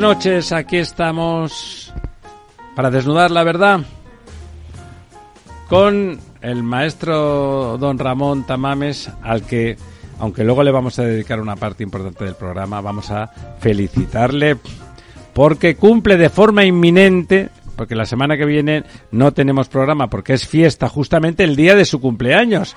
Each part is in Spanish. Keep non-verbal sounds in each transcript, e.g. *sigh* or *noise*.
noches, aquí estamos para desnudar la verdad con el maestro don Ramón Tamames, al que, aunque luego le vamos a dedicar una parte importante del programa, vamos a felicitarle porque cumple de forma inminente, porque la semana que viene no tenemos programa porque es fiesta justamente el día de su cumpleaños.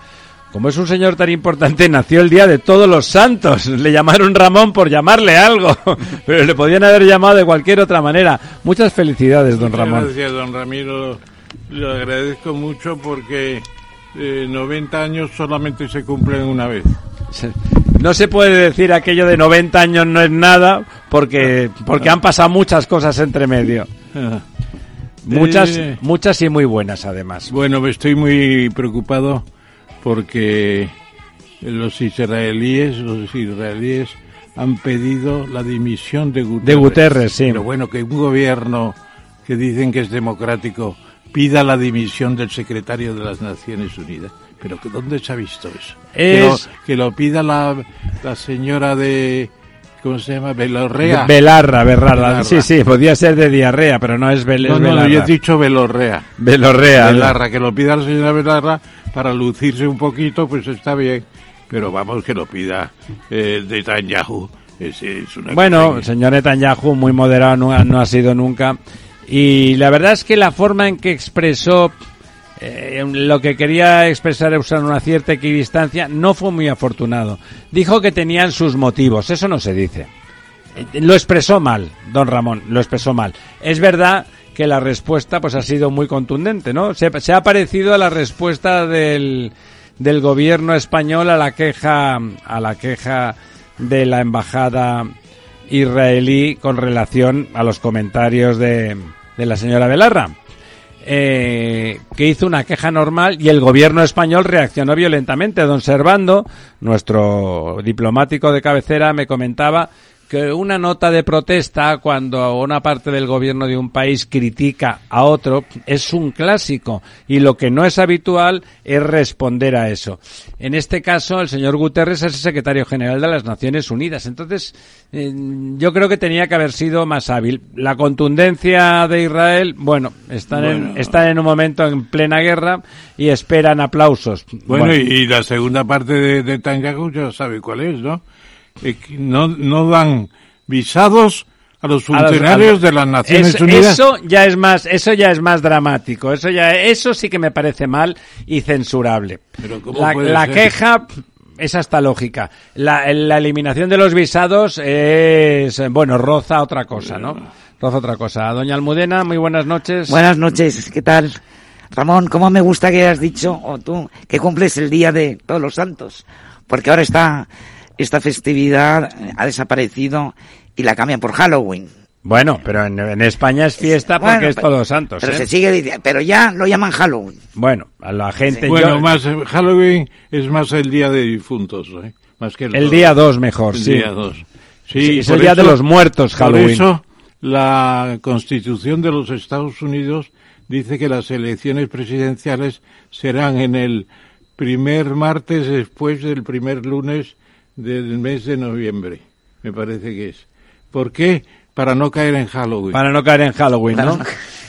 Como es un señor tan importante, nació el día de todos los santos. Le llamaron Ramón por llamarle algo, *laughs* pero le podían haber llamado de cualquier otra manera. Muchas felicidades, don Muchas Ramón. Gracias, don Ramiro. Le agradezco mucho porque eh, 90 años solamente se cumplen una vez. No se puede decir aquello de 90 años no es nada, porque, porque han pasado muchas cosas entre medio. *laughs* Muchas, Eh, muchas y muy buenas, además. Bueno, estoy muy preocupado porque los israelíes, los israelíes han pedido la dimisión de Guterres. De Guterres, sí. Pero bueno, que un gobierno que dicen que es democrático pida la dimisión del secretario de las Naciones Unidas. Pero ¿dónde se ha visto eso? Que, lo, Es- que lo pida la, la señora de... ¿Cómo se llama? Belorrea. Belarra, Belarra. Belarra. Sí, sí, podía ser de diarrea, pero no es, Bel no, es no, Belarra. yo he dicho Belorrea. Belorrea. Belarra, que lo pida la señora Belarra para lucirse un poquito, pues está bien. Pero vamos, que lo pida eh, Netanyahu. Es, es una Bueno, el señor Netanyahu, muy moderado, no ha, no ha sido nunca. Y la verdad es que la forma en que expresó eh, lo que quería expresar usando una cierta equidistancia no fue muy afortunado. Dijo que tenían sus motivos, eso no se dice. Eh, Lo expresó mal, don Ramón, lo expresó mal. Es verdad que la respuesta pues ha sido muy contundente, ¿no? Se, se ha parecido a la respuesta del, del gobierno español a la queja a la queja de la embajada israelí con relación a los comentarios de, de la señora Belarra. Eh, que hizo una queja normal y el gobierno español reaccionó violentamente. Don Servando, nuestro diplomático de cabecera, me comentaba que una nota de protesta cuando una parte del gobierno de un país critica a otro es un clásico y lo que no es habitual es responder a eso. En este caso, el señor Guterres es el secretario general de las Naciones Unidas. Entonces, eh, yo creo que tenía que haber sido más hábil. La contundencia de Israel, bueno, están, En, están en un momento en plena guerra y esperan aplausos. Bueno, Y, y la segunda parte de, de ya sabe cuál es, ¿no? Eh, no, no dan visados a los A los- funcionarios de las Naciones Es- Unidas. Eso ya es más, eso ya es más dramático. Eso ya, eso sí que me parece mal y censurable. Pero ¿cómo la puede la ser? queja es hasta lógica. La, la eliminación de los visados es, bueno, roza otra cosa, ¿no? Roza otra cosa. Doña Almudena, muy buenas noches. Buenas noches, ¿qué tal? Ramón, ¿cómo me gusta que hayas dicho, o tú, que cumples el Día de Todos los Santos? Porque ahora está, esta festividad eh, ha desaparecido y la cambian por Halloween. Bueno, pero en, en España es fiesta porque Bueno, es pero- todos los santos. Pero ¿eh? se sigue diciendo, pero ya lo llaman Halloween. Bueno, a la gente. Bueno, yo- más eh, Halloween es más el día de difuntos, ¿eh? Más que el, día 2 mejor, El sí. día dos. Sí, Sí, es el día de los muertos, Halloween. Por eso la Constitución de los Estados Unidos dice que las elecciones presidenciales serán en el primer martes después del primer lunes del mes de noviembre. Me parece que es. ¿Por qué? Para no caer en Halloween. Para no caer en Halloween, ¿no?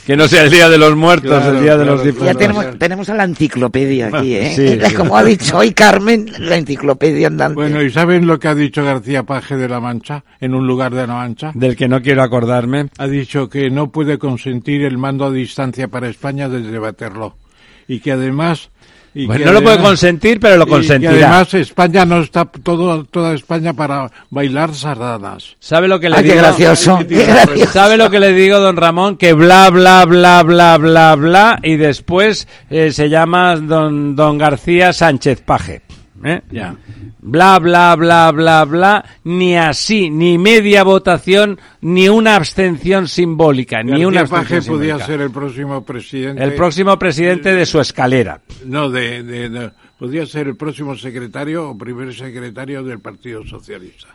Que no sea el día de los muertos, Claro, el día de claro, los Ya difuntos. Bueno, tenemos, ya. tenemos a la enciclopedia aquí, ¿eh? Sí, *laughs* sí. Como ha dicho hoy Carmen, la enciclopedia andante. Bueno, ¿y saben lo que ha dicho García Paje de la Mancha en un lugar de la Mancha? Del que no quiero acordarme. ha dicho que no puede consentir el mando a distancia para España desde Waterloo y que además y Bueno, no lo puede consentir, pero lo consentirá. además España no está todo toda España para bailar sardanas. ¿Sabe lo que le Ah, qué digo? gracioso, Ay, qué qué gracioso. ¿Sabe lo que le digo, don Ramón? Que bla, bla, bla, bla, bla, bla, y después eh, se llama don, don García Sánchez Paje. ¿Eh? Ya. Bla, bla, bla, bla, bla, ni así, ni media votación, ni una abstención simbólica, ni una Paje abstención podía simbólica. ser el próximo presidente. El próximo presidente de su escalera. No, de, de- de- podía ser el próximo secretario o primer secretario del Partido Socialista.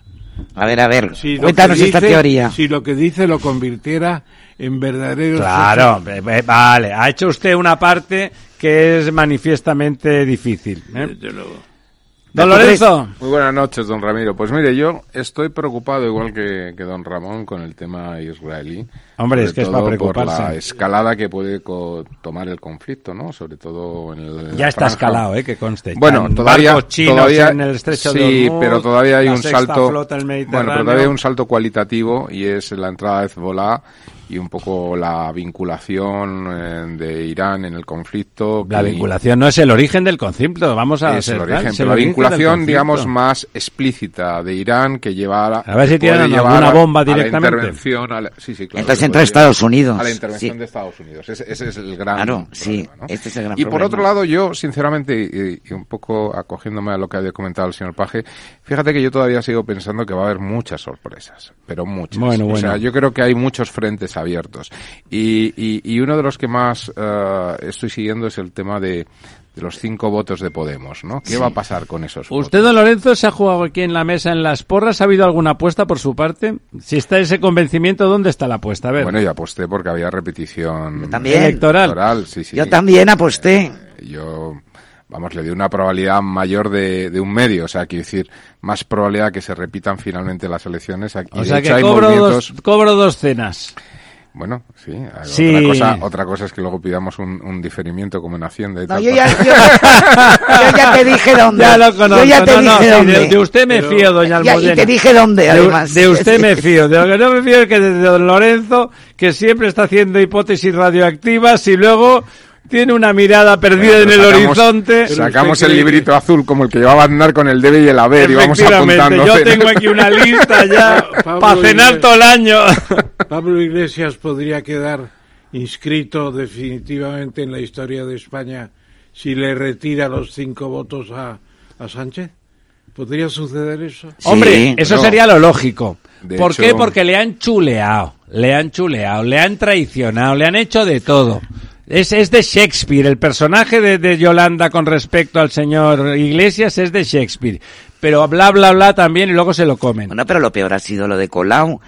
A ver, a ver, Si lo cuéntanos que esta dice- teoría. Si lo que dice lo convirtiera en verdadero Claro, eh, eh, vale. Ha hecho usted una parte que es manifiestamente difícil. ¿eh? Desde luego. Don Lorenzo. Muy buenas noches, don Ramiro. Pues mire, yo estoy preocupado, igual que, que don Ramón, con el tema israelí. Hombre, Sobre es que es todo para preocuparse. Por la escalada que puede co- tomar el conflicto, ¿no? Sobre todo en el. Ya está escalado, eh, que conste. Bueno, todavía, chinos todavía en el estrecho sí, de Hormuz, pero todavía hay la un salto. flota del Bueno, pero todavía hay un salto cualitativo y es la entrada de Hezbollah y un poco la vinculación eh, de Irán en el conflicto. La vinculación no es el origen del conflicto, vamos a es ser el origen, es pero el la vinculación, digamos, más explícita de Irán que lleva a, A ver si tienen alguna a- bomba a la directamente. intervención, a la- sí, sí, claro, Entonces puede Estados Unidos, A la intervención sí. de Estados Unidos. Ese, ese es el gran Claro, sí, problema, ¿no? este es el gran Y por otro lado, yo, sinceramente, y, y un poco acogiéndome a lo que había comentado el señor Paje, fíjate que yo todavía sigo pensando que va a haber muchas sorpresas, pero muchas. Bueno, O bueno. sea, yo creo que hay muchos frentes abiertos. Y, y, y uno de los que más eh, estoy siguiendo es el tema de, de los cinco votos de Podemos, ¿no? ¿Qué va a pasar con esos votos? ¿Usted, don Lorenzo, se ha jugado aquí en la mesa en las porras? ¿Ha habido alguna apuesta por su parte? Si está ese convencimiento, ¿dónde está la apuesta? A ver. Bueno, yo aposté porque había repetición También. Electoral. sí, sí. Yo también aposté. Yo, vamos, le di una probabilidad mayor de, de un medio, o sea, quiero decir, más probabilidad que se repitan finalmente las elecciones. Aquí, o de sea hecho, que hay cobro movimientos... dos, cobro dos cenas. Bueno, sí, Sí. Otra, cosa, otra cosa es que luego pidamos un, un diferimiento como en Hacienda y No, tal. yo ya, yo, *laughs* yo ya te dije dónde. Ya lo conozco. Yo ya te no, no, dije sí, dónde. de, de usted me fío, doña Ya, Almudena. y te dije dónde, De- además. De, usted me fío. De lo que no me fío es que de don Lorenzo, que siempre está haciendo hipótesis radioactivas y luego tiene una mirada perdida Bueno, en el sacamos- horizonte. Sacamos el librito azul como el que llevaba a andar con el debe y el haber y vamos apuntando. yo tengo aquí una lista ya *laughs* para cenar Iglesias. todo el año. *laughs* Pablo Iglesias podría quedar inscrito definitivamente en la historia de España si le retira los cinco votos a, a Sánchez. ¿Podría suceder eso? Sí, Hombre, eso no. sería lo lógico. De ¿Por hecho- qué? Porque le han chuleado, le han chuleado, le han traicionado, le han hecho de todo. Es, es de Shakespeare, el personaje de, de Yolanda con respecto al señor Iglesias es de Shakespeare. Pero bla, bla, bla también y luego se lo comen. Bueno, pero lo peor ha sido lo de Colau,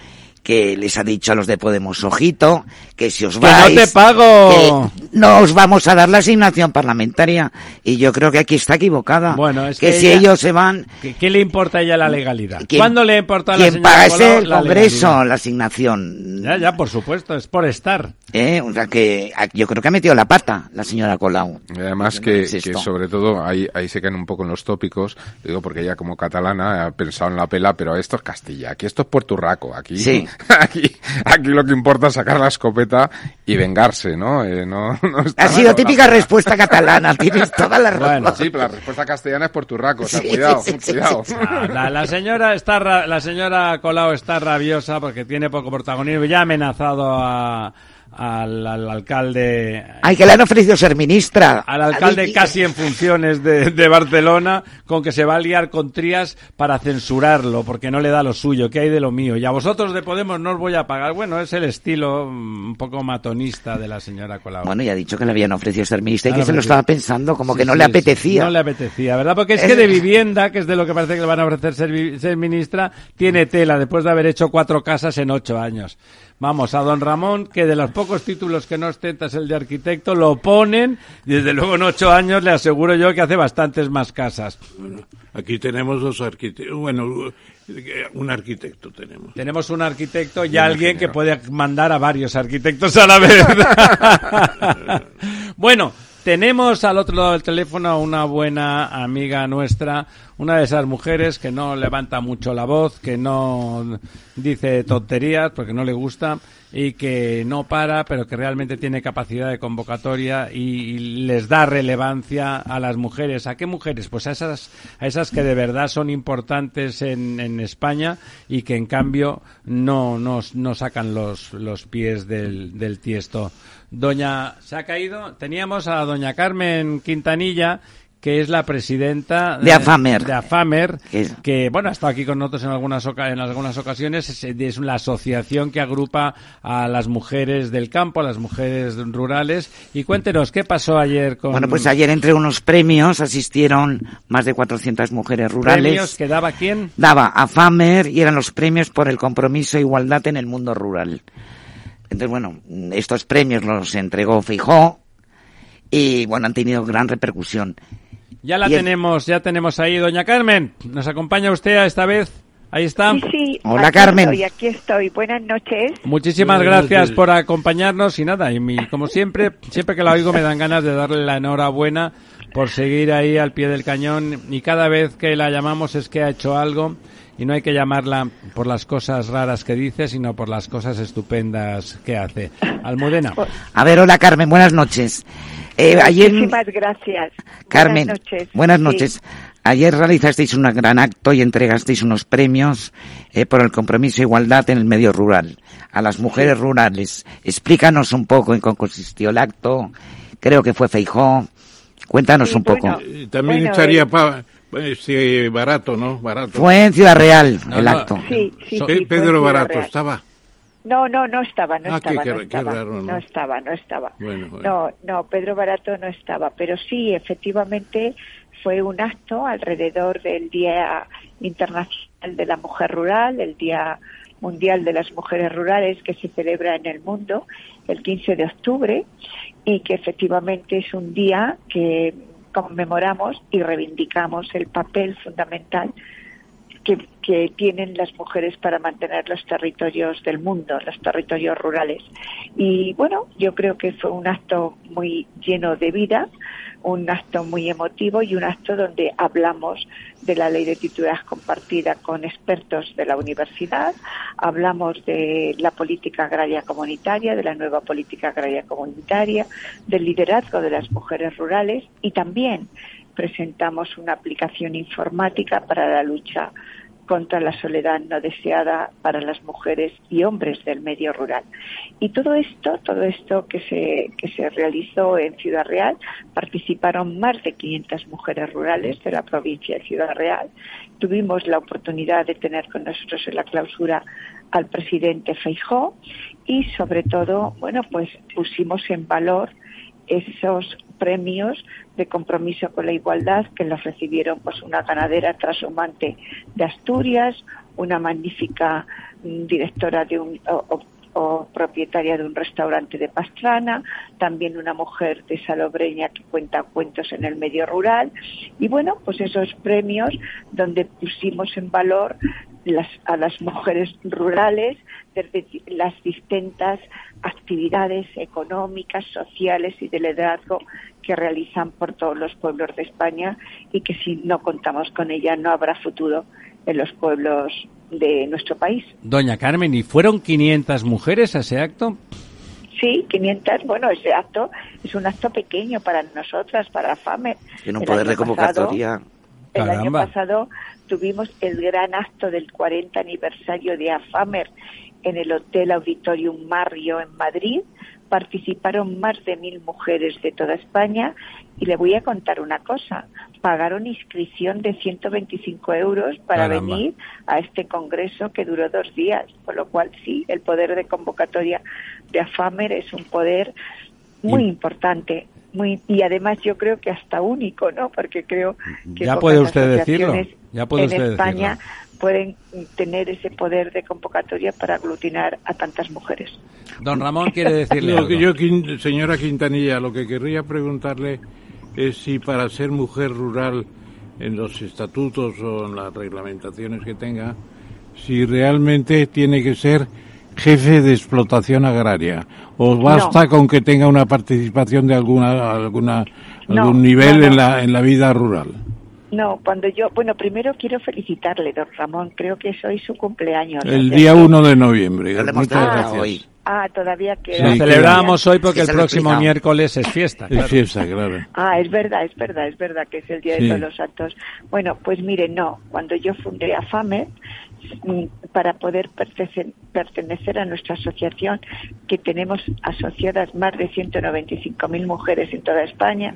que les ha dicho a los de Podemos, ojito, que si os ¡Que no vais... te pago! que no os vamos a dar la asignación parlamentaria. Y yo creo que aquí está equivocada. Bueno, es que, que si ella- ellos se van... ¿Qué, qué le importa a ella la legalidad? ¿quién- ¿Cuándo le importa a la ¿Quién señora paga es el la Congreso, legalidad? la asignación? Ya, ya, por supuesto, es por estar. ¿Eh? O sea que a- yo creo que ha metido la pata la señora Colau. Y además que, que sobre todo ahí, ahí se caen un poco en los tópicos, digo porque ella como catalana ha pensado en la pela, pero esto es Castilla, aquí esto es Puerto Rico, aquí, Sí. *laughs* aquí, aquí lo que importa es sacar la escopeta y vengarse, ¿no? Eh, no, *laughs* no está Ha sido la- típica respuesta catalana, tienes toda la razón. Bueno, Sí, pero la respuesta castellana es Puerto Rico, o sea, Sí, cuidado, sí, sí, cuidado. sí, sí. Ah, La, la señora está ra- la señora Colau está rabiosa porque tiene poco protagonismo. Ya ha amenazado a, al, al alcalde Ay, que le han ofrecido ser ministra. al alcalde Ay, casi en funciones de, de Barcelona con que se va a liar con Trías para censurarlo porque no le da lo suyo, que hay de lo mío. Y a vosotros de Podemos no os voy a pagar. Bueno, es el estilo mm, un poco matonista de la señora Colau. Bueno, ya ha dicho que le habían ofrecido ser ministra y Ah, que se lo estaba pensando, como Sí, que no sí, le apetecía. No le apetecía, ¿verdad? Porque es que de vivienda, que es de lo que parece que le van a ofrecer ser ministra, tiene tela después de haber hecho cuatro casas en ocho años. Vamos, a don Ramón, que de los pocos títulos que no ostenta es el de arquitecto, lo ponen, y desde luego en ocho años le aseguro yo que hace bastantes más casas. Aquí tenemos dos arquitectos, bueno, un arquitecto tenemos. Tenemos un arquitecto y alguien que puede mandar a varios arquitectos a la vez. *laughs* bueno, tenemos al otro lado del teléfono a una buena amiga nuestra, una de esas mujeres que no levanta mucho la voz, que no dice tonterías porque no le gusta y que no para, pero que realmente tiene capacidad de convocatoria y, y les da relevancia a las mujeres. ¿A qué mujeres? Pues a esas, a esas que de verdad son importantes en, en España y que en cambio no, no, no sacan los, los pies del, del tiesto. Doña, ¿se ha caído? Teníamos a doña Carmen Quintanilla, que es la presidenta De Afamer. de Afamer, Que es- que bueno ha estado aquí con nosotros en algunas en algunas ocasiones es, es la asociación que agrupa a las mujeres del campo a las mujeres rurales y cuéntenos qué pasó ayer con Bueno, pues ayer entre unos premios asistieron más de 400 mujeres rurales. premios que daba quién Daba a FAMER y eran los premios por el compromiso e igualdad en el mundo rural. Entonces, bueno, estos premios los entregó Fijó y, bueno, han tenido gran repercusión. Ya la Bien. tenemos, ya tenemos ahí. Doña Carmen, ¿nos acompaña usted esta vez? Ahí está. Sí, sí. Hola, aquí Carmen. Estoy, aquí estoy. Buenas noches. Muchísimas Buenas gracias noches. por acompañarnos y nada, y mi- como siempre, siempre que la oigo me dan ganas de darle la enhorabuena por seguir ahí al pie del cañón y cada vez que la llamamos es que ha hecho algo y no hay que llamarla por las cosas raras que dice, sino por las cosas estupendas que hace. Almudena. A ver, hola Carmen, buenas noches. Eh, ayer, Muchísimas gracias. Carmen, Buenas noches. buenas Sí. noches. Ayer realizasteis un gran acto y entregasteis unos premios eh, por el compromiso de igualdad en el medio rural a las mujeres rurales. Explícanos un poco en qué consistió el acto. Creo que fue Feijó. Cuéntanos Sí, un poco. bueno. Eh, También Bueno, estaría eh, pa- este, barato, ¿no? Barato. Fue en Ciudad Real No, el no. acto. Sí, sí, So- sí, fue Pedro Barato Real. estaba. No, no, no estaba, no Ah, qué- estaba, qué- no qué estaba, raro, ¿no? no estaba, no estaba. Bueno, bueno. No, no, Pedro Barato no estaba, pero sí, efectivamente fue un acto alrededor del Día Internacional de la Mujer Rural, el Día Mundial de las Mujeres Rurales que se celebra en el mundo el 15 de octubre y que efectivamente es un día que conmemoramos y reivindicamos el papel fundamental que, que tienen las mujeres para mantener los territorios del mundo, los territorios rurales. Y bueno, yo creo que fue un acto muy lleno de vida, un acto muy emotivo y un acto donde hablamos de la ley de titularidad compartida con expertos de la universidad, hablamos de la política agraria comunitaria, de la nueva política agraria comunitaria, del liderazgo de las mujeres rurales y también presentamos una aplicación informática para la lucha contra la soledad no deseada para las mujeres y hombres del medio rural. Y todo esto, todo esto que se, que se realizó en Ciudad Real, participaron más de 500 mujeres rurales de la provincia de Ciudad Real. Tuvimos la oportunidad de tener con nosotros en la clausura al presidente Feijó y sobre todo, bueno, pues pusimos en valor esos premios de compromiso con la igualdad que los recibieron pues una ganadera trashumante de Asturias, una magnífica mm, directora de un o, o- o propietaria de un restaurante de Pastrana, también una mujer de Salobreña que cuenta cuentos en el medio rural. Y bueno, pues esos premios donde pusimos en valor las, a las mujeres rurales desde las distintas actividades económicas, sociales y de liderazgo que realizan por todos los pueblos de España y que si no contamos con ella no habrá futuro en los pueblos de nuestro país. Doña Carmen, ¿y fueron 500 mujeres a ese acto? Sí, 500, bueno, ese acto es un acto pequeño para nosotras, para FAME. Tiene un poder de pasado- convocatoria. El año pasado tuvimos el gran acto del 40 aniversario de AFAMER en el Hotel Auditorium Mario en Madrid. Participaron más de mil mujeres de toda España y le voy a contar una cosa. Pagaron inscripción de 125 euros para Caramba. venir a este congreso que duró dos días. Con lo cual, sí, el poder de convocatoria de AFAMER es un poder muy Y- importante. Muy, y además yo creo que hasta único, ¿no? Porque creo que Ya puede usted decirlo, asociaciones ya puede en usted España decirlo. pueden tener ese poder de convocatoria para aglutinar a tantas mujeres. Don Ramón quiere *laughs* decirle algo. yo, señora Quintanilla, lo que querría preguntarle es si para ser mujer rural en los estatutos o en las reglamentaciones que tenga, si realmente tiene que ser jefe de explotación agraria o basta con que tenga una participación de alguna alguna No, algún nivel no, no. en la en la vida rural. No, cuando yo, bueno, primero quiero felicitarle, don Ramón, creo que es hoy su cumpleaños. El día que- 1 de noviembre. Muchas gracias. hoy. Ah, todavía queda. Sí, celebrábamos hoy porque Sí, el próximo miércoles es fiesta. Es claro. fiesta, claro. Ah, es verdad, es verdad, es verdad que es el Día Sí. de Todos los Santos. Bueno, pues mire, no, cuando yo fundé AFAME, para poder pertenecer a nuestra asociación, que tenemos asociadas más de 195.000 mujeres en toda España,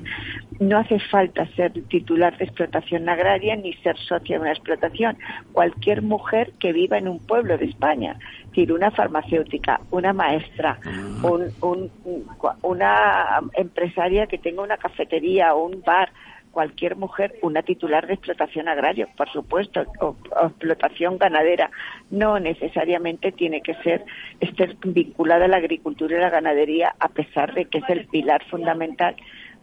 no hace falta ser titular de explotación agraria ni ser socia de una explotación. Cualquier mujer que viva en un pueblo de España, es decir, una farmacéutica, una maestra, un- un- un- una empresaria que tenga una cafetería o un bar, cualquier mujer, una titular de explotación agraria, por supuesto, o, explotación ganadera. No necesariamente tiene que ser estar vinculada a la agricultura y la ganadería, a pesar de que es el pilar fundamental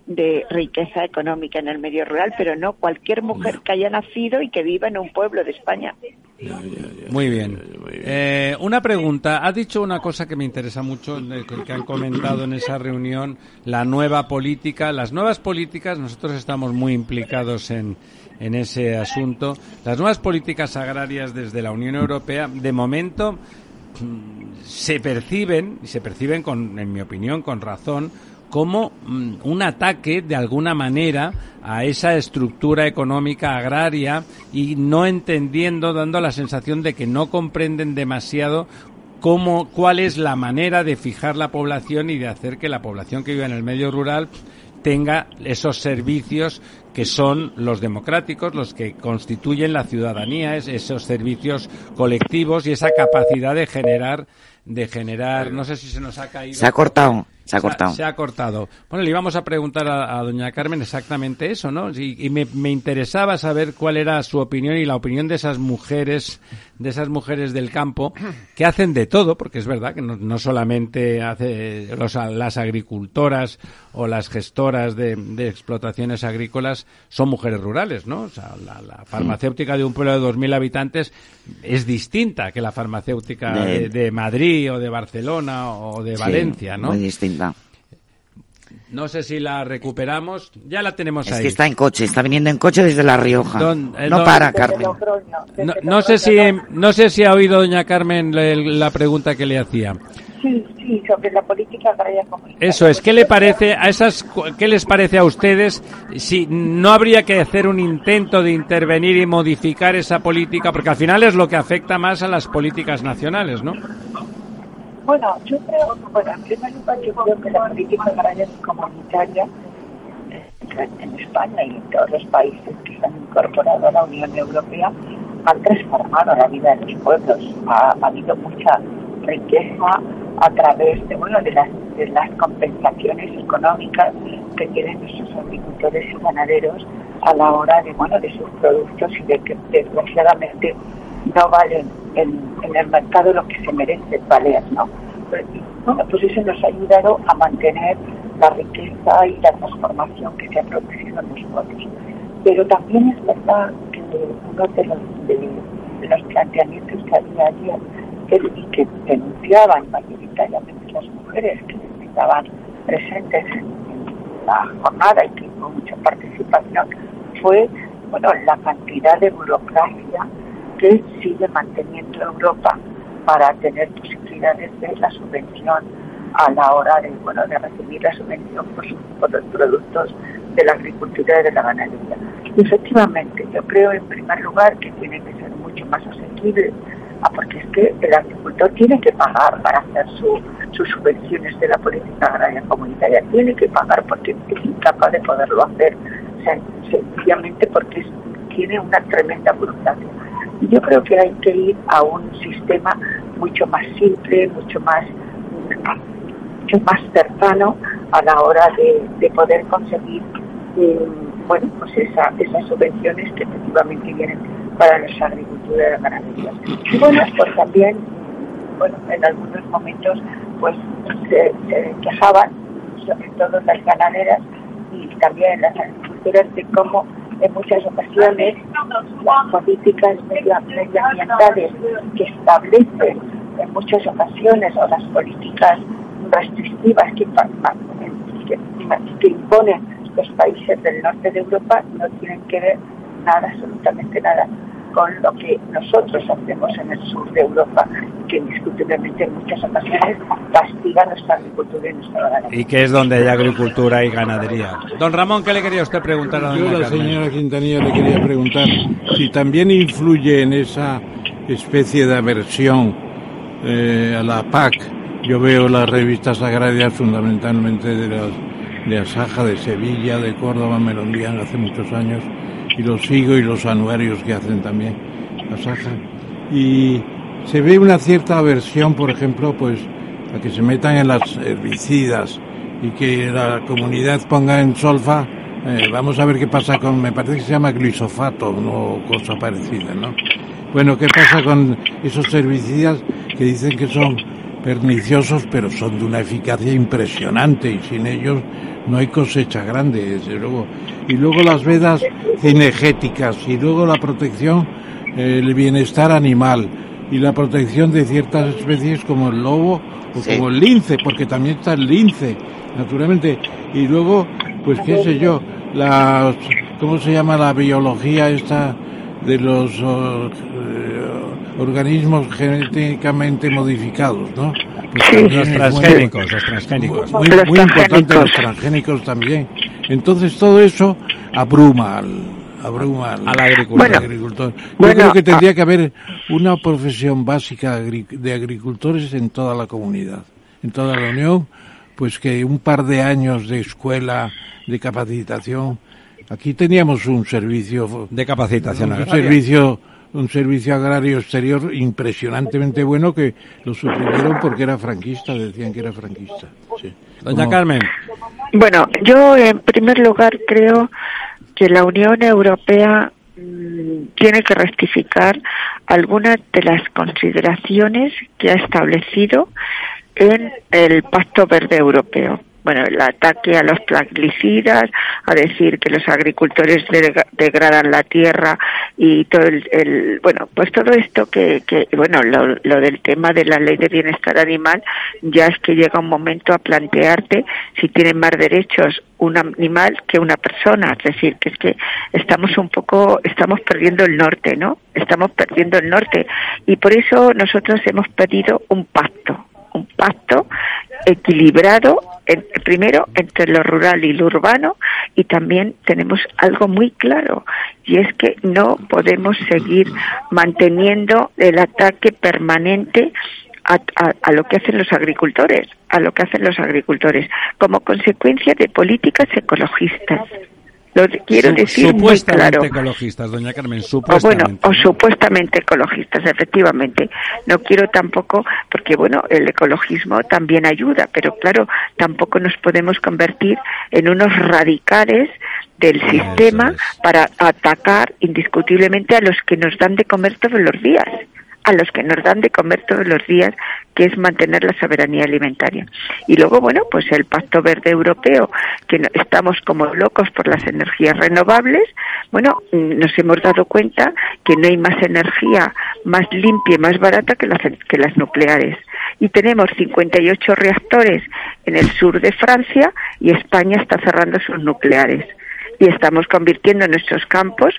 de riqueza económica en el medio rural, pero no cualquier mujer que haya nacido y que viva en un pueblo de España. Muy bien. Eh, una pregunta. Ha dicho una cosa que me interesa mucho, que han comentado en esa reunión, la nueva política. Las nuevas políticas, nosotros estamos muy implicados en, en ese asunto. Las nuevas políticas agrarias desde la Unión Europea, de momento, mm, se perciben, y se perciben, con, en mi opinión, con razón, como mm, un ataque de alguna manera a esa estructura económica agraria y no entendiendo, dando la sensación de que no comprenden demasiado cómo, cuál es la manera de fijar la población y de hacer que la población que vive en el medio rural tenga esos servicios que son los democráticos, los que constituyen la ciudadanía, esos servicios colectivos y esa capacidad de generar, de generar, no sé si se nos ha caído. Se ha cortado. Se ha cortado. Se ha, cortado. Bueno, le íbamos a preguntar a, doña Carmen exactamente eso, ¿no? Y, me, me, interesaba saber cuál era su opinión y la opinión de esas mujeres, de esas mujeres del campo, que hacen de todo, porque es verdad que no, no solamente hace los, las agricultoras o las gestoras de, de, explotaciones agrícolas son mujeres rurales, ¿no? O sea, la, la farmacéutica de un pueblo de 2.000 habitantes es distinta que la farmacéutica de, de, Madrid o de Barcelona o de Valencia, ¿no? Muy distinta. No sé si la recuperamos. Ya la tenemos es ahí. Es que está en coche, está viniendo en coche desde La Rioja. Don, eh, no don, para, Carmen. No, no, sé si, no sé si ha oído doña Carmen la pregunta que le hacía. Sí, sí, sobre la política agraria comunitaria. Eso es, ¿qué le parece a esas, qué les parece a ustedes si no habría que hacer un intento de intervenir y modificar esa política? Porque al final es lo que afecta más a las políticas nacionales, ¿no? Bueno, yo creo, bueno, en primer lugar, yo creo que la política agraria comunitaria en España y en todos los países que se han incorporado a la Unión Europea han transformado la vida de los pueblos. Ha, ha habido mucha riqueza a través de bueno de las, de las compensaciones económicas que tienen nuestros agricultores y ganaderos a la hora de bueno de sus productos y de que desgraciadamente no valen en, el mercado lo que se merece valer, ¿no? Bueno, pues eso nos ha ayudado a mantener la riqueza y la transformación que se ha producido en pueblos. Pero también es verdad que uno de los, de, los planteamientos que había ayer y que denunciaban mayoritariamente las mujeres que estaban presentes en, en la jornada y que hubo mucha participación fue bueno la cantidad de burocracia que sigue manteniendo Europa para tener posibilidades de la subvención a la hora de bueno de recibir la subvención por, su, por los productos de la agricultura y de la ganadería. Y efectivamente, yo creo en primer lugar que tiene que ser mucho más asequible Ah, porque es que el agricultor tiene que pagar para hacer su, sus subvenciones de la política agraria comunitaria, tiene que pagar porque es incapaz de poderlo hacer, sencillamente porque tiene una tremenda burocracia. Yo creo que hay que ir a un sistema mucho más simple, mucho más, mucho más cercano a la hora de, de poder conseguir eh, bueno, pues esa, esas subvenciones que efectivamente vienen para nuestra agricultura y. Y bueno, pues también, bueno, en algunos momentos, pues se, se quejaban, sobre todo las ganaderas y también las agricultoras, de cómo en muchas ocasiones las políticas medioambientales que establecen en muchas ocasiones o las políticas restrictivas que, que, imponen los países del norte de Europa no tienen que ver nada, absolutamente nada, con lo que nosotros hacemos en el sur de Europa, que indiscutiblemente en muchas ocasiones castiga nuestra agricultura y nuestra ganadería. Y que es donde hay agricultura y ganadería. Don Ramón, ¿qué le quería usted preguntar a Yo, la señora Quintanilla, le quería preguntar si también influye en esa especie de aversión eh, a la PAC. Yo veo las revistas agrarias fundamentalmente de las de Asaja, de Sevilla, de Córdoba, me lo envían hace muchos años y los sigo y los anuarios que hacen también Asaja. Y se ve una cierta aversión, por ejemplo, pues a que se metan en las herbicidas y que la comunidad ponga en solfa, eh, vamos a ver qué pasa con, me parece que se llama glisofato, no cosa parecida, ¿no? Bueno, ¿qué pasa con esos herbicidas que dicen que son perniciosos, pero son de una eficacia impresionante y sin ellos no hay cosecha grande, desde luego. Y luego las vedas cinegéticas y luego la protección, eh, el bienestar animal y la protección de ciertas especies como el lobo o como el lince, porque también está el lince, naturalmente. Y luego, pues qué sé yo, la, ¿cómo se llama la biología esta de los eh, organismos genéticamente modificados, ¿no? Pues los transgénicos, los transgénicos. Muy, muy importante los transgénicos también. Entonces todo eso abruma al, abruma al, agricultor. Yo creo que tendría que haber una profesión básica de agricultores en toda la comunidad, en toda la Unión, pues que un par de años de escuela, de capacitación. Aquí teníamos un servicio de capacitación, un servicio un servicio agrario exterior impresionantemente bueno que lo suprimieron porque era franquista, decían que era franquista. Doña Carmen. Bueno, yo en primer lugar creo que la Unión Europea mm, tiene que rectificar algunas de las consideraciones que ha establecido en el Pacto Verde Europeo bueno, el ataque a los plaguicidas, a decir que los agricultores degradan la tierra y todo el, bueno, pues todo esto que, que bueno, lo, lo, del tema de la ley de bienestar animal, ya es que llega un momento a plantearte si tiene más derechos un animal que una persona, es decir, que es que estamos un poco, estamos perdiendo el norte, ¿no? Estamos perdiendo el norte y por eso nosotros hemos pedido un pacto, un pacto equilibrado primero entre lo rural y lo urbano y también tenemos algo muy claro y es que no podemos seguir manteniendo el ataque permanente a, a, lo que hacen los agricultores, a lo que hacen los agricultores, como consecuencia de políticas ecologistas. Lo quiero decir muy claro. ecologistas, doña Carmen, supuestamente. O bueno, o supuestamente ecologistas, efectivamente. No quiero tampoco, porque bueno, el ecologismo también ayuda, pero claro, tampoco nos podemos convertir en unos radicales del sistema para atacar indiscutiblemente a los que nos dan de comer todos los días a los que nos dan de comer todos los días, que es mantener la soberanía alimentaria. Y luego, bueno, pues el Pacto Verde Europeo, que estamos como locos por las energías renovables, bueno, mm, nos hemos dado cuenta que no hay más energía más limpia y más barata que las, que las nucleares. Y tenemos 58 reactores en el sur de Francia y España está cerrando sus nucleares y estamos convirtiendo nuestros campos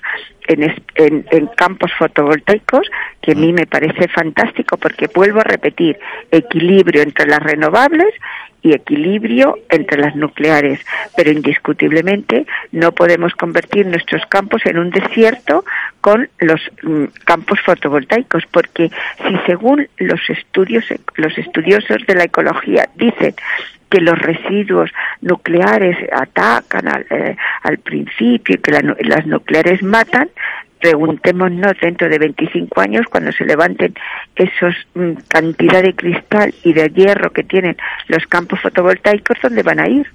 en, en, campos fotovoltaicos, que a mí me parece fantástico porque vuelvo a repetir, equilibrio entre las renovables y equilibrio entre las nucleares, pero indiscutiblemente no podemos convertir nuestros campos en un desierto con los mm, campos fotovoltaicos, porque si según los estudios los estudiosos de la ecología dicen que los residuos nucleares atacan al, eh, principio y que las nucleares matan, preguntémonos dentro de 25 años cuando se levanten esos mm, cantidad de cristal y de hierro que tienen los campos fotovoltaicos, ¿dónde van a ir?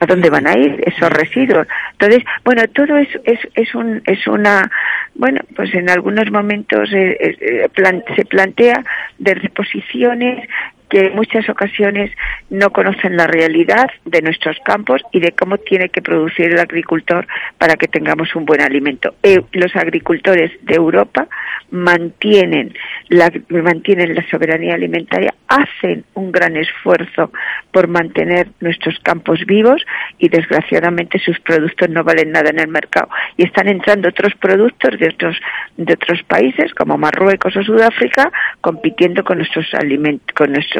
¿A dónde van a ir esos residuos? Entonces, bueno, todo es, es, es, un, es una, bueno, pues en algunos momentos eh, eh, se plantea de reposiciones que en muchas ocasiones no conocen la realidad de nuestros campos y de cómo tiene que producir el agricultor para que tengamos un buen alimento. Eh, los agricultores de Europa mantienen la, mantienen la soberanía alimentaria, hacen un gran esfuerzo por mantener nuestros campos vivos y desgraciadamente sus productos no valen nada en el mercado y están entrando otros productos de otros de otros países como Marruecos o Sudáfrica compitiendo con nuestros alimentos con nuestros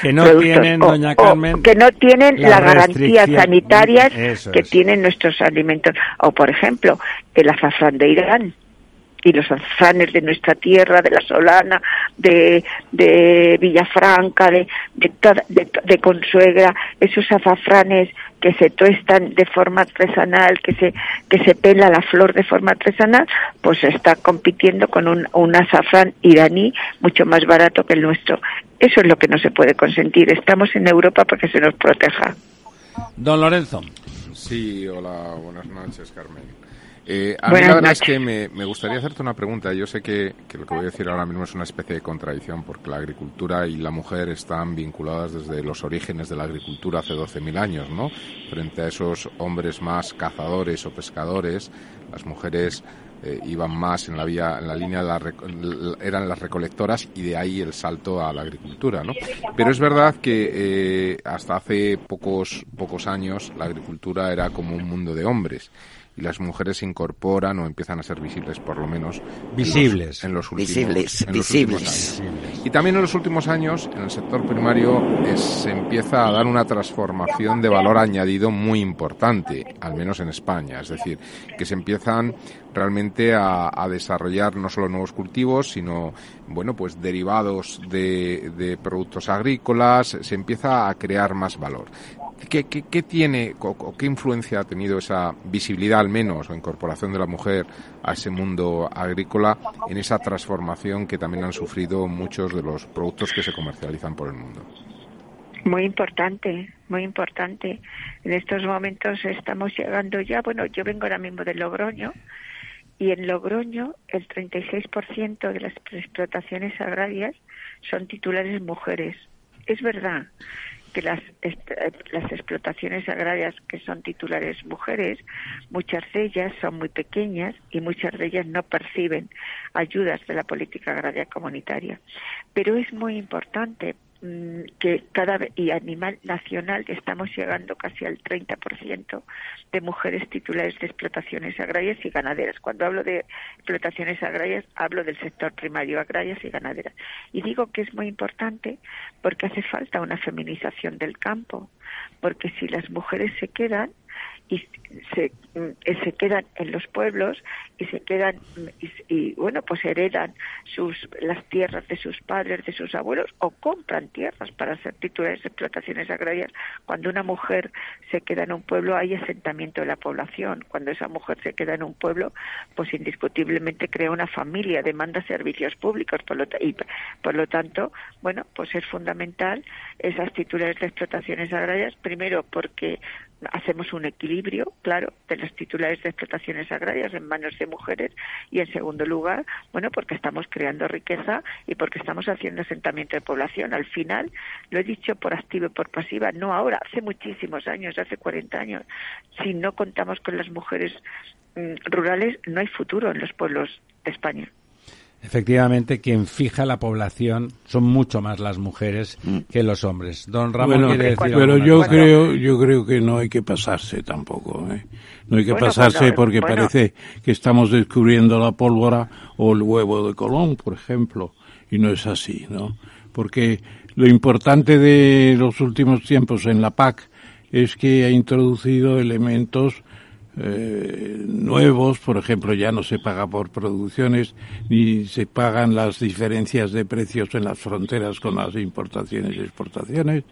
que no tienen, doña Carmen, que no tienen las garantías sanitarias que tienen nuestros alimentos. O, por ejemplo, el azafrán de Irán y los azafranes de nuestra tierra, de la Solana, de, de Villafranca, de, de, de, Consuegra, esos azafranes que se tuestan de forma artesanal, que se, que se pela la flor de forma artesanal, pues está compitiendo con un, un azafrán iraní mucho más barato que el nuestro. Eso es lo que no se puede consentir. Estamos en Europa para que se nos proteja. Don Lorenzo. Sí, hola, buenas noches, Carmen. Eh, a mí la verdad es que me, me, gustaría hacerte una pregunta. Yo sé que, que, lo que voy a decir ahora mismo es una especie de contradicción, porque la agricultura y la mujer están vinculadas desde los orígenes de la agricultura hace 12.000 años, ¿no? Frente a esos hombres más cazadores o pescadores, las mujeres eh, iban más en la vía, en la línea de la, eran las recolectoras y de ahí el salto a la agricultura, ¿no? Pero es verdad que eh, hasta hace pocos pocos años la agricultura era como un mundo de hombres y las mujeres se incorporan o empiezan a ser visibles, por lo menos visibles en los, últimos, visibles, en los visibles. años. Y también en los últimos años, en el sector primario, se empieza a dar una transformación de valor añadido muy importante, al menos en España. Es decir, que se empiezan realmente a, a desarrollar no solo nuevos cultivos, sino bueno, pues derivados de, de productos agrícolas, se empieza a crear más valor. ¿Qué, qué, qué tiene o qué influencia ha tenido esa visibilidad al menos o incorporación de la mujer a ese mundo agrícola en esa transformación que también han sufrido muchos de los productos que se comercializan por el mundo? Muy importante, muy importante. En estos momentos estamos llegando ya, bueno, yo vengo ahora mismo de Logroño y en Logroño el 36% de las explotaciones agrarias son titulares mujeres. Es verdad que las, las explotaciones agrarias que son titulares mujeres, muchas de ellas son muy pequeñas y muchas de ellas no perciben ayudas de la política agraria comunitaria. Pero es muy importante que cada y a nivel nacional estamos llegando casi al 30% de mujeres titulares de explotaciones agrarias y ganaderas. Cuando hablo de explotaciones agrarias, hablo del sector primario, agrarias y ganaderas. Y digo que es muy importante porque hace falta una feminización del campo, porque si las mujeres se quedan, y se, mm, se quedan en los pueblos y se quedan y, bueno pues heredan sus las tierras de sus padres de sus abuelos o compran tierras para ser titulares de explotaciones agrarias. Cuando una mujer se queda en un pueblo hay asentamiento de la población. Cuando esa mujer se queda en un pueblo pues indiscutiblemente crea una familia demanda servicios públicos. Por lo y por lo tanto bueno pues es fundamental esas titulares de explotaciones agrarias. Primero porque hacemos un equilibrio, claro, de las titulares de explotaciones agrarias en manos de mujeres y, en segundo lugar, bueno, porque estamos creando riqueza y porque estamos haciendo asentamiento de población. Al final, lo he dicho por activa y por pasiva, no ahora, hace muchísimos años, hace 40 años. Si no contamos con las mujeres mm, rurales, no hay futuro en los pueblos de España. Efectivamente, quien fija la población son mucho más las mujeres mm. que los hombres. Don Ramón bueno, quiere decir pero yo creo, yo creo que no hay que pasarse tampoco. ¿eh? No hay que bueno, pasarse bueno, porque parece que estamos descubriendo la pólvora o el huevo de Colón, por ejemplo, y no es así, ¿no? Porque lo importante de los últimos tiempos en la PAC es que ha introducido elementos eh, nuevos, por ejemplo, ya no se paga por producciones ni se pagan las diferencias de precios en las fronteras con las importaciones y exportaciones.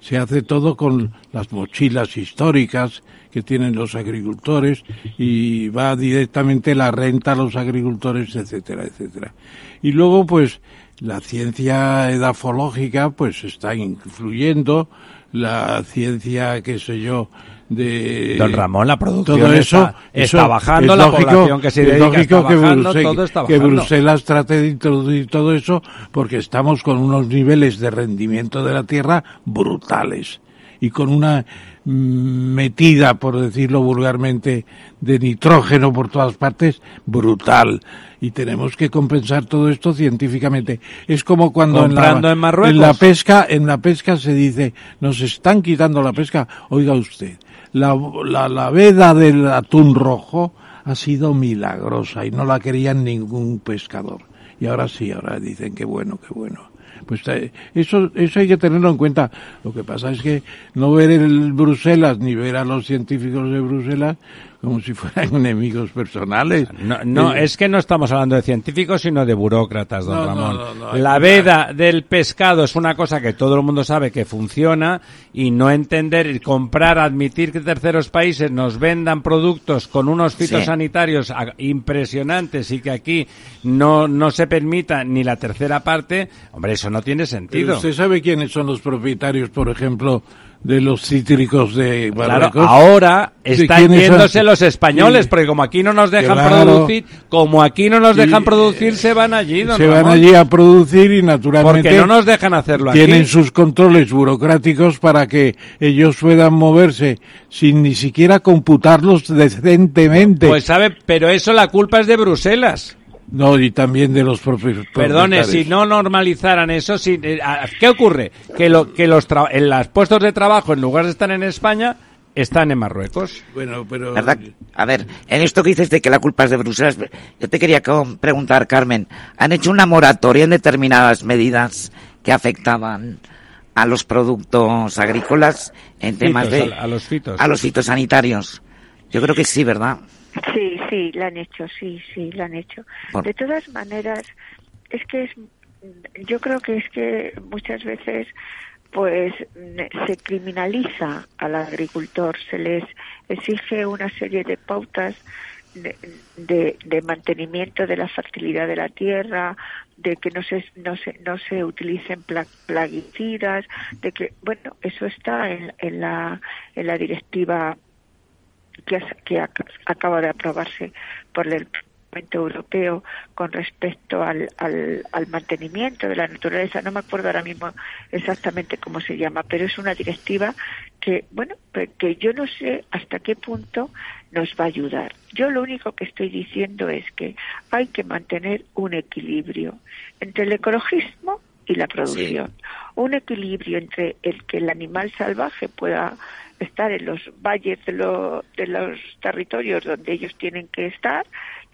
Se hace todo con las mochilas históricas que tienen los agricultores y va directamente la renta a los agricultores, etcétera, etcétera. Y luego, pues, la ciencia edafológica, pues, está influyendo, la ciencia, qué sé yo, de Don Ramón, la producción todo eso, está, está eso bajando, es la lógico, población que se dedica es lógico está que, bajando, Bruselas, todo está que bajando. Bruselas trate de introducir todo eso porque estamos con unos niveles de rendimiento de la tierra brutales y con una mm, metida, por decirlo vulgarmente, de nitrógeno por todas partes, brutal. Y tenemos que compensar todo esto científicamente. Es como cuando en la, en la pesca, en la pesca se dice, nos están quitando la pesca. Oiga usted, la, la, la veda del atún rojo ha sido milagrosa y no la quería ningún pescador. Y ahora sí, ahora dicen que bueno, que bueno. Pues eh, eso, eso hay que tenerlo en cuenta. Lo que pasa es que no ver el Bruselas ni ver a los científicos de Bruselas como si fueran *laughs* enemigos personales. No, no Eh, es que no estamos hablando de científicos, sino de burócratas, don No, Ramón. no, no, hay la veda del pescado es una cosa que todo el mundo sabe que funciona y no entender y comprar, admitir que terceros países nos vendan productos con unos fitosanitarios a- impresionantes y que aquí no, no se permita ni la tercera parte, hombre, eso no tiene sentido. ¿Usted sabe quiénes son los propietarios, por ejemplo, de los cítricos de Claro, ahora están yéndose los españoles, porque como aquí no nos dejan producir, como aquí no nos dejan producir, se van allí. se van allí a producir y naturalmente... Porque no nos dejan hacerlo Tienen sus controles burocráticos para que ellos puedan moverse sin ni siquiera computarlos decentemente. Pues sabe, pero eso la culpa es de Bruselas. No, y también de los propios. Perdone, si no normalizaran eso, si, eh, ¿qué ocurre? Que, lo, que los, en los puestos de trabajo, en lugar de estar en España, están en Marruecos. Bueno, pero... ¿Verdad? A ver, en esto que dices de que la culpa es de Bruselas, yo te quería preguntar, Carmen, ¿han hecho una moratoria en determinadas medidas que afectaban a los productos agrícolas en temas de... A, los fitos. A los fitosanitarios. Yo creo que sí, ¿verdad? Sí, sí, lo han hecho, sí, sí, lo han hecho. De todas maneras, es que es, yo creo que es que muchas veces pues se criminaliza al agricultor, se les exige una serie de pautas de, de, mantenimiento de la fertilidad de la tierra, de que no se no se no se utilicen plaguicidas, de que bueno eso está en, en la en la directiva que, que acaba de aprobarse por el Parlamento Europeo con respecto al, al, al, mantenimiento de la naturaleza. No me acuerdo ahora mismo exactamente cómo se llama, pero es una directiva que, bueno, que yo no sé hasta qué punto nos va a ayudar. Yo lo único que estoy diciendo es que hay que mantener un equilibrio entre el ecologismo y la producción. Un equilibrio entre el que el animal salvaje pueda estar en los valles de, de los territorios donde ellos tienen que estar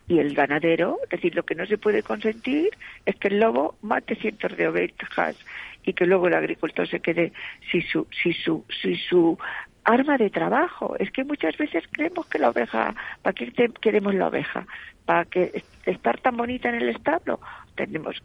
y el ganadero, es decir, lo que no se puede consentir es que el lobo mate cientos de ovejas y que luego el agricultor se quede sin su, sin su, sin su arma de trabajo. Es que muchas veces creemos que la oveja, ¿para qué queremos la oveja? ¿Para que estar tan bonita en el establo? Tenemos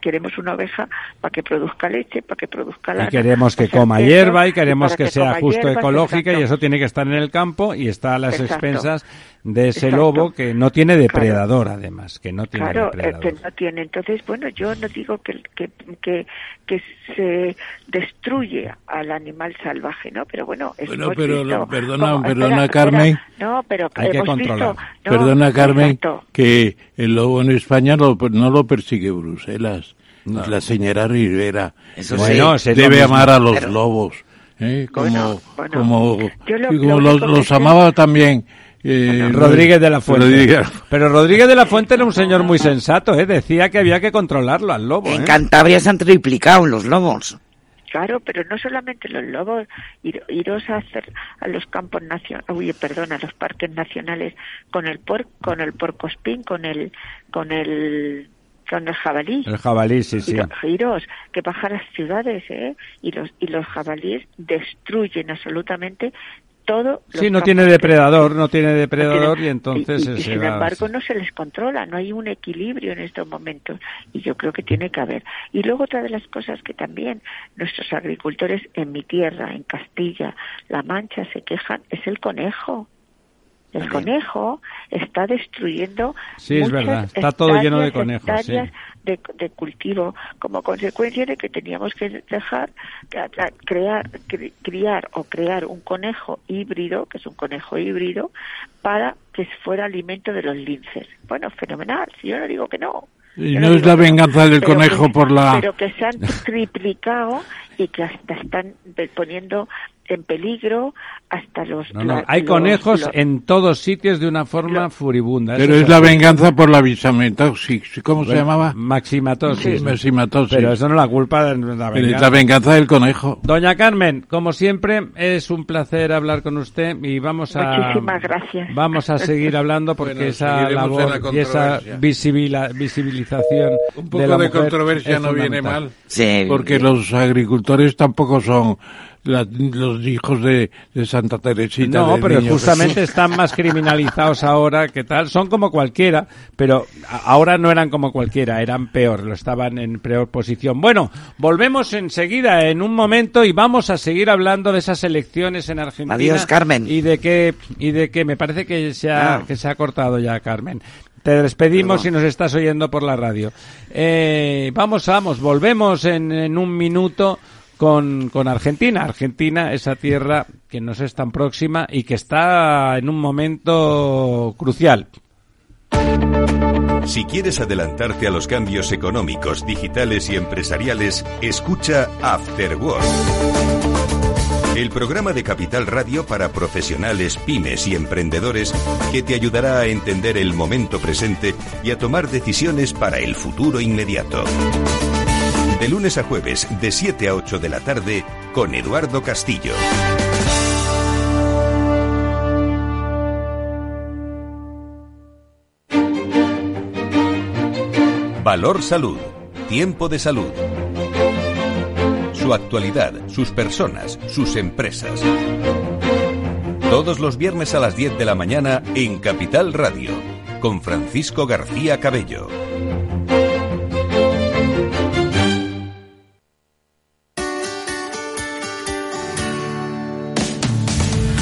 queremos una oveja para que produzca leche, para que produzca lana. Y queremos que coma hierba y queremos que, sea justo ecológica y eso tiene que estar en el campo y está a las expensas de ese lobo que no tiene depredador además, que no tiene claro, depredador. que no tiene. Entonces, bueno, yo no digo que, que, que, que se destruye al animal salvaje, ¿no? Pero bueno, bueno pero perdona, perdona Carmen. no, pero hay que controlar. perdona Carmen, que el lobo en España no, no lo persigue Bruselas. La señora Rivera Eso debe amar a los lobos. ¿eh? Como, como, los, amaba también. Eh, Rodríguez de la Fuente. Pero Rodríguez de la Fuente era un señor muy sensato, ¿eh? decía que había que controlarlo al lobo. En Cantabria se han triplicado los lobos. Claro, pero no solamente los lobos, iros a hacer a los campos nacionales, perdón, a los parques nacionales con el por, con el porcospín, con el con el con el jabalí. El jabalí, sí, sí. Giros, que bajan las ciudades, ¿eh? Y los, y los jabalíes destruyen absolutamente todo. Sí, no tiene depredador, no tiene depredador y entonces... Y, sin embargo no se les controla, no hay un equilibrio en estos momentos y yo creo que tiene que haber. Y luego otra de las cosas que también nuestros agricultores en mi tierra, en Castilla, La Mancha, se quejan es el conejo. El conejo está destruyendo. Sí, es verdad. Está todo lleno de conejos. Sí. De, de, cultivo como consecuencia de que teníamos que dejar crear criar o crear un conejo híbrido que es un conejo híbrido para que fuera alimento de los linces bueno fenomenal si yo no digo que no y no, es la venganza del conejo por la pero que se han triplicado y que hasta están poniendo en peligro hasta los... No, hay conejos en todos sitios de una forma furibunda. Pero es la venganza por la visametosis, ¿cómo se llamaba? Maximatosis. maximatosis. Pero eso no es la culpa de la venganza. Es la venganza del conejo. Doña Carmen, como siempre, es un placer hablar con usted y vamos a... Muchísimas gracias. Vamos a seguir hablando porque esa labor y esa visibilización Un poco de, controversia no viene mal. Sí. Porque los agricultores tampoco son los hijos de, Santa Teresita. No, pero justamente están más criminalizados ahora que tal. Son como cualquiera, pero ahora no eran como cualquiera, eran peor, lo estaban en peor posición. Bueno, volvemos enseguida en un momento y vamos a seguir hablando de esas elecciones en Argentina. Adiós, Carmen. Y de que, y de que me parece que se ha, que se ha cortado ya, Carmen. Te despedimos si nos estás oyendo por la radio. Eh, vamos, vamos, volvemos en, un minuto con, Argentina. Argentina, esa tierra que nos es tan próxima y que está en un momento crucial. Si quieres adelantarte a los cambios económicos, digitales y empresariales, escucha After el programa de Capital Radio para profesionales, pymes y emprendedores que te ayudará a entender el momento presente y a tomar decisiones para el futuro inmediato. De lunes a jueves, de 7 a 8 de la tarde, con Eduardo Castillo. Valor Salud. Tiempo de salud su actualidad, sus personas, sus empresas. Todos los viernes a las 10 de la mañana en Capital Radio, con Francisco García Cabello.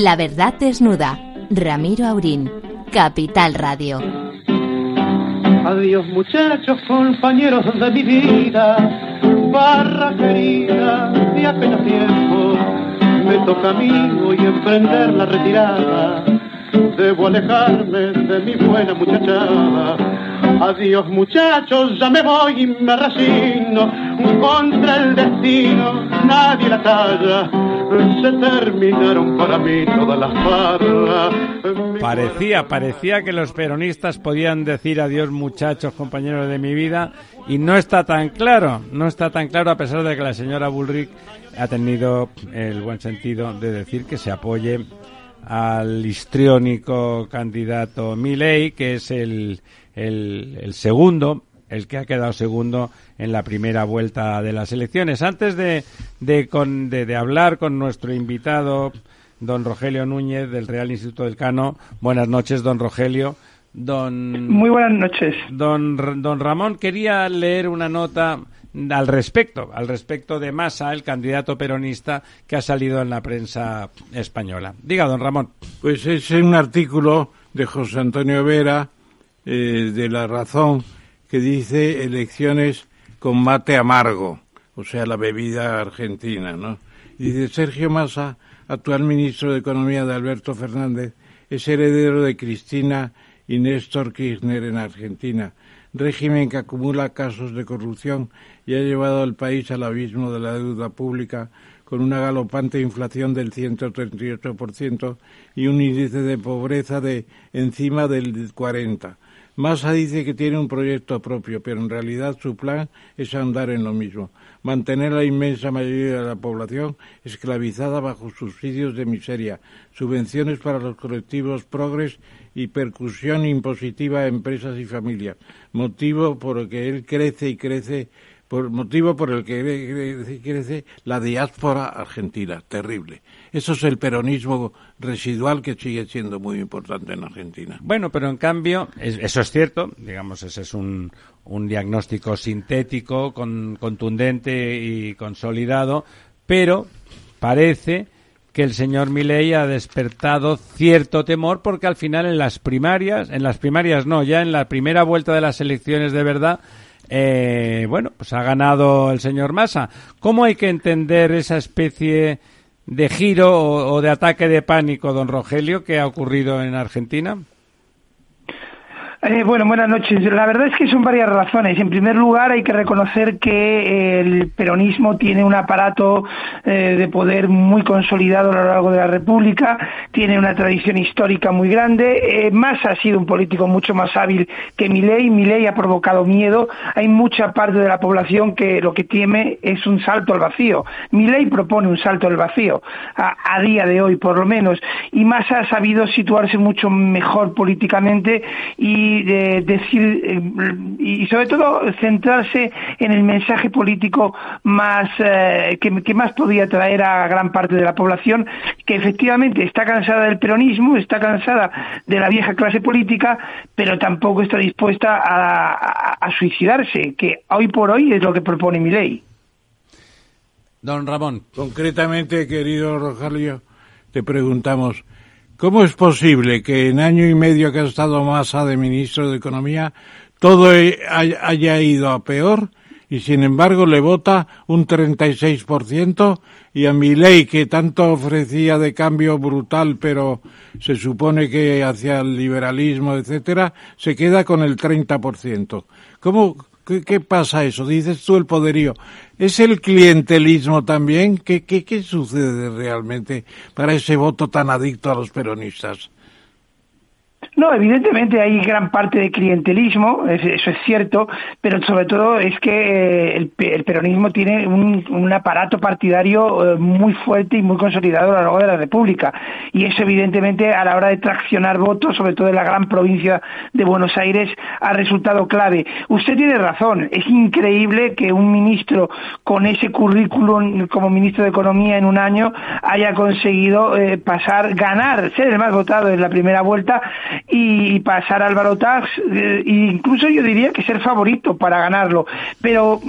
La verdad desnuda. Ramiro Aurín. Capital Radio. Adiós muchachos, compañeros de mi vida, barra querida de apenas tiempo. Me toca a mí hoy emprender la retirada. Debo alejarme de mi buena muchachada. Adiós muchachos, ya me voy y me resigno. Contra el destino, nadie la talla se terminaron para mí. Parecía, parecía que los peronistas podían decir adiós muchachos, compañeros de mi vida, y no está tan claro, no está tan claro a pesar de que la señora Bullrich ha tenido el buen sentido de decir que se apoye al histriónico candidato Milley, que es el, el, el segundo el que ha quedado segundo en la primera vuelta de las elecciones. Antes de, de, con, de, hablar con nuestro invitado, don Rogelio Núñez, del Real Instituto del Cano, buenas noches, don Rogelio. Don, Muy buenas noches. Don, don Ramón, quería leer una nota al respecto, al respecto de Massa, el candidato peronista que ha salido en la prensa española. Diga, don Ramón. Pues es un artículo de José Antonio Vera, eh, de La Razón, que dice elecciones con mate amargo, o sea, la bebida argentina, ¿no? dice Sergio Massa, actual ministro de Economía de Alberto Fernández, es heredero de Cristina y Néstor Kirchner en Argentina, régimen que acumula casos de corrupción y ha llevado al país al abismo de la deuda pública con una galopante inflación del 138% y un índice de pobreza de encima del 40%. Massa dice que tiene un proyecto propio, pero en realidad su plan es andar en lo mismo, mantener a la inmensa mayoría de la población esclavizada bajo subsidios de miseria, subvenciones para los colectivos progres y percusión impositiva a empresas y familias, motivo por el que él crece y crece por motivo por el que crece la diáspora argentina, terrible. Eso es el peronismo residual que sigue siendo muy importante en Argentina. Bueno, pero en cambio, eso es cierto, digamos, ese es un, un diagnóstico sintético, con, contundente y consolidado, pero parece que el señor Milei ha despertado cierto temor porque al final en las primarias, en las primarias no, ya en la primera vuelta de las elecciones de verdad, eh, bueno, pues ha ganado el señor Massa. ¿Cómo hay que entender esa especie de giro o, de ataque de pánico, don Rogelio, que ha ocurrido en Argentina? Eh, bueno, buenas noches. La verdad es que son varias razones. En primer lugar, hay que reconocer que el peronismo tiene un aparato eh, de poder muy consolidado a lo largo de la República, tiene una tradición histórica muy grande. Eh, Massa ha sido un político mucho más hábil que Milei. Milei ha provocado miedo. Hay mucha parte de la población que lo que teme es un salto al vacío. Milei propone un salto al vacío, a, a día de hoy por lo menos. Y Massa ha sabido situarse mucho mejor políticamente y de decir eh, y sobre todo centrarse en el mensaje político más eh, que, más podía traer a gran parte de la población que efectivamente está cansada del peronismo, está cansada de la vieja clase política, pero tampoco está dispuesta a, a suicidarse, que hoy por hoy es lo que propone mi ley. Don Ramón. Concretamente, querido Rogelio, te preguntamos, ¿Cómo es posible que en año y medio que ha estado Massa de ministro de Economía todo haya ido a peor y sin embargo le vota un 36% y a mi ley que tanto ofrecía de cambio brutal pero se supone que hacia el liberalismo etcétera se queda con el 30%. ¿Cómo, ¿Qué, pasa eso? Dices tú el poderío. ¿Es el clientelismo también? ¿Qué, qué, qué sucede realmente para ese voto tan adicto a los peronistas? No, evidentemente hay gran parte de clientelismo, eso es cierto, pero sobre todo es que eh, el, peronismo tiene un, aparato partidario eh, muy fuerte y muy consolidado a lo largo de la República. Y eso evidentemente a la hora de traccionar votos, sobre todo en la gran provincia de Buenos Aires, ha resultado clave. Usted tiene razón, es increíble que un ministro con ese currículum como ministro de Economía en un año haya conseguido eh, pasar, ganar, ser el más votado en la primera vuelta y pasar Álvaro Tax, eh, incluso yo diría que ser favorito para ganarlo. Pero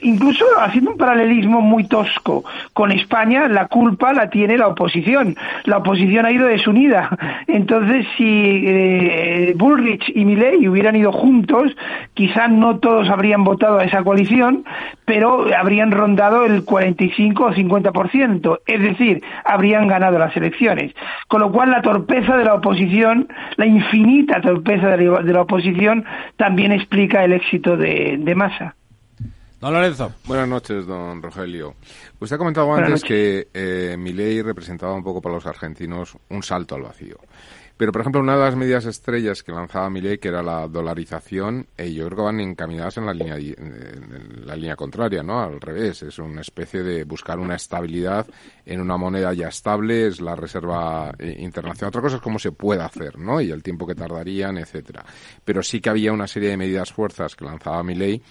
incluso haciendo un paralelismo muy tosco con España, la culpa la tiene la oposición. La oposición ha ido desunida. Entonces, si eh, Bullrich y Milley hubieran ido juntos, quizá no todos habrían votado a esa coalición, pero habrían rondado el 45 o 50%. Es decir, habrían ganado las elecciones. Con lo cual, la torpeza de la oposición, la infinita torpeza de la, oposición, también explica el éxito de, de Massa. Don Lorenzo. Buenas noches, don Rogelio. Usted ha comentado antes que eh, mi ley representaba un poco para los argentinos un salto al vacío. Pero, por ejemplo, una de las medidas estrellas que lanzaba ley, que era la dolarización, eh, yo creo que van encaminadas en la línea, en la línea contraria, ¿no? Al revés, es una especie de buscar una estabilidad en una moneda ya estable, es la reserva eh, internacional. Otra cosa es cómo se puede hacer, ¿no? Y el tiempo que tardarían, etcétera. Pero sí que había una serie de medidas fuerzas que lanzaba mi ley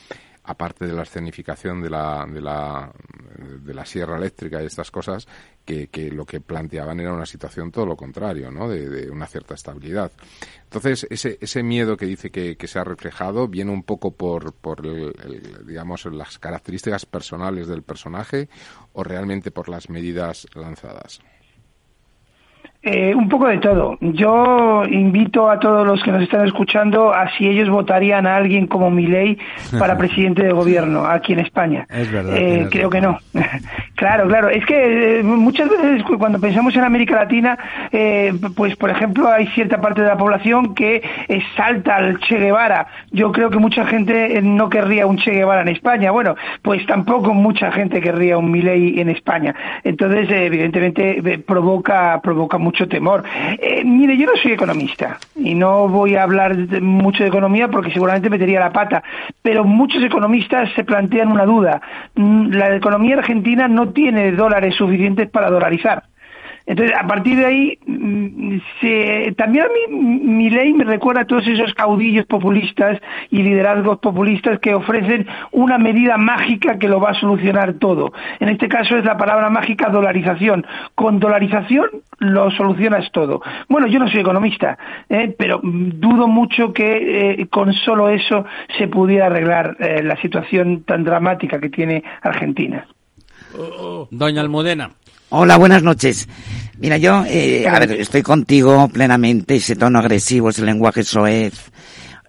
aparte de la escenificación de la, de la, de la sierra eléctrica y estas cosas, que, que, lo que planteaban era una situación todo lo contrario, ¿no? De, una cierta estabilidad. Entonces, ese, ese miedo que dice que, que se ha reflejado viene un poco por, por el, digamos, las características personales del personaje o realmente por las medidas lanzadas. Eh, un poco de todo. Yo invito a todos los que nos están escuchando a si ellos votarían a alguien como Milei para *laughs* presidente de gobierno aquí en España. Es verdad. Eh, creo que no. *laughs* claro, claro. Es que eh, muchas veces cuando pensamos en América Latina, pues por ejemplo hay cierta parte de la población que salta al Che Guevara. Yo creo que mucha gente no querría un Che Guevara en España. Bueno, pues tampoco mucha gente querría un Milei en España. Entonces, evidentemente provoca provoca mucho mucho temor. Eh, mire, yo no soy economista y no voy a hablar mucho de economía porque seguramente metería la pata, pero muchos economistas se plantean una duda. Mm, la economía argentina no tiene dólares suficientes para dolarizar. Entonces, a partir de ahí, mm, se, también a mí mi ley me recuerda a todos esos caudillos populistas y liderazgos populistas que ofrecen una medida mágica que lo va a solucionar todo. En este caso es la palabra mágica dolarización. Con dolarización lo solucionas todo. Bueno, yo no soy economista, ¿eh? pero dudo mucho que eh, con solo eso se pudiera arreglar eh, la situación tan dramática que tiene Argentina. Doña Almudena. Hola, buenas noches. Mira, yo, eh, a ver, estoy contigo plenamente, ese tono agresivo, ese lenguaje soez,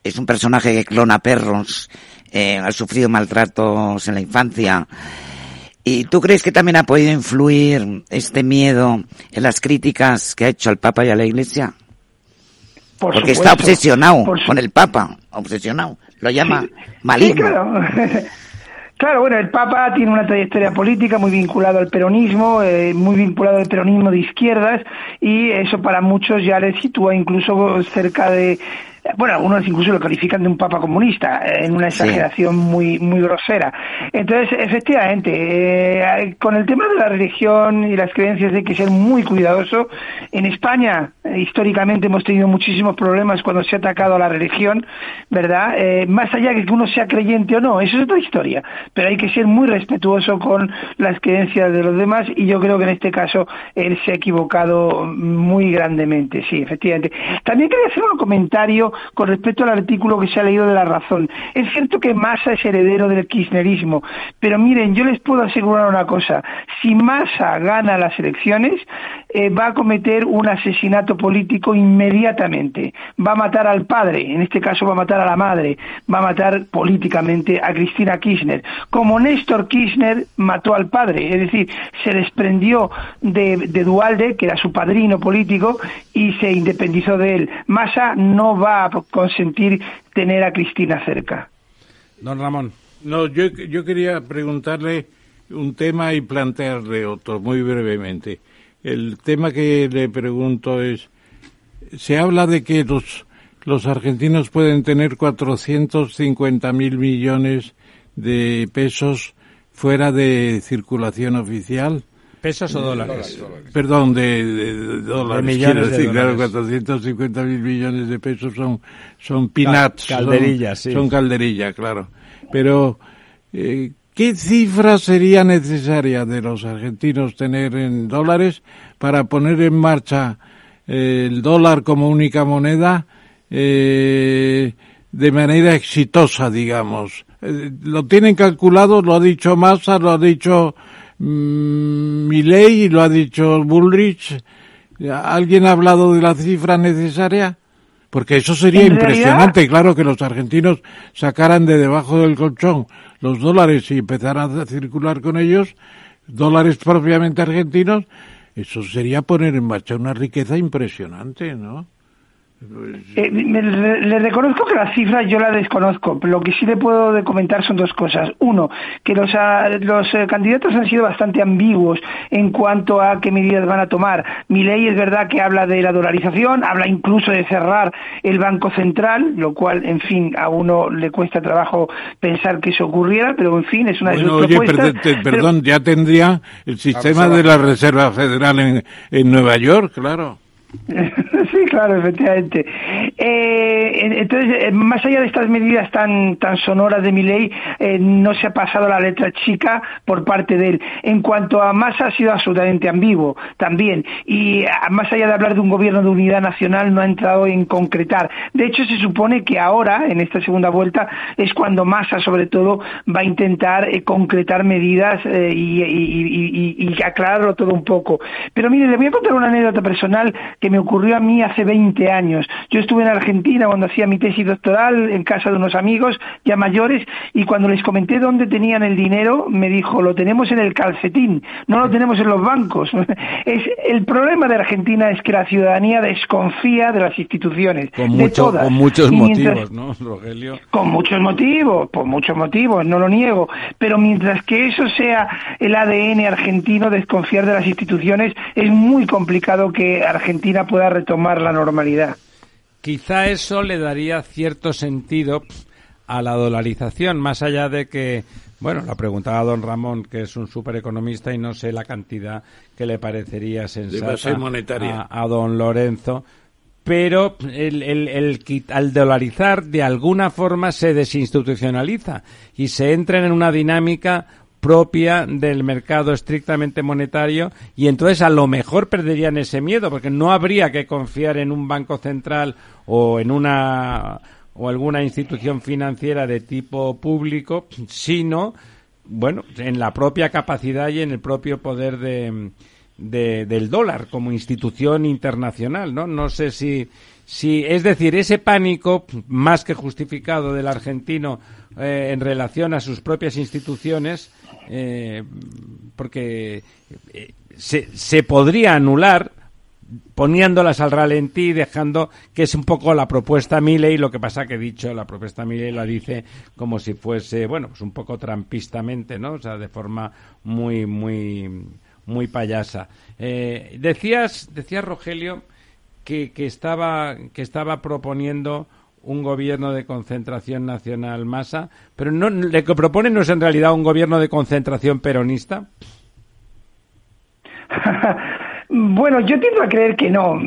es un personaje que clona perros, eh, ha sufrido maltratos en la infancia. ¿Y tú crees que también ha podido influir este miedo en las críticas que ha hecho al Papa y a la Iglesia? porque está obsesionado con el Papa, obsesionado. Lo llama maligno. Claro, *laughs* bueno, el Papa tiene una trayectoria política muy vinculada al peronismo, eh, muy vinculado al peronismo de izquierdas, y eso para muchos ya le sitúa incluso cerca de bueno, algunos incluso lo califican de un papa comunista, en una exageración muy, muy grosera. Entonces, efectivamente, eh, con el tema de la religión y las creencias hay que ser muy cuidadoso. En España, eh, históricamente, hemos tenido muchísimos problemas cuando se ha atacado a la religión, ¿verdad? Eh, más allá de que uno sea creyente o no, eso es otra historia, pero hay que ser muy respetuoso con las creencias de los demás y yo creo que en este caso él se ha equivocado muy grandemente, sí, efectivamente. También quería hacer un comentario con respecto al artículo que se ha leído de La Razón. Es cierto que Massa es heredero del kirchnerismo, pero miren, yo les puedo asegurar una cosa, si Massa gana las elecciones, eh, va a cometer un asesinato político inmediatamente, va a matar al padre, en este caso va a matar a la madre, va a matar políticamente a Cristina Kirchner, como Néstor Kirchner mató al padre, es decir, se desprendió de, de Dualde, que era su padrino político, y se independizó de él. Massa no va consentir tener a Cristina cerca. Don Ramón. No, yo, yo quería preguntarle un tema y plantearle otro muy brevemente. El tema que le pregunto es, se habla de que los, los argentinos pueden tener 450 mil millones de pesos fuera de circulación oficial. ¿Pesos o dólares? Perdón, de, dólares. millones decir, claro, 450 mil millones de pesos son, son peanuts. Calderillas, sí. Son calderillas, claro. Pero, eh, ¿qué cifra sería necesaria de los argentinos tener en dólares para poner en marcha eh, el dólar como única moneda eh, de manera exitosa, digamos? lo tienen calculado, lo ha dicho Massa, lo ha dicho Mm, ley lo ha dicho Bullrich. ¿Alguien ha hablado de la cifra necesaria? Porque eso sería impresionante, claro, que los argentinos sacaran de debajo del colchón los dólares y empezaran a circular con ellos, dólares propiamente argentinos, eso sería poner en marcha una riqueza impresionante, ¿no? Eh, le, reconozco que las cifras yo las desconozco, pero lo que sí le puedo comentar son dos cosas. Uno, que los, ah, los eh, candidatos han sido bastante ambiguos en cuanto a qué medidas van a tomar. Mi ley es verdad que habla de la dolarización, habla incluso de cerrar el Banco Central, lo cual, en fin, a uno le cuesta trabajo pensar que eso ocurriera, pero en fin, es una de sus oye, Perdón, ya tendría el sistema de la Reserva Federal en, en Nueva York, claro. *laughs* sí, claro, efectivamente. Eh, entonces, eh, más allá de estas medidas tan, tan sonoras de mi ley, eh, no se ha pasado la letra chica por parte de él. En cuanto a Massa, ha sido absolutamente ambiguo también. Y más allá de hablar de un gobierno de unidad nacional, no ha entrado en concretar. De hecho, se supone que ahora, en esta segunda vuelta, es cuando Massa, sobre todo, va a intentar concretar medidas y, y aclararlo todo un poco. Pero mire, le voy a contar una anécdota personal que me ocurrió a mí hace 20 años. Yo estuve en Argentina cuando hacía mi tesis doctoral en casa de unos amigos ya mayores y cuando les comenté dónde tenían el dinero me dijo lo tenemos en el calcetín, no lo tenemos en los bancos. *laughs* es el problema de Argentina es que la ciudadanía desconfía de las instituciones, con, de todas. con muchos motivos, ¿no, Rogelio? Con muchos motivos, por muchos motivos, no lo niego, pero mientras que eso sea el ADN argentino desconfiar de las instituciones es muy complicado que Argentina pueda retomar la normalidad. Quizá eso le daría cierto sentido a la dolarización, más allá de que, bueno, la preguntaba don Ramón, que es un supereconomista y no sé la cantidad que le parecería sensata monetaria. A, don Lorenzo, pero el, el, el, al dolarizar de alguna forma se desinstitucionaliza y se entra en una dinámica propia del mercado estrictamente monetario y entonces a lo mejor perderían ese miedo porque no habría que confiar en un banco central o en una o alguna institución financiera de tipo público, sino bueno, en la propia capacidad y en el propio poder de, del dólar como institución internacional, ¿no? No sé si si es decir, ese pánico más que justificado del argentino eh, en relación a sus propias instituciones eh, porque eh, se, se podría anular poniéndolas al ralentí, dejando que es un poco la propuesta Milley, lo que pasa que he dicho, la propuesta Milley la dice como si fuese, bueno, pues un poco trampistamente, ¿no? O sea, de forma muy, muy, muy payasa. Decías, decías Rogelio, que, que, estaba, que estaba proponiendo un gobierno de concentración nacional masa, pero no, lo que propone no es en realidad un gobierno de concentración peronista. *laughs* Bueno, yo tiendo a creer que no.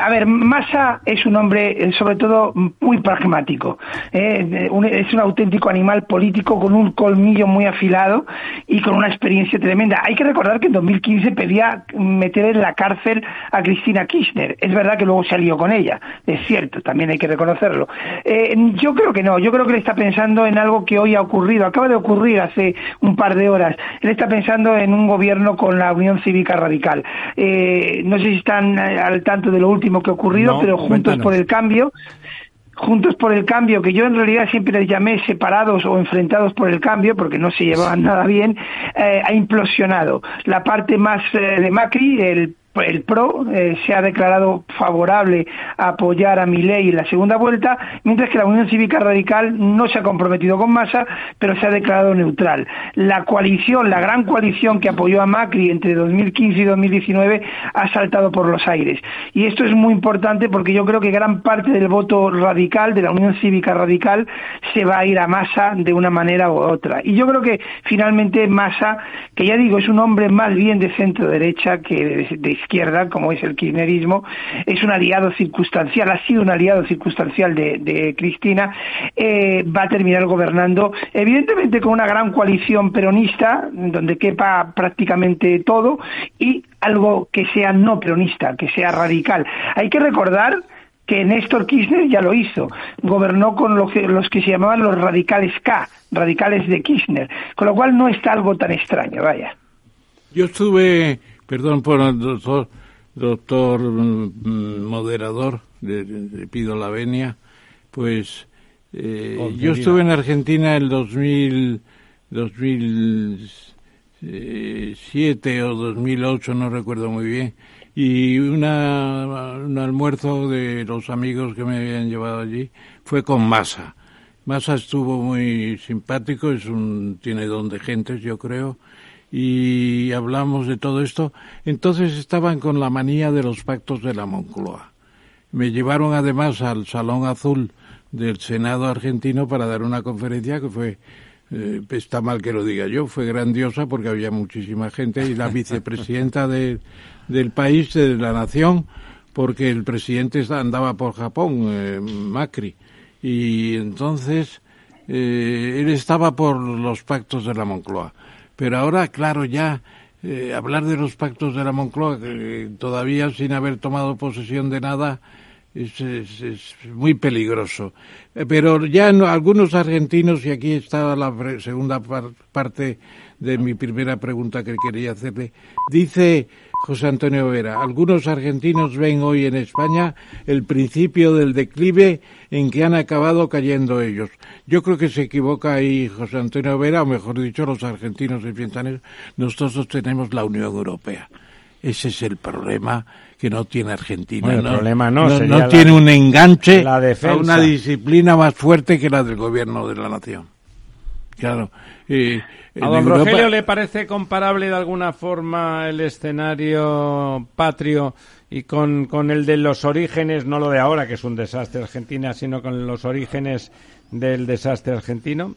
A ver, Massa es un hombre, eh, sobre todo, muy pragmático. Eh, es un auténtico animal político con un colmillo muy afilado y con una experiencia tremenda. Hay que recordar que en 2015 pedía meter en la cárcel a Cristina Kirchner. Es verdad que luego salió con ella, es cierto, también hay que reconocerlo. Eh, yo creo que no, yo creo que él está pensando en algo que hoy ha ocurrido, acaba de ocurrir hace un par de horas. Él está pensando en un gobierno con la Unión Cívica Radical. No sé si están eh, al tanto de lo último que ha ocurrido, pero Juntos por el Cambio, Juntos por el Cambio, que yo en realidad siempre les llamé separados o enfrentados por el cambio, porque no se llevaban nada bien, eh, ha implosionado. La parte más de Macri, el el PRO eh, se ha declarado favorable a apoyar a Milei en la segunda vuelta, mientras que la Unión Cívica Radical no se ha comprometido con Massa, pero se ha declarado neutral. La coalición, la gran coalición que apoyó a Macri entre 2015 y 2019 ha saltado por los aires. Y esto es muy importante porque yo creo que gran parte del voto radical, de la Unión Cívica Radical, se va a ir a Massa de una manera u otra. Y yo creo que finalmente Massa, que ya digo, es un hombre más bien de centro derecha que de, izquierda, como es el kirchnerismo, es un aliado circunstancial, ha sido un aliado circunstancial de, Cristina, eh, va a terminar gobernando, evidentemente con una gran coalición peronista, donde quepa prácticamente todo, y algo que sea no peronista, que sea radical. Hay que recordar que Néstor Kirchner ya lo hizo, gobernó con los que, los que se llamaban los radicales K, radicales de Kirchner, con lo cual no está algo tan extraño, vaya. Yo estuve Perdón por el doctor, doctor mm, moderador, le, pido la venia. Pues eh, yo estuve en Argentina el 2000, 2007 o 2008, no recuerdo muy bien, y una, un almuerzo de los amigos que me habían llevado allí fue con Massa. Massa estuvo muy simpático, es un, tiene don de gentes, yo creo, y hablamos de todo esto, entonces estaban con la manía de los pactos de la Moncloa. Me llevaron además al Salón Azul del Senado argentino para dar una conferencia que fue, eh, está mal que lo diga yo, fue grandiosa porque había muchísima gente y la vicepresidenta de, del país, de la nación, porque el presidente andaba por Japón, eh, Macri, y entonces eh, él estaba por los pactos de la Moncloa. Pero ahora, claro, ya eh, hablar de los pactos de la Moncloa, todavía sin haber tomado posesión de nada, es, es, muy peligroso. Eh, pero ya algunos argentinos, y aquí está la segunda parte de mi primera pregunta que quería hacerle, dice José Antonio Vera, algunos argentinos ven hoy en España el principio del declive en que han acabado cayendo ellos. Yo creo que se equivoca ahí José Antonio Vera, o mejor dicho, los argentinos que piensan eso. Nosotros tenemos la Unión Europea. Ese es el problema que no tiene Argentina. el problema no, no, tiene un enganche a una disciplina más fuerte que la del gobierno de la nación. Claro. ¿A don Rogelio le parece comparable de alguna forma el escenario patrio y con, con el de los orígenes, no lo de ahora, que es un desastre Argentina, sino con los orígenes del desastre argentino?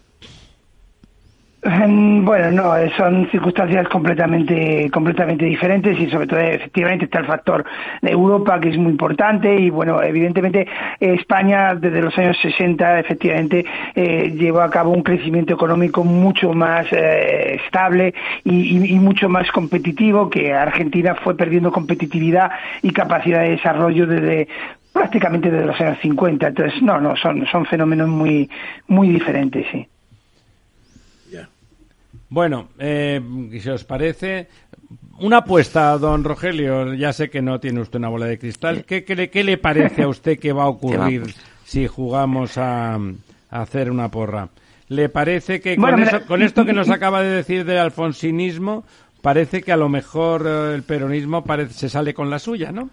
Bueno, no, son circunstancias completamente, completamente diferentes y sobre todo efectivamente está el factor de Europa que es muy importante y bueno, evidentemente España desde los años 60 efectivamente eh, llevó a cabo un crecimiento económico mucho más eh, estable y, y, mucho más competitivo que Argentina fue perdiendo competitividad y capacidad de desarrollo desde prácticamente desde los años 50. Entonces, no, no, son, son fenómenos muy, muy diferentes, sí. Bueno, eh, si os parece, una apuesta, don Rogelio. Ya sé que no tiene usted una bola de cristal. ¿Qué, qué, le parece a usted que va a *laughs* ocurrir si jugamos a, hacer una porra? ¿Le parece que con, esto que nos acaba de decir del alfonsinismo, parece que a lo mejor eh, el peronismo parece, se sale con la suya, ¿no?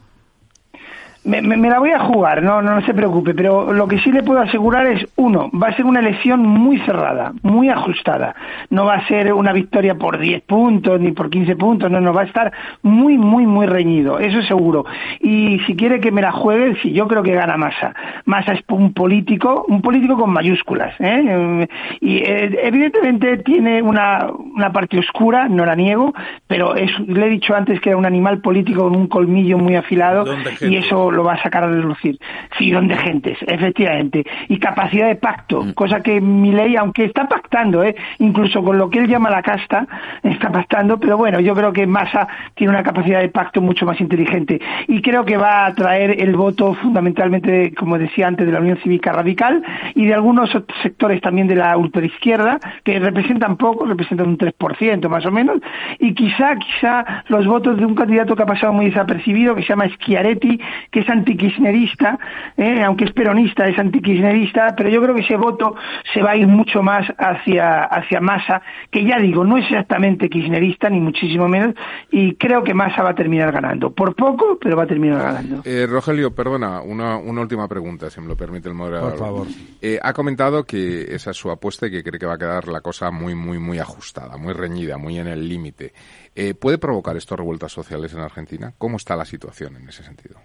Me, me, la voy a jugar, no, no, se preocupe, pero lo que sí le puedo asegurar es, uno, va a ser una elección muy cerrada, muy ajustada. No va a ser una victoria por 10 puntos ni por 15 puntos, no, no, va a estar muy, muy, muy reñido, eso seguro. Y si quiere que me la juegue, sí, yo creo que gana Massa. Massa es un político, un político con mayúsculas, ¿eh? Y eh, evidentemente tiene una, una parte oscura, no la niego, pero es, le he dicho antes que era un animal político con un colmillo muy afilado y eso lo va a sacar a relucir. Filón de gentes, efectivamente. Y capacidad de pacto, mm. cosa que mi ley, aunque está pactando, ¿eh? incluso con lo que él llama la casta, está pactando, pero bueno, yo creo que Massa tiene una capacidad de pacto mucho más inteligente. Y creo que va a traer el voto fundamentalmente, como decía antes, de la Unión Cívica Radical y de algunos sectores también de la ultraizquierda, que representan poco, representan un 3% más o menos, y quizá, quizá los votos de un candidato que ha pasado muy desapercibido, que se llama Schiaretti, que es antikirchnerista, ¿eh? aunque es peronista, es antikirchnerista, pero yo creo que ese voto se va a ir mucho más hacia, hacia Massa, que ya digo, no es exactamente kirchnerista, ni muchísimo menos, y creo que Massa va a terminar ganando. Por poco, pero va a terminar ganando. Eh, Rogelio, perdona, una, una última pregunta, si me lo permite el moderador. Por favor. Eh, ha comentado que esa es su apuesta y que cree que va a quedar la cosa muy, muy, muy ajustada, muy reñida, muy en el límite. Eh, ¿Puede provocar esto revueltas sociales en Argentina? ¿Cómo está la situación en ese sentido?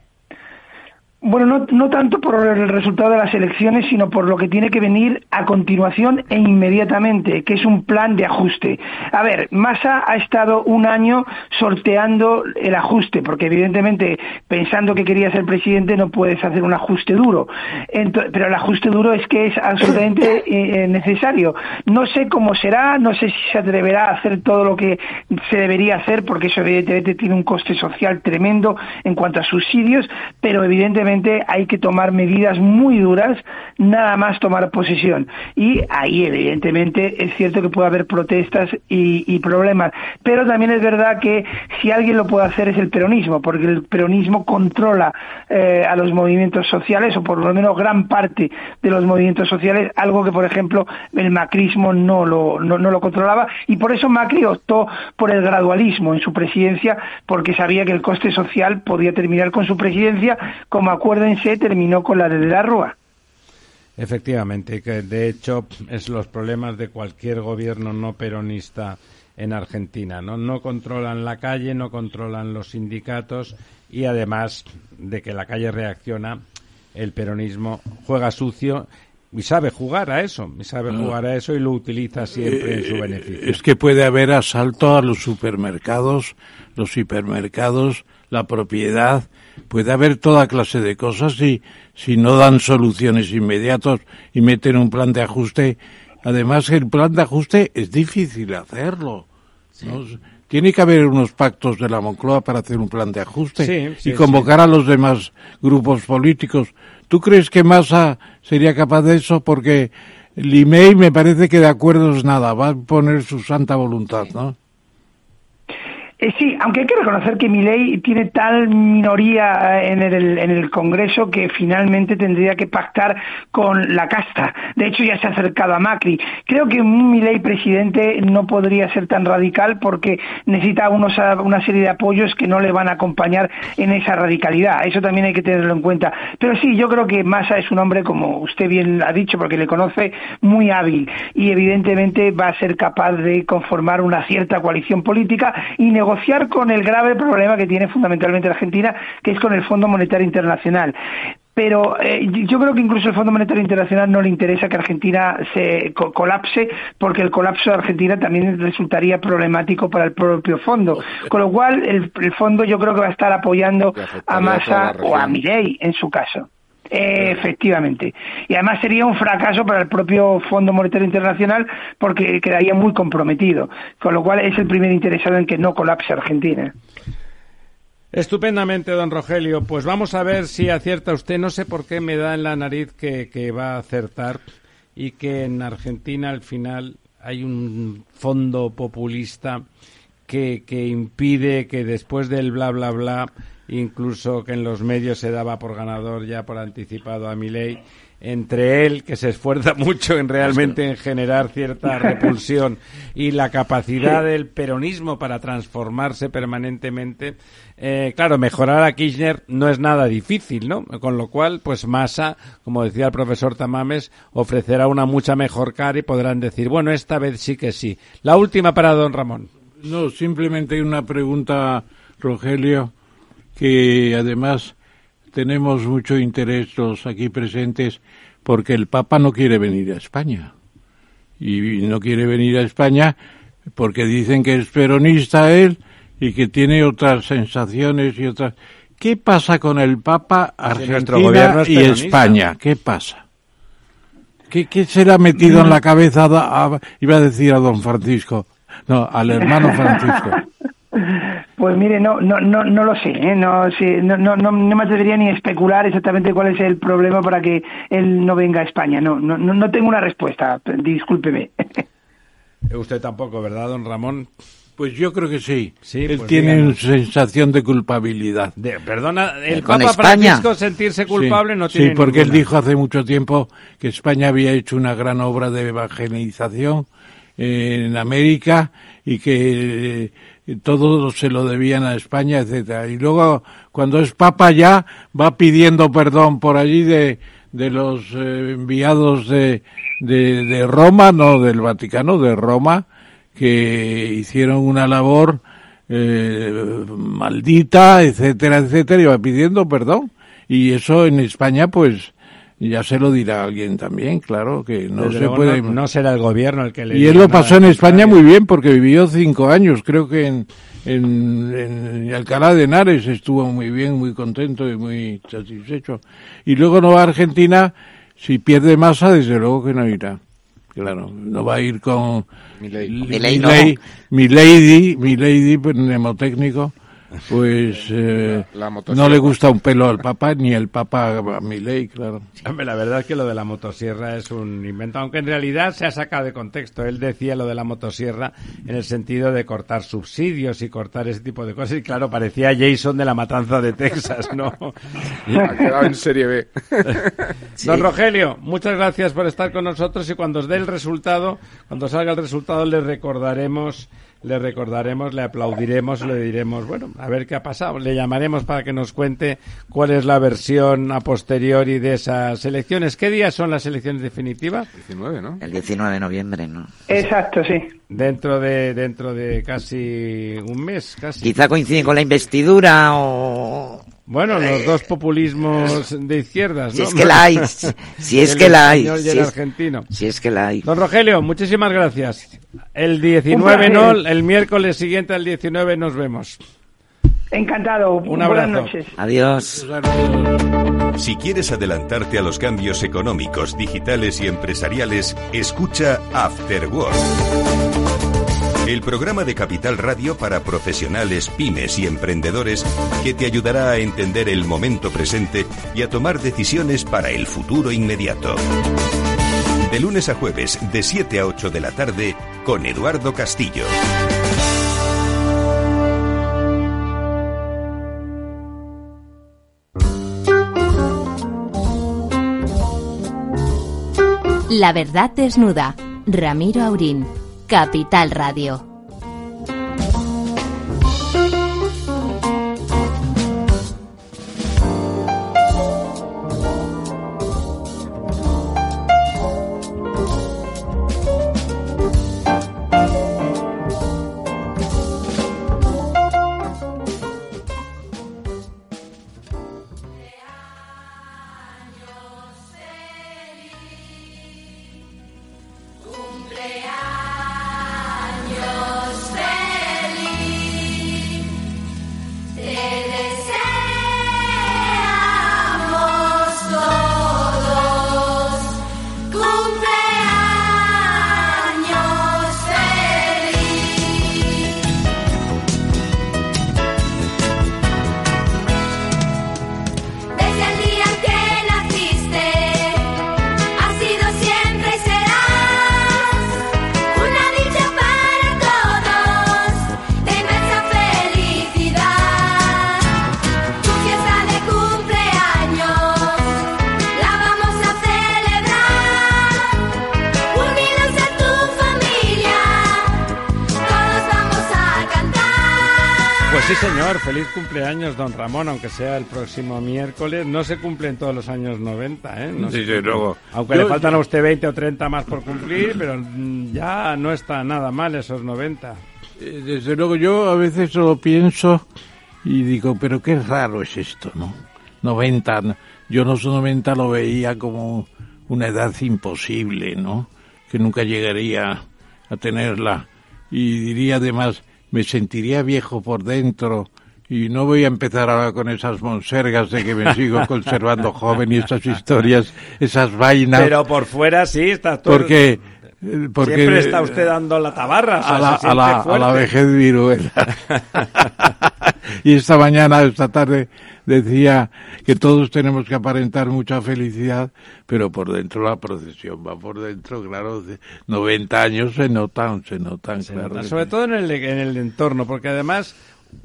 Bueno, no, no tanto por el resultado de las elecciones, sino por lo que tiene que venir a continuación e inmediatamente, que es un plan de ajuste. A ver, Massa ha estado un año sorteando el ajuste, porque evidentemente pensando que quería ser presidente no puedes hacer un ajuste duro. pero el ajuste duro es que es absolutamente *coughs* eh, necesario. No sé cómo será, no sé si se atreverá a hacer todo lo que se debería hacer, porque eso evidentemente tiene un coste social tremendo en cuanto a subsidios, pero evidentemente hay que tomar medidas muy duras, nada más tomar posesión. Y ahí, evidentemente, es cierto que puede haber protestas y, problemas. Pero también es verdad que si alguien lo puede hacer es el peronismo, porque el peronismo controla eh, a los movimientos sociales, o por lo menos gran parte de los movimientos sociales, algo que, por ejemplo, el macrismo no lo, no lo controlaba. Y por eso Macri optó por el gradualismo en su presidencia, porque sabía que el coste social podía terminar con su presidencia como acuérdense, terminó con la de la Rúa. Efectivamente, que de hecho es los problemas de cualquier gobierno no peronista en Argentina, ¿no? No controlan la calle, no controlan los sindicatos y además de que la calle reacciona, el peronismo juega sucio y sabe jugar a eso, y sabe jugar a eso y lo utiliza siempre en su eh, beneficio. Es que puede haber asalto a los supermercados, los hipermercados, la propiedad, puede haber toda clase de cosas y si no dan soluciones inmediatas y meten un plan de ajuste, además el plan de ajuste es difícil hacerlo. Tiene que haber unos pactos de la Moncloa para hacer un plan de ajuste y convocar a los demás grupos políticos. ¿Tú crees que Massa sería capaz de eso? Porque Limei me parece que de acuerdo es nada, va a poner su santa voluntad, ¿no? Eh, sí, aunque hay que reconocer que mi ley tiene tal minoría eh, en el, en el Congreso que finalmente tendría que pactar con la casta. De hecho, ya se ha acercado a Macri. Creo que un ley presidente no podría ser tan radical porque necesita unos, una serie de apoyos que no le van a acompañar en esa radicalidad. Eso también hay que tenerlo en cuenta. Pero sí, yo creo que Massa es un hombre, como usted bien ha dicho, porque le conoce, muy hábil y evidentemente va a ser capaz de conformar una cierta coalición política y negociar con el grave problema que tiene fundamentalmente Argentina, que es con el Fondo Monetario Internacional pero eh, yo creo que incluso el Fondo Monetario Internacional no le interesa que Argentina se colapse, porque el colapso de Argentina también resultaría problemático para el propio fondo. Con lo cual, el, fondo yo creo que va a estar apoyando a Massa o a Milei, en su caso. Efectivamente. Y además sería un fracaso para el propio Fondo Monetario Internacional porque quedaría muy comprometido. Con lo cual es el primer interesado en que no colapse Argentina. Estupendamente, don Rogelio. Pues vamos a ver si acierta usted. No sé por qué me da en la nariz que, va a acertar y que en Argentina al final hay un fondo populista que, que impide que después del bla bla bla incluso que en los medios se daba por ganador ya por anticipado a Milei entre él, que se esfuerza *laughs* mucho en realmente en generar cierta *laughs* repulsión, y la capacidad del peronismo para transformarse permanentemente, eh, claro, mejorar a Kirchner no es nada difícil, ¿no? Con lo cual, pues Massa, como decía el profesor Tamames, ofrecerá una mucha mejor cara y podrán decir, bueno, esta vez sí que sí. La última para don Ramón. No, simplemente una pregunta, Rogelio, que además tenemos mucho interés los aquí presentes porque el Papa no quiere venir a España. Y no quiere venir a España porque dicen que es peronista él y que tiene otras sensaciones y otras. ¿Qué pasa con el Papa, Argentina y España? ¿Qué pasa? ¿Qué, qué se le ha metido en la cabeza, iba a decir a don Francisco, no, al hermano Francisco? *laughs* Pues mire, no, no, no, no lo sé, ¿eh? no, no, no, no, me atrevería ni a especular exactamente cuál es el problema para que él no venga a España. No, no, no tengo una respuesta, discúlpeme. *laughs* Usted tampoco, ¿verdad, don Ramón? Pues yo creo que sí. sí él pues tiene una sensación de culpabilidad. perdona, el Papa Francisco sentirse culpable no tiene Sí, porque él dijo hace mucho tiempo que España había hecho una gran obra de evangelización en América y que todo se lo debían a España, etcétera. Y luego, cuando es papa ya, va pidiendo perdón por allí de, de los eh, enviados de, de, de, Roma, no del Vaticano, de Roma, que hicieron una labor eh, maldita, etcétera, etcétera, y va pidiendo perdón. Y eso en España, pues, ya se lo dirá alguien también, claro, que no se puede... No, será el gobierno el que le... Y él lo pasó en España muy bien porque vivió cinco años, creo que en, en, Alcalá de Henares estuvo muy bien, muy contento y muy satisfecho. Y luego no va a Argentina, si pierde masa, desde luego que no irá. Claro, no va a ir con... Mi lady, mi lady, mi lady, pues, mnemotécnico pues eh, no le gusta un pelo al Papa ni el Papa a mi ley, claro. la verdad es que lo de la motosierra es un invento, aunque en realidad se ha sacado de contexto. Él decía lo de la motosierra en el sentido de cortar subsidios y cortar ese tipo de cosas. Y claro, parecía Jason de la matanza de Texas, ¿no? *laughs* ha quedado en serie B. *laughs* Don Rogelio, muchas gracias por estar con nosotros y cuando os dé el resultado, cuando salga el resultado, le recordaremos le recordaremos, le aplaudiremos, le diremos, bueno, a ver qué ha pasado. Le llamaremos para que nos cuente cuál es la versión a posteriori de esas elecciones. ¿Qué días son las elecciones definitivas? 19, ¿no? El 19 de noviembre, ¿no? Exacto, sí. Dentro de, dentro de casi un mes, casi. Quizá coincide con la investidura o... Bueno, los dos populismos de izquierdas, ¿no? Si es que la hay, *laughs* si es que la hay. Si es, argentino. Si es que la hay. Don Rogelio, muchísimas gracias. El 19 no, el miércoles siguiente al 19 nos vemos. Encantado. Un abrazo. Buenas noches. Adiós. Si quieres adelantarte a los cambios económicos, digitales y empresariales, escucha After Work el programa de Capital Radio para profesionales, pymes y emprendedores que te ayudará a entender el momento presente y a tomar decisiones para el futuro inmediato. De lunes a jueves, de 7 a 8 de la tarde, con Eduardo Castillo. La verdad desnuda. Ramiro Aurín. Capital Radio. Don Ramón, aunque sea el próximo miércoles. No se cumplen todos los años 90, ¿eh? No Sí, sí, luego. Aunque Yo- le faltan a usted 20 o 30 más por cumplir, pero ya no está nada mal esos 90. Eh, Desde luego yo a veces lo pienso y digo, pero qué raro es esto, ¿no? 90, no- yo los 90 lo veía como una edad imposible, ¿no? Que nunca llegaría a tenerla. Y diría además, me sentiría viejo por dentro y no voy a empezar ahora con esas monsergas de que me sigo *laughs* conservando joven y esas historias, esas vainas. Pero por fuera sí, está todo... porque, eh, porque Siempre está usted dando la tabarra. a la, a la, a la vejez viruela. *laughs* y esta mañana, esta tarde, decía que todos tenemos que aparentar mucha felicidad, pero por dentro la procesión va por dentro, claro, de 90 años se notan, se notan, Se claro. nota, que sobre todo en el, en el entorno, porque además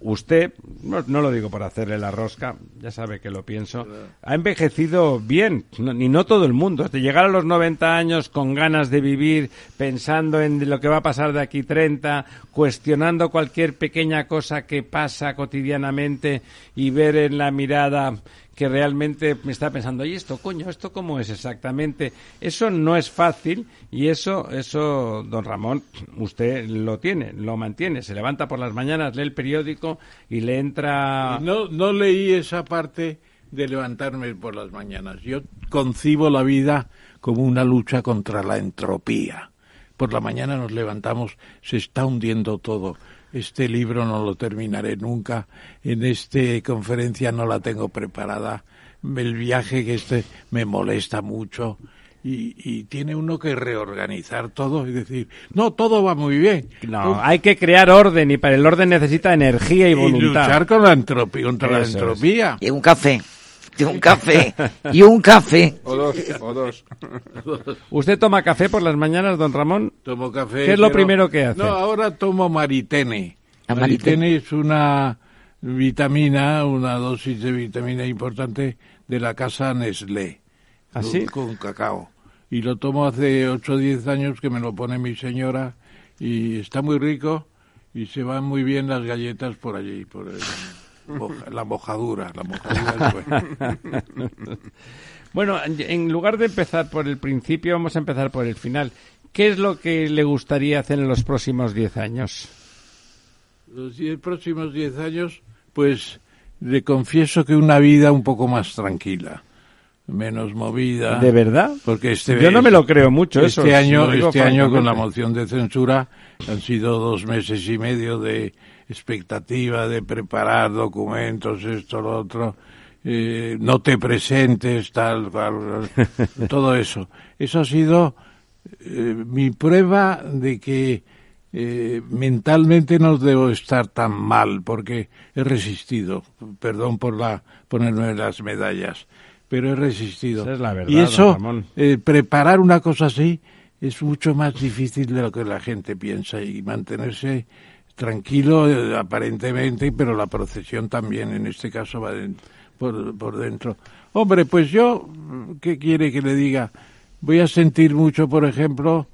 usted, no, no lo digo por hacerle la rosca, ya sabe que lo pienso, ha envejecido bien, no, ni no todo el mundo. De llegar a los 90 años con ganas de vivir, pensando en lo que va a pasar de aquí 30, cuestionando cualquier pequeña cosa que pasa cotidianamente y ver en la mirada que realmente me está pensando, ¿y esto, coño, esto cómo es exactamente? Eso no es fácil y eso, eso, don Ramón, usted lo tiene, lo mantiene. Se levanta por las mañanas, lee el periódico y le entra... No, no leí esa parte de levantarme por las mañanas. Yo concibo la vida como una lucha contra la entropía. Por la mañana nos levantamos, se está hundiendo todo. Este libro no lo terminaré nunca. En esta conferencia no la tengo preparada. El viaje que este me molesta mucho. Y, y tiene uno que reorganizar todo y decir, no, todo va muy bien. No, hay que crear orden y para el orden necesita energía y y voluntad. luchar con la entropía, contra la es. entropía. Y un café. Y un café. Y un café. O dos, o dos. ¿Usted toma café por las mañanas, don Ramón? Tomo café. ¿Qué es lo pero- primero que hace? No, ahora tomo maritene. Maritene es una vitamina, una dosis de vitamina importante de la casa Nestlé. ¿Ah, con- cacao. Y lo tomo hace 8 o 10 años que me lo pone mi señora y está muy rico y se van muy bien las galletas por allí, por el- moja- la mojadura. La mojadura es *laughs* buena. Bueno, en- lugar de empezar por el principio, vamos a empezar por el final. ¿Qué es lo que le gustaría hacer en los próximos 10 años? los diez próximos diez años, pues le confieso que una vida un poco más tranquila, menos movida. ¿De verdad? Porque este Yo no me lo creo mucho Este eso, año, este año con la moción de censura han sido dos meses y medio de expectativa de preparar documentos, esto, lo otro. eh, no te presentes, tal, cual, *laughs* todo eso. Eso ha sido eh, mi prueba de que eh, mentalmente no debo estar tan mal porque he resistido. Perdón por la ponerme las medallas, pero he resistido. Esa es la verdad, y eso, preparar una cosa así es mucho más difícil de lo que la gente piensa y mantenerse tranquilo eh, aparentemente, pero la procesión también en este caso va de- por, por dentro. Hombre, pues yo, ¿qué quiere que le diga? Voy a sentir mucho, por ejemplo,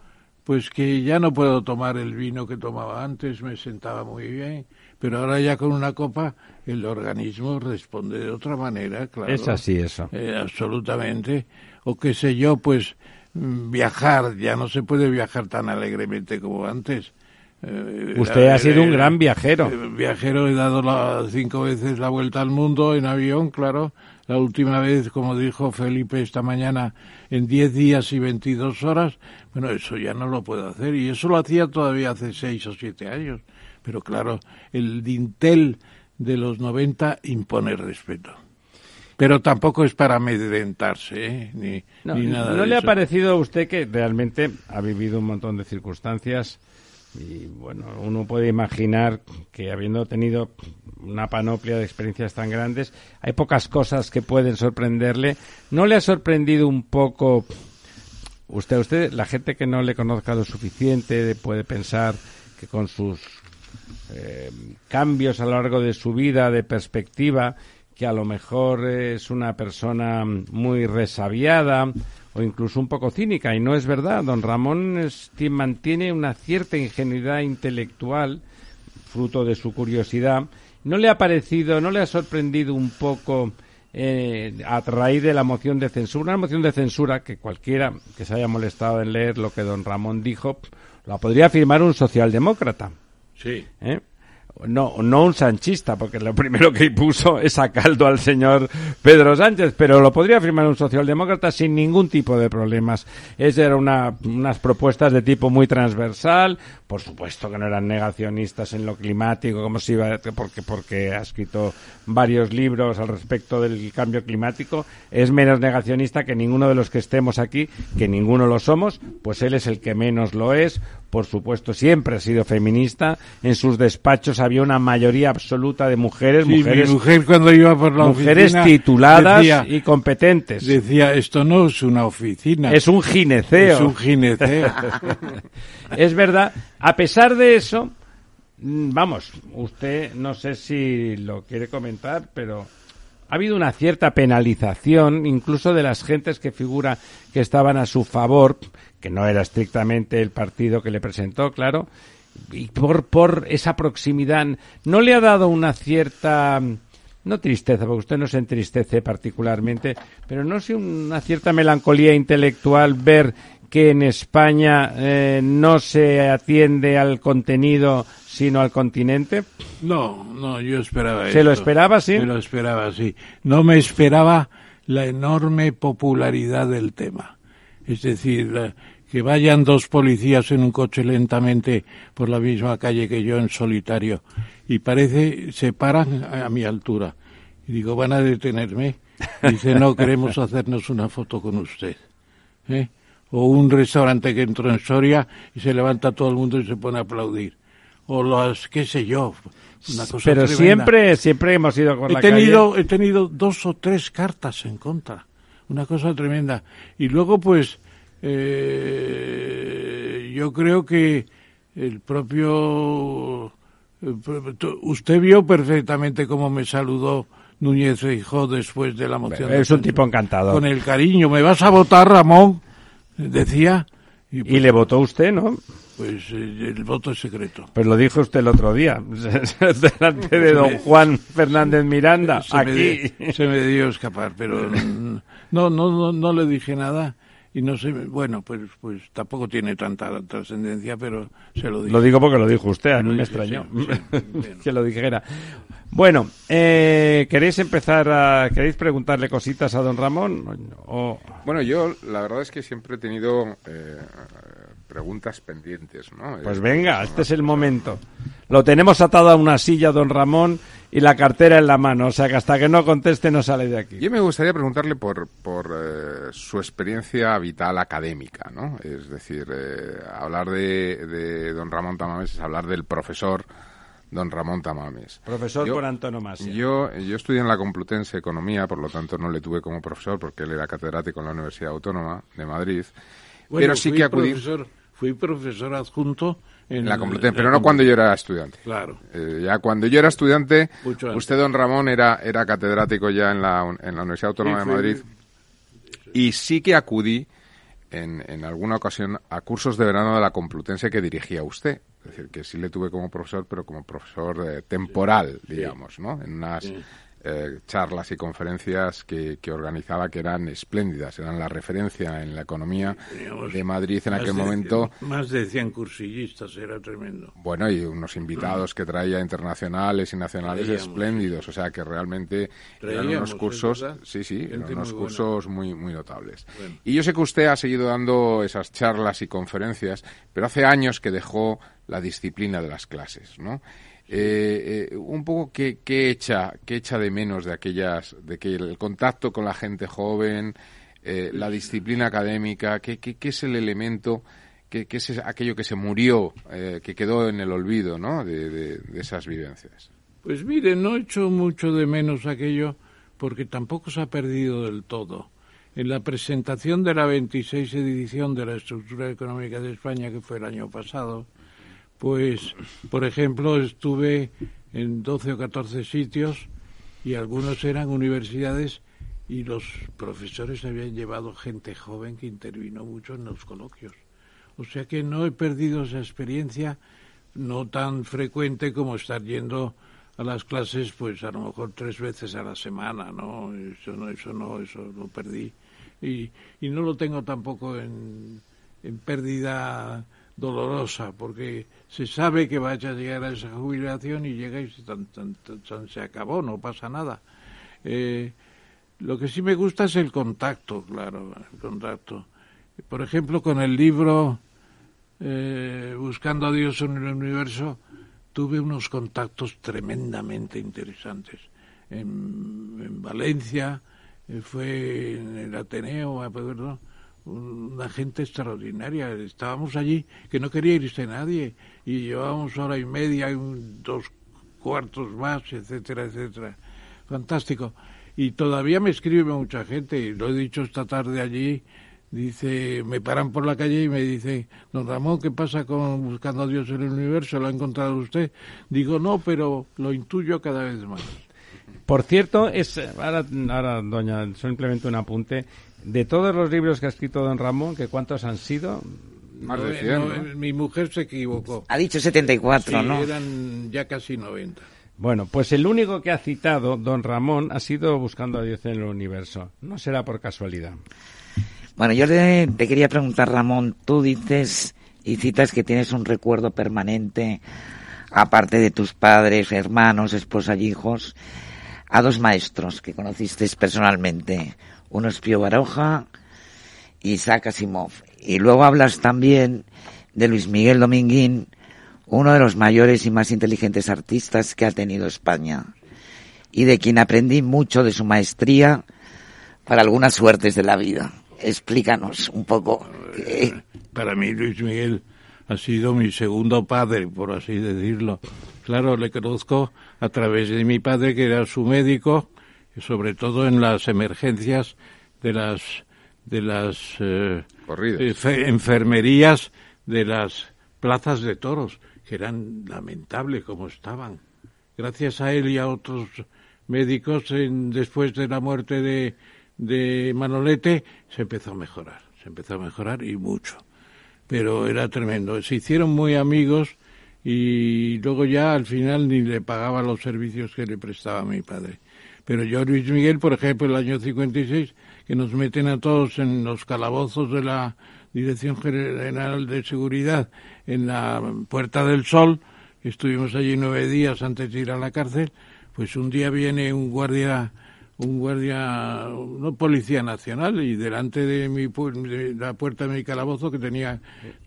pues que ya no puedo tomar el vino que tomaba antes, me sentaba muy bien, pero ahora ya con una copa el organismo responde de otra manera, claro. Es así eso. Eh, absolutamente. O qué sé yo, pues mm, viajar, ya no se puede viajar tan alegremente como antes. Eh, Usted ha sido un gran viajero. eh, viajero, he dado la- cinco veces la vuelta al mundo en avión, claro. La última vez, como dijo Felipe esta mañana, en 10 días y 22 horas. Bueno, eso ya no lo puedo hacer. Y eso lo hacía todavía hace 6 o 7 años. Pero claro, el dintel de los 90 impone respeto. Pero tampoco es para amedrentarse, ¿eh? ni, No, ni nada ¿no de le ha parecido a usted que realmente ha vivido un montón de circunstancias y bueno, uno puede imaginar que habiendo tenido una panoplia de experiencias tan grandes, hay pocas cosas que pueden sorprenderle. ¿No le ha sorprendido un poco usted, usted, la gente que no le conozca lo suficiente puede pensar que con sus eh, cambios a lo largo de su vida, de perspectiva, que a lo mejor es una persona muy resabiada o incluso un poco cínica, y no es verdad. Don Ramón es mantiene una cierta ingenuidad intelectual, fruto de su curiosidad, ¿no le ha parecido, no le ha sorprendido un poco eh, a raíz de la moción de censura? Una moción de censura que cualquiera que se haya molestado en leer lo que don Ramón dijo, la podría firmar un socialdemócrata. Sí. ¿eh? No, no un sanchista, porque lo primero que puso es a caldo al señor Pedro Sánchez, pero lo podría firmar un socialdemócrata sin ningún tipo de problemas. Esas eran una, unas propuestas de tipo muy transversal, por supuesto que no eran negacionistas en lo climático, como si iba, porque, porque ha escrito varios libros al respecto del cambio climático, es menos negacionista que ninguno de los que estemos aquí, que ninguno lo somos, pues él es el que menos lo es, por supuesto, siempre ha sido feminista. En sus despachos había una mayoría absoluta de mujeres, mujeres, mujer cuando iba por la mujeres tituladas y competentes. Decía, esto no es una oficina. Es un gineceo. Es un gineceo. *laughs* es verdad. A pesar de eso, mm, vamos, usted no sé si lo quiere comentar, pero ha habido una cierta penalización, incluso de las gentes que figura que estaban a su favor, que no era estrictamente el partido que le presentó, claro, y por, por esa proximidad, ¿no le ha dado una cierta, no tristeza, porque usted no se entristece particularmente, pero no sé, una cierta melancolía intelectual ver que en España eh, no se atiende al contenido sino al continente? No, no, yo esperaba ¿Se lo esperaba, sí? Se lo esperaba, sí. No me esperaba la enorme popularidad del tema. Es decir, que vayan dos policías en un coche lentamente por la misma calle que yo en solitario y parece se paran a, mi altura. Y digo, ¿van a detenerme? dice, no, queremos *laughs* hacernos una foto con usted. ¿Eh? O un restaurante que entró en Soria y se levanta todo el mundo y se pone a aplaudir. O las, qué sé yo, una cosa Pero siempre, siempre hemos ido con he la tenido, calle. He tenido dos o tres cartas en contra. Una cosa tremenda. Y luego, pues, eh, yo creo que el propio usted vio perfectamente cómo me saludó Núñez Feijó después de la moción. Es un tipo encantador. Con el cariño, ¿me vas a votar, Ramón? Decía. Y, pues, le votó usted, ¿no? Pues eh, el voto es secreto. Pues lo dijo usted el otro día, *laughs* delante de don Juan Fernández Miranda, se aquí. Me, se me dio escapar, pero *laughs* no, no, no, no le dije nada y no sé, bueno, pues pues tampoco tiene tanta trascendencia, pero se lo digo. Lo digo porque lo dijo usted, a mí me extrañó *laughs* que lo dijera. Bueno, eh, ¿queréis empezar a, queréis preguntarle cositas a don Ramón? O... Bueno, yo la verdad es que siempre he tenido eh, preguntas pendientes, ¿no? Pues venga, este es el momento. Lo tenemos atado a una silla, don Ramón, y la cartera en la mano, o sea que hasta que no conteste no sale de aquí. Yo me gustaría preguntarle por, por eh, su experiencia vital académica, ¿no? Es decir, eh, hablar de, de, don Ramón Tamames es hablar del profesor don Ramón Tamames. Profesor yo, por antonomasia. Yo, yo estudié en la Complutense Economía, por lo tanto no le tuve como profesor porque él era catedrático en la Universidad Autónoma de Madrid. Bueno, pero sí que acudí... Profesor, fui profesor adjunto en la Complutense, pero no cuando yo era estudiante. Claro. Eh, ya cuando yo era estudiante, usted, don Ramón, era, era catedrático ya en la, en la Universidad Autónoma sí, de Madrid. Y sí que acudí en, en alguna ocasión a cursos de verano de la Complutense que dirigía usted. Es decir, que sí le tuve como profesor, pero como profesor eh, temporal, sí. digamos, ¿no? En unas sí. Eh, charlas y conferencias que, que, organizaba que eran espléndidas, eran la referencia en la economía Teníamos de Madrid en aquel de, momento. Más de 100 cursillistas, era tremendo. Bueno, y unos invitados que traía internacionales y nacionales Traíamos, espléndidos, sí. o sea que realmente Traíamos, eran unos cursos, sí, sí, eran unos muy cursos muy, muy notables. Bueno. Y yo sé que usted ha seguido dando esas charlas y conferencias, pero hace años que dejó la disciplina de las clases, ¿no? Eh, eh, un poco qué, qué echa qué echa de menos de aquellas de que el contacto con la gente joven eh, la disciplina académica qué, qué, qué es el elemento qué, qué, es aquello que se murió eh, que quedó en el olvido ¿no? de, de, de, esas vivencias pues mire no echo mucho de menos aquello porque tampoco se ha perdido del todo en la presentación de la 26 edición de la estructura económica de España que fue el año pasado pues, por ejemplo, estuve en 12 o 14 sitios y algunos eran universidades y los profesores habían llevado gente joven que intervino mucho en los coloquios. O sea que no he perdido esa experiencia, no tan frecuente como estar yendo a las clases, pues a lo mejor tres veces a la semana, ¿no? Eso no, eso no, eso lo perdí. Y, y no lo tengo tampoco en, en pérdida dolorosa, porque se sabe que vaya a llegar a esa jubilación y llega y se acabó, no pasa nada. Eh, lo que sí me gusta es el contacto, claro, el contacto. Por ejemplo, con el libro eh, Buscando a Dios en el Universo, tuve unos contactos tremendamente interesantes. En, Valencia, eh, fue en el Ateneo, perdón, una gente extraordinaria. Estábamos allí que no quería irse nadie y llevábamos hora y media, dos cuartos más, etcétera, etcétera. Fantástico. Y todavía me escribe mucha gente, y lo he dicho esta tarde allí, dice, me paran por la calle y me dicen, don Ramón, ¿qué pasa con Buscando a Dios en el Universo? ¿Lo ha encontrado usted? Digo, no, pero lo intuyo cada vez más. Por cierto, es ahora, ahora doña, simplemente un apunte. De todos los libros que ha escrito don Ramón, ¿que ¿cuántos han sido? Más de 100, Mi mujer se equivocó. Ha dicho 74, sí, ¿no? eran ya casi 90. Bueno, pues el único que ha citado don Ramón ha sido Buscando a Dios en el Universo. No será por casualidad. Bueno, yo te quería preguntar, Ramón, tú dices y citas que tienes un recuerdo permanente, aparte de tus padres, hermanos, esposas y hijos, a dos maestros que conociste personalmente. Uno es Pío Baroja y Isaac Asimov. Y luego hablas también de Luis Miguel Dominguín, uno de los mayores y más inteligentes artistas que ha tenido España, y de quien aprendí mucho de su maestría para algunas suertes de la vida. Explícanos un poco. Para mí Luis Miguel ha sido mi segundo padre, por así decirlo. Claro, le conozco a través de mi padre, que era su médico, sobre todo en las emergencias de las de las eh, enfermerías de las plazas de toros que eran lamentables como estaban. Gracias a él y a otros médicos, después de la muerte de, de Manolete, se empezó a mejorar, se empezó a mejorar y mucho. Pero era tremendo. Se hicieron muy amigos y luego ya al final ni le pagaba los servicios que le prestaba mi padre. Pero yo, Luis Miguel, por ejemplo, el año 56, que nos meten a todos en los calabozos de la Dirección General de Seguridad en la Puerta del Sol, estuvimos allí nueve días antes de ir a la cárcel, pues un día viene un guardia, un guardia, no policía nacional, y delante de, mi, la puerta de mi calabozo, que tenía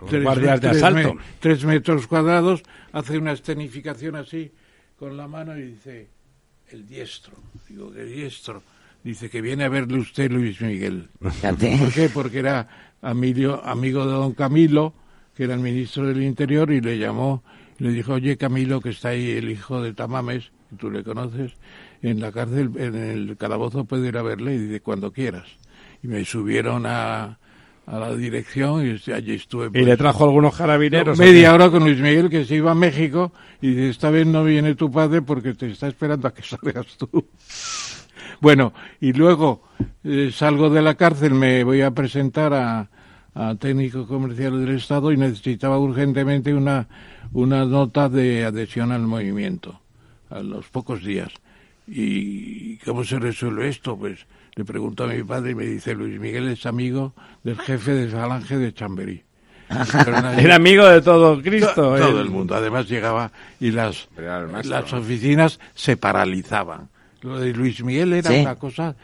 tres, guardias de asalto. tres metros cuadrados, hace una escenificación así con la mano y dice, el diestro. Digo, el diestro. Dice que viene a verle usted Luis Miguel. ¿Por qué? Porque era amigo de don Camilo, que era el ministro del Interior, y le llamó, y le dijo, oye Camilo, que está ahí el hijo de Tamames, que tú le conoces, en la cárcel, en el calabozo puede ir a verle, y dice, cuando quieras. Y me subieron a, a la dirección y allí estuve. ¿Y le pues, trajo algunos carabineros? media hora con Luis Miguel que se iba a México y dice, esta vez no viene tu padre porque te está esperando a que *laughs* salgas tú. bueno, y luego eh, salgo de la cárcel, me voy a presentar a, a técnico comercial del Estado y necesitaba urgentemente una, una nota de adhesión al movimiento a los pocos días. ¿Y cómo se resuelve esto? Pues le pregunto a mi padre y me dice, Luis Miguel es amigo del jefe de Falange de Chamberí. *laughs* Era amigo de todo Cristo. todo el mundo. Además llegaba y las, las oficinas se paralizaban. Lo de Luis Miguel era una cosa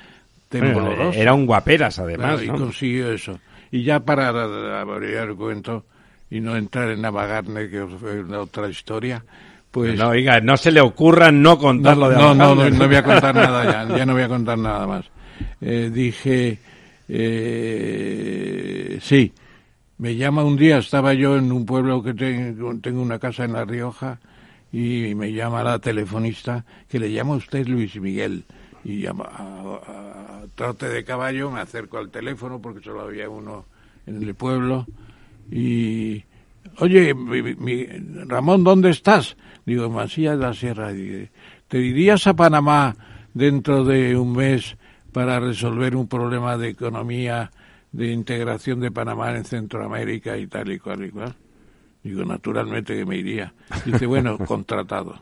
temblorosa. era un guaperas, además. Y consiguió eso. Y ya para abrir el cuento y no entrar en Navagarne, que fue una otra historia, pues... No, oiga, no se le ocurra no contarlo de no, no, no, no voy a contar *laughs* nada ya, ya no voy a contar nada más. Eh, dije, eh, sí, me llama un día, estaba yo en un pueblo que tengo, tengo una casa en La Rioja, y me llama la telefonista que le llama usted Luis Miguel y llama a, trote de caballo me acerco al teléfono porque solo había uno en el pueblo y oye mi, Ramón dónde estás digo en Masía de la Sierra te dirías a Panamá dentro de un mes para resolver un problema de economía de integración de Panamá en Centroamérica y tal y cual y cual Digo, naturalmente que me iría. Dice, bueno, *laughs* contratado.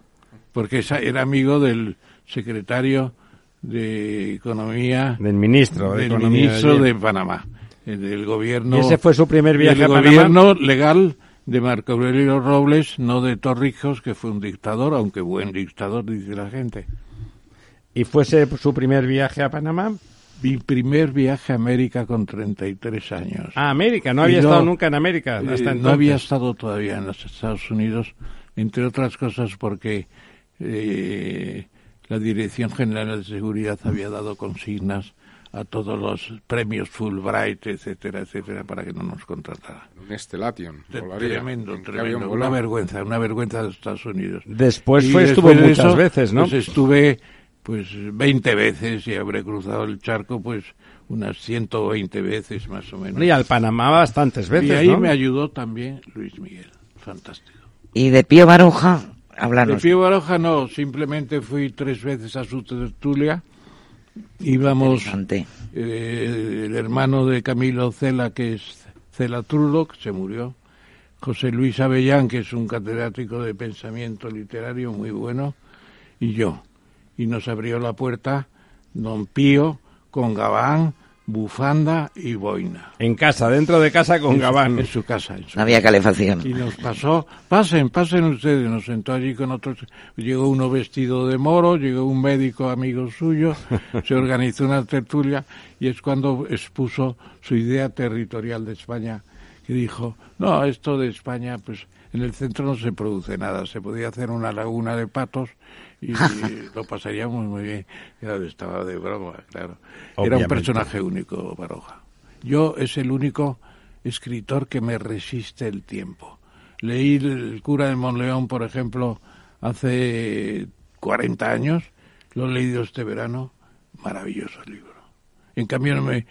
porque esa- era amigo del secretario de Economía Del ministro de del Economía ministro de Panamá, del gobierno. ¿Y ese fue su primer viaje del a Panamá? gobierno legal de Marco Aurelio Robles, no de Torrijos, que fue un dictador, aunque buen dictador, dice la gente. ¿Y fuese su primer viaje a Panamá? Mi primer viaje a América con 33 años. A América, no Y había no, estado nunca en América. Eh, Hasta no entonces. había estado todavía en los Estados Unidos, entre otras cosas porque eh, la Dirección General de Seguridad había dado consignas a todos los premios Fulbright, etcétera, etcétera, para que no nos contrataran. Un Estelation. Tremendo, ¿En qué tremendo. Una vergüenza, una vergüenza de Estados Unidos. Después fue, estuvo después muchas eso, veces, ¿no? Pues estuve pues 20 veces y habré cruzado el charco pues unas 120 veces más o menos. y al Panamá bastantes veces, y ahí ¿no? me ayudó también Luis Miguel. Fantástico. Y de Pío Baroja, De háblanos. Pío Baroja no, simplemente fui tres veces a su tertulia. Íbamos eh, el hermano de Camilo Cela, que es Cela Trullo, que se murió, José Luis Avellán, que es un catedrático de pensamiento literario muy bueno, y yo. Y nos abrió la puerta don Pío con gabán, bufanda y boina. En casa, dentro de casa con En Gabán. En su casa. en su No había calefacción. Y nos pasó, pasen, pasen ustedes, nos sentó allí con otros, llegó uno vestido de moro, llegó un médico amigo suyo, se organizó una tertulia y es cuando expuso su idea territorial de España, que dijo, no, esto de España, pues en el centro no se produce nada, se podía hacer una laguna de patos y, *laughs* lo pasaríamos muy bien. Claro, estaba de broma, claro. Era un personaje único, Baroja. Yo es el único escritor que me resiste el tiempo. Leí El cura de Monleón, por ejemplo, hace 40 años, lo he leído este verano, maravilloso libro. En cambio, no me,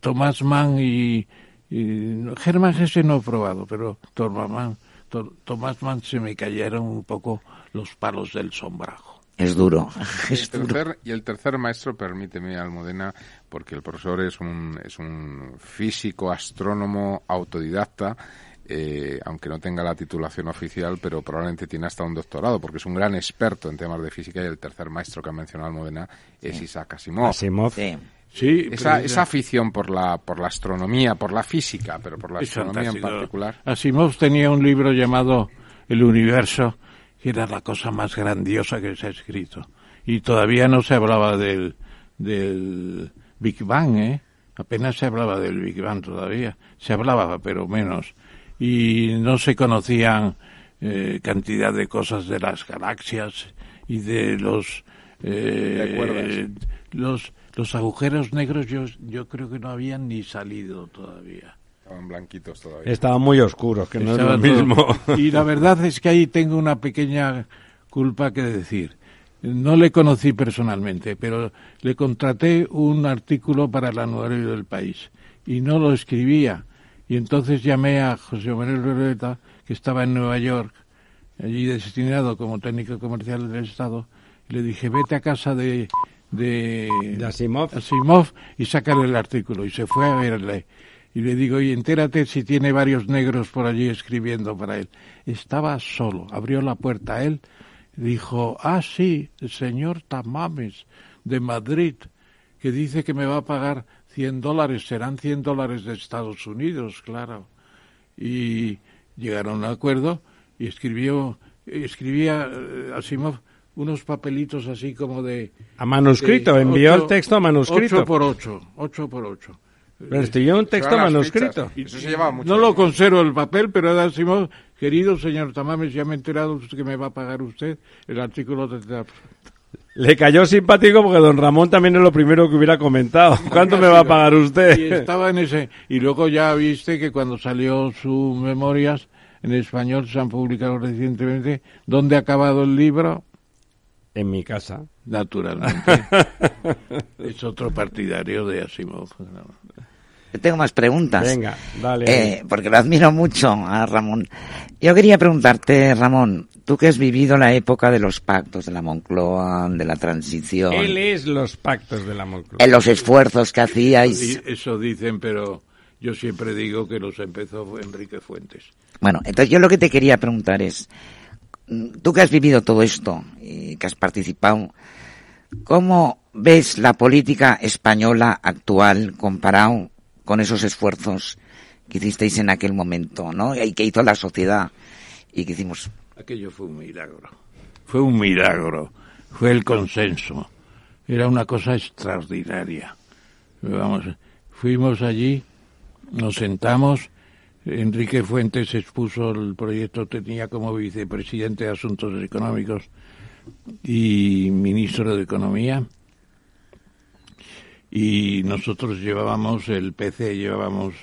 Tomás Mann y, y Germán Gese no he probado, pero Tomás Mann, To- Tomás Mann se me cayeron un poco los palos del sombrajo. Es duro. Y *laughs* Es el, duro. tercer, y el tercer maestro, permíteme, Almudena, porque el profesor es un, es un físico, astrónomo, autodidacta, eh, aunque no tenga la titulación oficial, pero probablemente tiene hasta un doctorado, porque es un gran experto en temas de física, y el tercer maestro que ha mencionado Almudena es Isaac Asimov. Asimov. Sí. Sí, Esa, pero- esa afición por la, por la astronomía, por la física, pero por la Es astronomía en particular. Asimov tenía un libro llamado El universo, que era la cosa más grandiosa que se ha escrito. Y todavía no se hablaba del, del Big Bang, ¿eh? Apenas se hablaba del Big Bang todavía. Se hablaba, pero menos. Y no se conocían eh, cantidad de cosas de las galaxias y de los... eh, los, los agujeros negros yo, yo creo que no habían ni salido todavía. Estaban blanquitos todavía. Estaban muy oscuros, que no es lo Estaba todo- mismo. *laughs* Y la verdad es que ahí tengo una pequeña culpa que decir. No le conocí personalmente, pero le contraté un artículo para el anuario del país y no lo escribía. Y entonces llamé a José Manuel Loreta, que estaba en Nueva York, allí destinado como técnico comercial del Estado, y le dije, vete a casa de, de, De Asimov. Asimov y sácale el artículo. Y se fue a verle. Y le digo, y entérate si tiene varios negros por allí escribiendo para él. Estaba solo, abrió la puerta a él, dijo, ah, sí, el señor Tamames, de Madrid, que dice que me va a pagar 100 dólares, serán 100 dólares de Estados Unidos, claro. Y llegaron a un acuerdo y escribió, escribía eh, Asimov unos papelitos así como de... A manuscrito, de envió el texto a manuscrito. Ocho por ocho, ocho por ocho. Pero escribió un texto manuscrito. Eso se llevaba mucho. No lo conservo el papel, pero Asimov, querido señor Tamames, ya me he enterado usted que me va a pagar usted el artículo de... *laughs* Le cayó simpático porque don Ramón también es lo primero que hubiera comentado. *laughs* ¿Cuánto me va a pagar Y usted? estaba en ese. Y luego ya viste que cuando salió sus memorias en español se han publicado recientemente. ¿Dónde ha acabado el libro? En mi casa. Naturalmente. *laughs* es otro partidario de Asimov. Tengo más preguntas. Venga, dale. Eh, porque lo admiro mucho a Ramón. Yo quería preguntarte, Ramón, tú que has vivido la época de los pactos de la Moncloa, de la transición, Él es los pactos de la Moncloa. en los esfuerzos que hacíais. Eso dicen, pero yo siempre digo que los empezó Enrique Fuentes. Bueno, entonces yo lo que te quería preguntar es, tú que has vivido todo esto y que has participado, ¿cómo ves la política española actual comparado con esos esfuerzos que hicisteis en aquel momento, ¿no? Y que hizo la sociedad y que hicimos. Aquello fue un milagro. Fue un milagro. Fue el consenso. Era una cosa extraordinaria. Vamos, fuimos allí, nos sentamos. Enrique Fuentes expuso el proyecto, tenía como vicepresidente de Asuntos Económicos y ministro de Economía. Y nosotros llevábamos, el PC llevábamos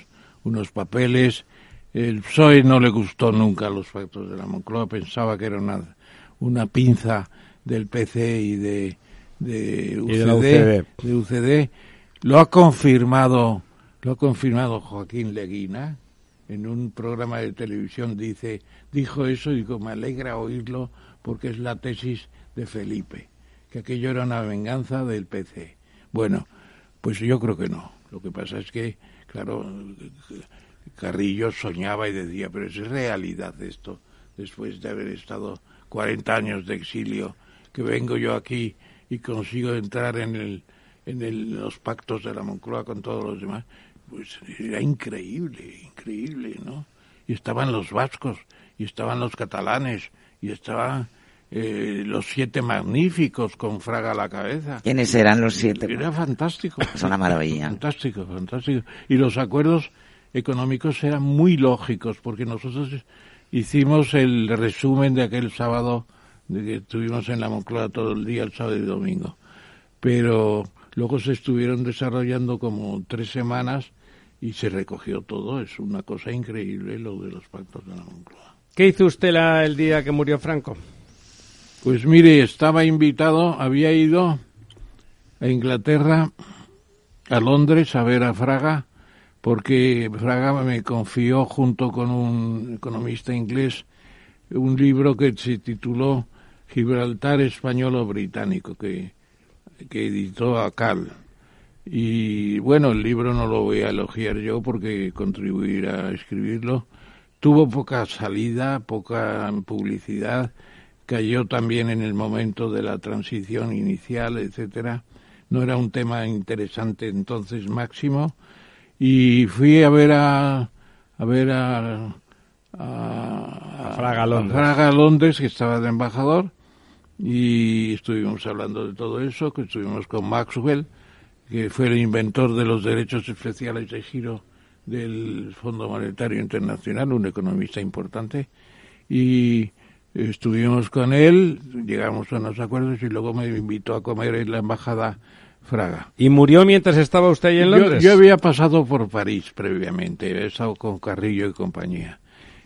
unos papeles. El PSOE no le gustó nunca los factos de la Moncloa, pensaba que era una, una pinza del PC y de, de UCD, de UCD. Lo ha confirmado, lo ha confirmado Joaquín Leguina en un programa de televisión dice, dijo eso y digo, me alegra oírlo porque es la tesis de Felipe, que aquello era una venganza del PC. Bueno, pues yo creo que no. Lo que pasa es que Claro, Carrillo soñaba y decía, pero es realidad esto, después de haber estado 40 años de exilio, que vengo yo aquí y consigo entrar en, el, en los pactos de la Moncloa con todos los demás, pues era increíble, increíble, ¿no? Y estaban los vascos, y estaban los catalanes, y estaban eh, los siete magníficos con Fraga a la cabeza. ¿Quiénes eran los siete? Era fantástico. *laughs* Es una maravilla. Fantástico, fantástico. Y los acuerdos económicos eran muy lógicos porque nosotros hicimos el resumen de aquel sábado de que estuvimos en la Moncloa todo el día, el sábado y domingo. Pero luego se estuvieron desarrollando como tres semanas y se recogió todo. Es una cosa increíble lo de los pactos de la Moncloa. ¿Qué hizo usted la, el día que murió Franco? Pues mire, estaba invitado, había ido a Inglaterra, a Londres, a ver a Fraga, porque Fraga me confió junto con un economista inglés un libro que se tituló Gibraltar español británico, que, que editó a Cal. Y bueno, el libro no lo voy a elogiar yo porque contribuir a escribirlo. Tuvo poca salida, poca publicidad cayó también en el momento de la transición inicial, etcétera. No era un tema interesante entonces máximo y fui a ver a a ver a a, Fraga Londres. Fraga Londres que estaba de embajador y estuvimos hablando de todo eso, que estuvimos con Maxwell, que fue el inventor de los derechos especiales de giro del Fondo Monetario Internacional, un economista importante, y Estuvimos con él, llegamos a unos acuerdos y luego me invitó a comer en la embajada Fraga. ¿Y murió mientras estaba usted ahí en Londres? Yo, había pasado por París previamente, he estado con Carrillo y compañía.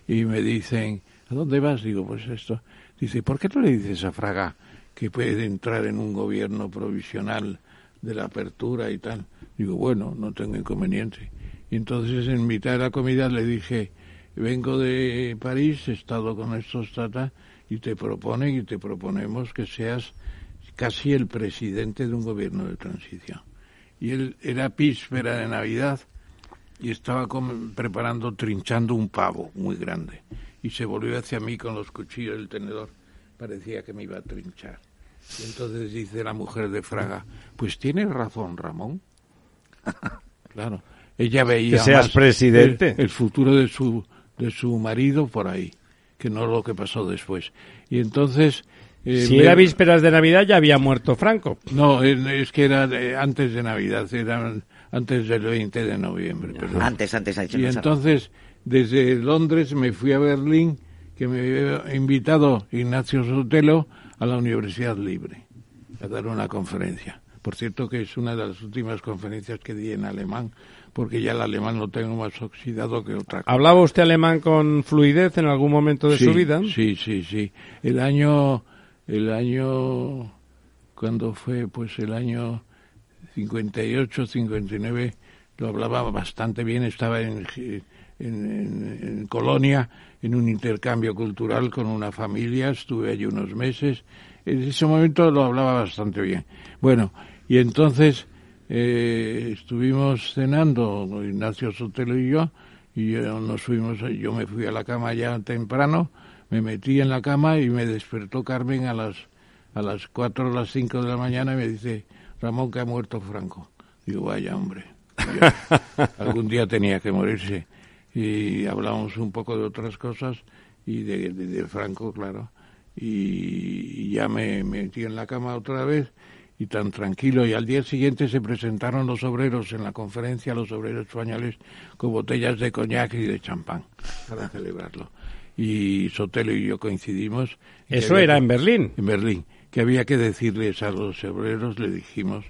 Y me dicen, ¿a dónde vas? Digo, pues esto. Dice, ¿por qué no le dices a Fraga que puede entrar en un gobierno provisional de la apertura y tal? Digo, bueno, no tengo inconveniente. Y entonces en mitad de la comida le dije, vengo de París, he estado con estos tata y te proponen y te proponemos que seas casi el presidente de un gobierno de transición. Y él era víspera de Navidad y estaba preparando, trinchando un pavo muy grande. Y se volvió hacia mí con los cuchillos y el tenedor. Parecía que me iba a trinchar. Y entonces dice la mujer de Fraga, pues tienes razón, Ramón. *laughs* claro, ella veía que seas presidente. el futuro de su de su marido por ahí, que no lo que pasó después. Y entonces... Eh, si era vísperas de Navidad ya había muerto Franco. No, es que era antes de Navidad, era antes del 20 de noviembre. Antes, antes. y entonces, desde Londres me fui a Berlín, que me había invitado Ignacio Sotelo a la Universidad Libre a dar una conferencia. Por cierto que es una de las últimas conferencias que di en alemán, porque ya el alemán lo tengo más oxidado que otra cosa. ¿Hablaba usted alemán con fluidez en algún momento de su vida? Sí, sí, sí. El año, el año, cuando fue? Pues el año 58, 59, lo hablaba bastante bien. Estaba en, en, Colonia en un intercambio cultural con una familia, estuve allí unos meses. En ese momento lo hablaba bastante bien. Bueno, y entonces eh, estuvimos cenando, Ignacio Sotelo y yo, y nos fuimos, yo me fui a la cama ya temprano me metí en la cama y me despertó Carmen a las a las 4 o las 5 de la mañana y me dice, Ramón, que ha muerto Franco. Digo, vaya hombre, *laughs* algún día tenía que morirse. Y hablamos un poco de otras cosas y de, de, Franco, claro. Y, ya me metí en la cama otra vez y tan tranquilo. Y al día siguiente se presentaron los obreros en la conferencia, los obreros españoles, con botellas de coñac y de champán para celebrarlo. Y Sotelo y yo coincidimos. ¿Eso era en Berlín? En Berlín que había que decirles a los obreros, le dijimos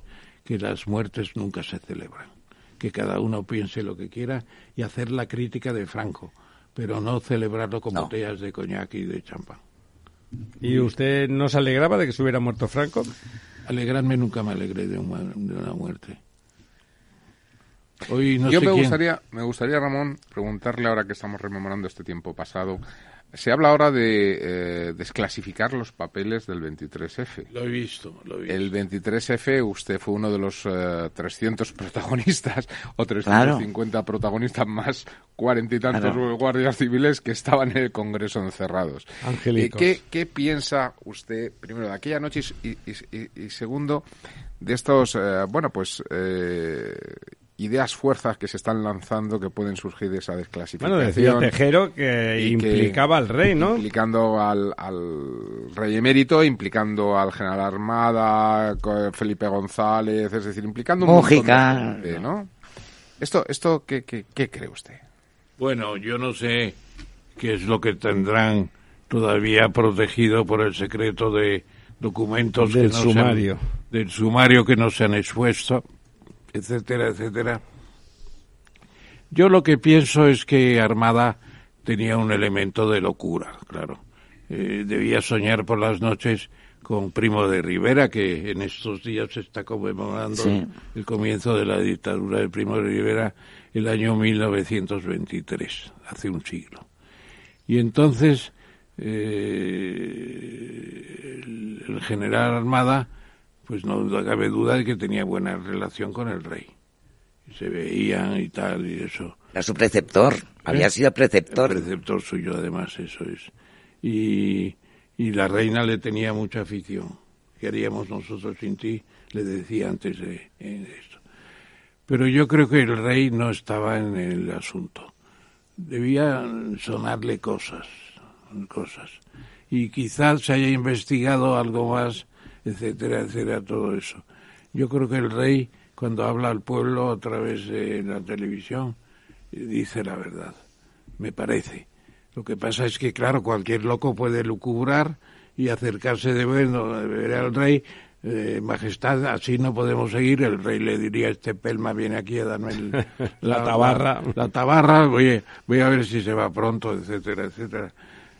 que las muertes nunca se celebran, que cada uno piense lo que quiera y hacer la crítica de Franco, pero no celebrarlo con botellas de coñac y de champán. ¿Y usted no se alegraba de que se hubiera muerto Franco? Alegrarme nunca me alegré de una, muerte. Hoy no Yo me gustaría, me gustaría Ramón preguntarle ahora que estamos rememorando este tiempo pasado se habla ahora de eh, desclasificar los papeles del 23F. Lo he visto, lo he visto. El 23F, usted fue uno de los 300 eh, protagonistas o 350 protagonistas más cuarenta y tantos guardias civiles que estaban en el Congreso encerrados. Eh, ¿qué, ¿qué, piensa usted, primero, de aquella noche y, y segundo, de estos, bueno, pues ideas, fuerzas que se están lanzando que pueden surgir de esa desclasificación. Bueno, decía Tejero que implicaba al rey, ¿no? Implicando al, al, rey emérito, implicando al general Armada, Felipe González, es decir, implicando un montón de ¿no? Esto, esto ¿qué, qué, qué cree usted? Bueno, yo no sé qué es lo que tendrán todavía protegido por el secreto de documentos del sumario. del sumario que no se han expuesto etcétera, etcétera. Yo lo que pienso es que Armada tenía un elemento de locura, claro. Eh, debía soñar por las noches con Primo de Rivera, que en estos días se está conmemorando el comienzo de la dictadura de Primo de Rivera, el año 1923, hace un siglo. Y entonces eh, el general Armada pues no cabe duda de que tenía buena relación con el rey. Se veían y tal, y eso. Era su preceptor, había ¿Eh? sido preceptor. preceptor suyo, además, eso es. Y, y la reina le tenía mucha afición. ¿Qué haríamos nosotros sin ti? Le decía antes de, esto. Pero yo creo que el rey no estaba en el asunto. Debía sonarle cosas, cosas. Y quizás se haya investigado algo más etcétera, etcétera, todo eso. Yo creo que el rey, cuando habla al pueblo a través de la televisión, dice la verdad, me parece. Lo que pasa es que, claro, cualquier loco puede lucubrar y acercarse de ver, ver al rey, eh, majestad, así no podemos seguir. El rey le diría, este pelma viene aquí a darme *laughs* la, tabarra. La, tabarra, voy, voy a ver si se va pronto, etcétera, etcétera.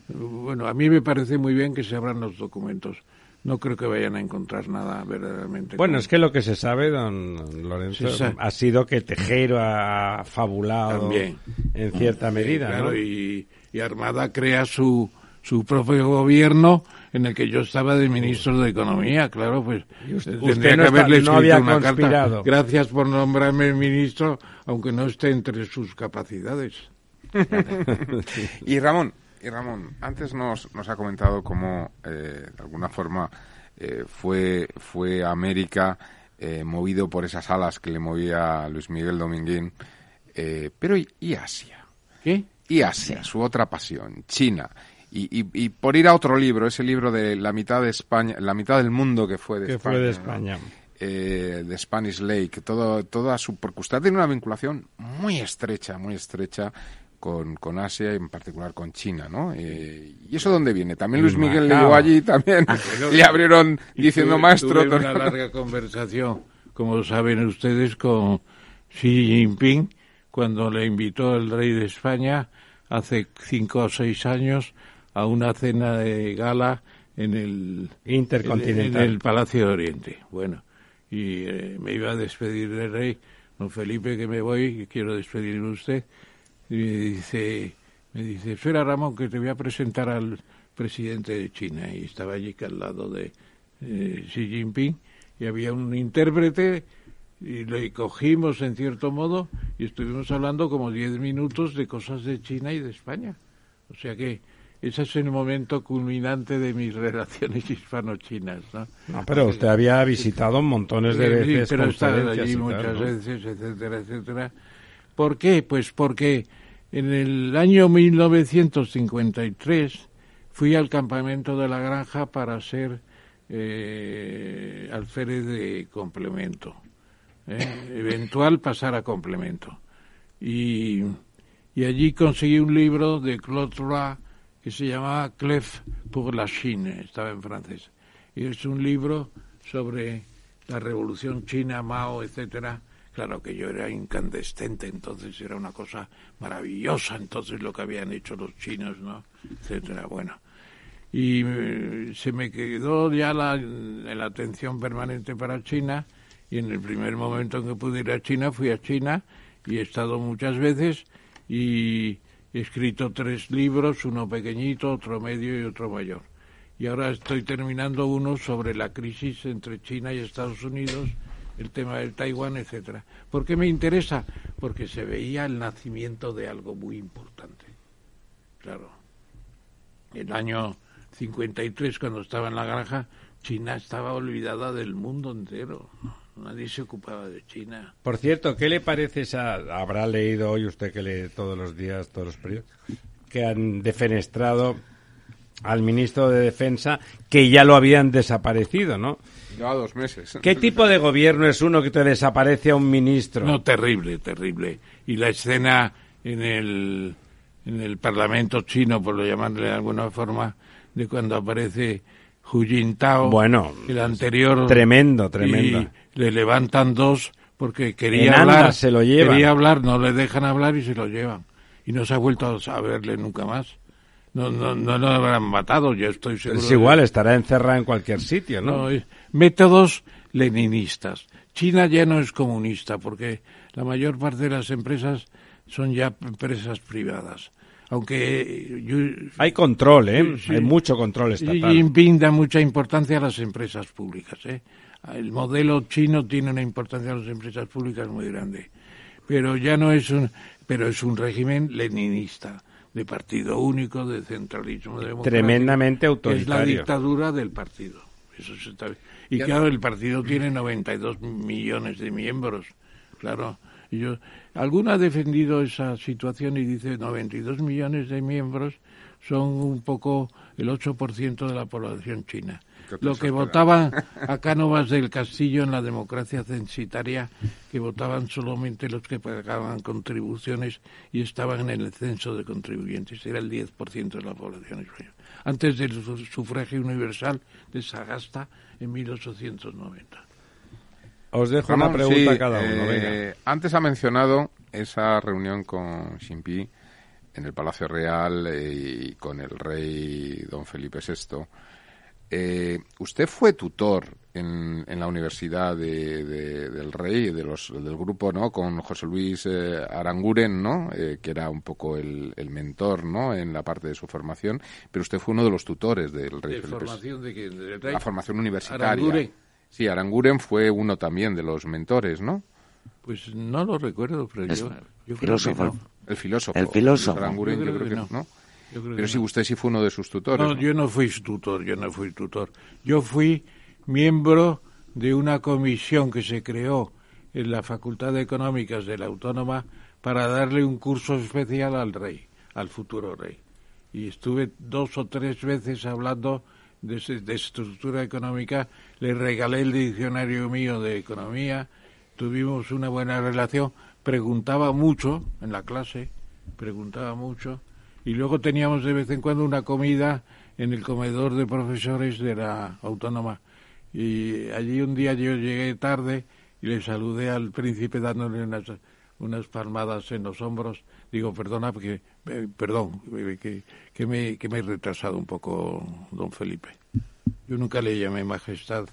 Bueno, a mí me parece muy bien que se abran los documentos no creo que vayan a encontrar nada verdaderamente. Bueno, es que lo que se sabe, don Lorenzo, ha sido que Tejero ha fabulado También. en cierta medida. Claro, y, Armada crea su, su propio gobierno en el que yo estaba de ministro de Economía, claro, pues usted, tendría que haberle escrito una carta. Gracias por nombrarme ministro, aunque no esté entre sus capacidades. *laughs* Y Ramón, y Ramón, antes nos, nos ha comentado cómo, eh, de alguna forma, eh, fue, fue América eh, movido por esas alas que le movía Luis Miguel Dominguín. pero ¿y, Asia? ¿Qué? Y Asia, su otra pasión, China. Y, y, por ir a otro libro, ese libro de la mitad de España, la mitad del mundo que fue de España. Fue de España. de Spanish Lake, todo, toda su, porque usted tiene una vinculación muy estrecha, muy estrecha con, con Asia y en particular con China, ¿no? Eh, ¿Y eso dónde viene? También Luis Miguel le llegó allí, también *laughs* le abrieron diciendo maestro. Tuve una larga *laughs* conversación, como saben ustedes, con Xi Jinping cuando le invitó el rey de España hace cinco o seis años a una cena de gala en el Intercontinental. En el Palacio de Oriente. Bueno, y eh, me iba a despedir del rey. Don Felipe, que me voy, quiero despedirme de usted y me dice, me dice, espera Ramón, que te voy a presentar al presidente de China. Y estaba allí al lado de eh, Xi Jinping y había un intérprete y le cogimos en cierto modo y estuvimos hablando como diez minutos de cosas de China y de España. O sea que ese es el momento culminante de mis *laughs* relaciones hispano-chinas, ¿no? No, pero usted había visitado montones de Sí, veces pero he estado allí muchas veces, etcétera, etcétera. ¿Por qué? Pues porque en el año 1953 fui al campamento de la granja para ser eh, alférez de complemento. ¿eh? Eventual pasar a complemento. Y, y allí conseguí un libro de Claude Roy que se llamaba Clef pour la Chine, estaba en francés. Y es un libro sobre la revolución china, Mao, etcétera. Claro que yo era incandescente, entonces era una cosa maravillosa, entonces lo que habían hecho los chinos, ¿no? etcétera. Bueno, y eh, se me quedó ya la, la atención permanente para China y en el primer momento en que pude ir a China fui a China y he estado muchas veces y he escrito tres libros, uno pequeñito, otro medio y otro mayor. Y ahora estoy terminando uno sobre la crisis entre China y Estados Unidos, el tema del Taiwán, etcétera. ¿Por qué me interesa? Porque se veía el nacimiento de algo muy importante. Claro. El año 53, cuando estaba en la granja, China estaba olvidada del mundo entero. Nadie se ocupaba de China. Por cierto, ¿qué le parece esa... Habrá leído hoy usted que lee todos los días, todos los periódicos, que han defenestrado al ministro de Defensa, que ya lo habían desaparecido, ¿no? Lleva dos meses. ¿Qué tipo de gobierno es uno que te desaparece a un ministro? No, terrible, terrible. Y la escena en el, en el Parlamento chino, por lo llamarle de alguna forma, de cuando aparece Hu Jintao, Bueno, el anterior. tremendo, tremendo. Y le levantan dos porque quería En hablar. se lo llevan. Quería hablar, no le dejan hablar y se lo llevan. Y no se ha vuelto a verle nunca más. No, no, no lo habrán matado, yo estoy seguro. Es de- igual, estará encerrado en cualquier sitio, ¿no? no, es- métodos leninistas. China ya no es comunista porque la mayor parte de las empresas son ya empresas privadas. Aunque eh, yo- Hay control, ¿eh? Sí. Hay mucho control Xi estatal. Jinping da mucha importancia a las empresas públicas. ¿eh? El modelo chino tiene una importancia a las empresas públicas muy grande. Pero ya no es un, pero es un régimen leninista, de partido único, de centralismo democrático. Tremendamente Es la autoritario. dictadura del partido. Eso se está- Y claro, el partido tiene 92 millones de miembros. Claro. Y yo, alguno ha defendido esa situación y dice 92 millones de miembros son un poco el 8% de la población china. ¿Qué te Lo que votaban a Cánovas del Castillo en la democracia censitaria, que votaban solamente los que pagaban contribuciones y estaban en el censo de contribuyentes, era el 10% de la población española. Antes del su- sufragio universal de Sagasta en 1890. Os dejo Ramón, una pregunta sí, a cada uno, eh, venga. Antes ha mencionado esa reunión con Xinpi en el Palacio Real eh, y con el rey don Felipe VI. Eh, usted fue tutor en, en la Universidad de- de- del Rey, de los, del grupo, ¿no? Con José Luis eh, Aranguren, ¿no? Eh, que era un poco el, el mentor, ¿no? En la parte de su formación. Pero usted fue uno de los tutores del Rey ¿De Felipe formación de quién? ¿Del rey? La formación universitaria. Aranguren. Sí, Aranguren fue uno también de los mentores, ¿no? Pues no lo recuerdo, pero Es yo, yo creo que filósofo. no. El filósofo. El filósofo. Aranguren, Yo yo creo creo que que no. no. Pero sí, no. usted sí fue uno de sus tutores. No, ¿no? yo no fui tutor, yo no fui tutor. Yo fui miembro de una comisión que se creó en la Facultad de Económicas de la Autónoma para darle un curso especial al rey, al futuro rey. Y estuve dos o tres veces hablando de, de estructura económica, le regalé el diccionario mío de economía, tuvimos una buena relación, preguntaba mucho en la clase, preguntaba mucho, y luego teníamos de vez en cuando una comida en el comedor de profesores de la autónoma. Y allí un día yo llegué tarde y le saludé al príncipe dándole unas, unas palmadas en los hombros. Digo, perdona, porque, eh, perdón, eh, que, que, me, que me he retrasado un poco, don Felipe. Yo nunca le llamé majestad,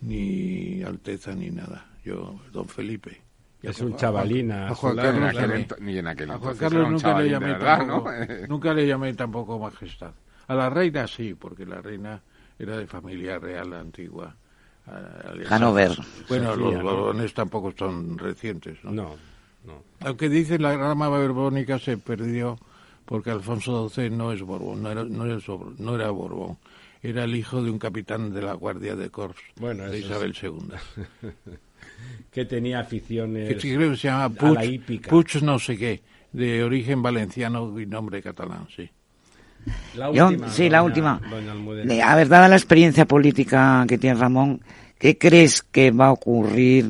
ni alteza, ni nada. Yo, don Felipe. Es un chavalina. a Juan en Carlos aquel ni en aquel A Juan entonces Carlos nunca le chavalín llamé verdad, tampoco, ¿no? *laughs* nunca le llamé tampoco majestad. A la reina sí, porque la reina era de familia real antigua. Hanover. Bueno, los ¿no? Borbones tampoco son recientes, ¿no? No, no. Aunque dicen la rama borbónica se perdió porque Alfonso XII no es Borbón, no era, no era, no era Borbón, era el hijo de un capitán de la Guardia de Corps Bueno, de Isabel II. *laughs* que tenía aficiones Que creo que se llama a la Puig, hípica. Puig no sé qué, de origen valenciano y nombre catalán, sí. La Yo- última, sí, la última. A ver, dada la experiencia política que tiene Ramón, ¿qué crees que va a ocurrir?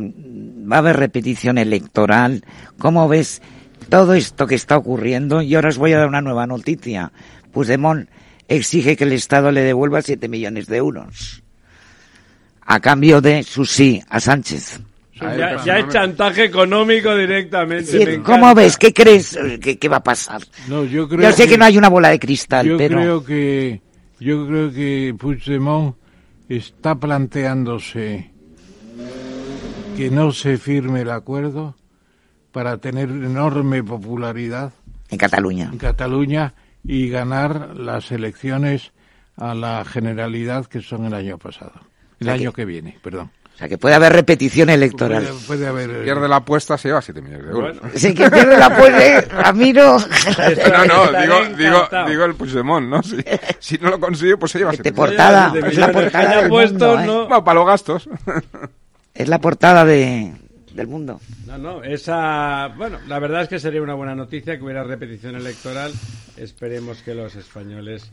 ¿Va a haber repetición electoral? ¿Cómo ves todo esto que está ocurriendo? Y ahora os voy a dar una nueva noticia. Puigdemont exige que el Estado le devuelva 7 millones de euros a cambio de su sí a Sánchez. Ya, ya es chantaje económico directamente. Sí, ¿Cómo ves? ¿Qué crees eh, que, que va a pasar? No, yo creo Yo sé que no hay una bola de cristal, Yo pero... creo que yo creo que Puigdemont está planteándose que no se firme el acuerdo para tener enorme popularidad En Cataluña. en Cataluña y ganar las elecciones a la generalidad que son el año pasado, el sea año que- que viene, perdón. O sea, que puede haber repetición electoral. Puede, puede haber eh, Pierde la apuesta, se lleva 7 millones de euros. Bueno. Sí, que pierde la puede, Ramiro. No, no, digo, digo, digo el Puigdemont, ¿no? Si, si no lo consigue, pues se lleva Este 7 millones. portada, Desde es la portada del puesto, mundo, ¿eh? no. Bueno, para los gastos. Es la portada de, del mundo. No, no, esa. Bueno, la verdad es que sería una buena noticia que hubiera repetición electoral. Esperemos que los españoles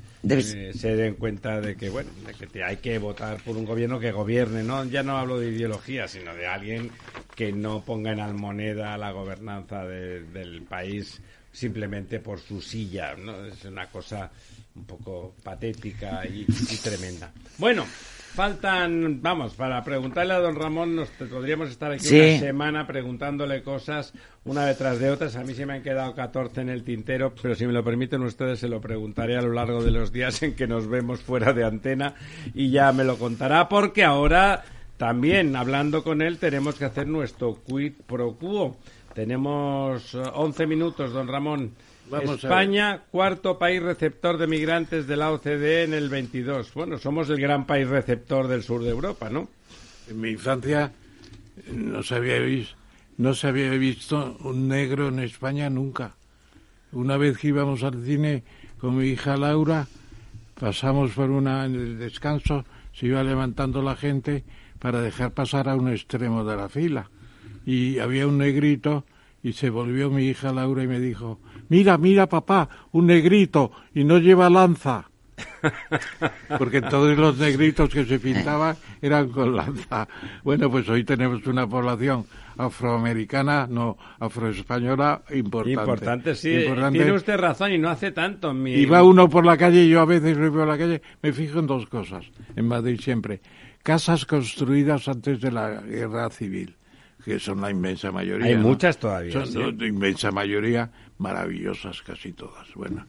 eh, se den cuenta de que, bueno, de que hay que votar por un gobierno que gobierne, ¿no? Ya no hablo de ideología, sino de alguien que no ponga en almoneda la gobernanza de- del país simplemente por su silla, ¿no? Es una cosa un poco patética y, y tremenda. Bueno. Faltan, vamos, para preguntarle a don Ramón, nos podríamos estar aquí Sí. una semana preguntándole cosas una detrás de otras. A mí se me han quedado 14 en el tintero, pero si me lo permiten ustedes se lo preguntaré a lo largo de los días en que nos vemos fuera de antena y ya me lo contará porque ahora también hablando con él tenemos que hacer nuestro quid pro quo. Tenemos eh, 11 minutos, don Ramón. Vamos España, cuarto país receptor de migrantes de la OCDE en el 22. Bueno, somos el gran país receptor del sur de Europa, ¿no? En mi infancia no se había visto, no se había visto un negro en España nunca. Una vez que íbamos al cine con mi hija Laura, pasamos por una en el descanso, se iba levantando la gente para dejar pasar a un extremo de la fila. Y había un negrito y se volvió mi hija Laura y me dijo, mira, mira papá, un negrito y no lleva lanza. *laughs* Porque todos los negritos que se pintaban eran con lanza. Bueno, pues hoy tenemos una población afroamericana, no, afroespañola importante. Importante, sí. Importante. Tiene usted razón y no hace tanto. Mi... Y va uno por la calle, yo a veces voy por la calle, me fijo en dos cosas, en Madrid siempre. Casas construidas antes de la guerra civil, que son la inmensa mayoría. Hay ¿no? muchas todavía, Son sí. la inmensa mayoría maravillosas casi todas. Bueno,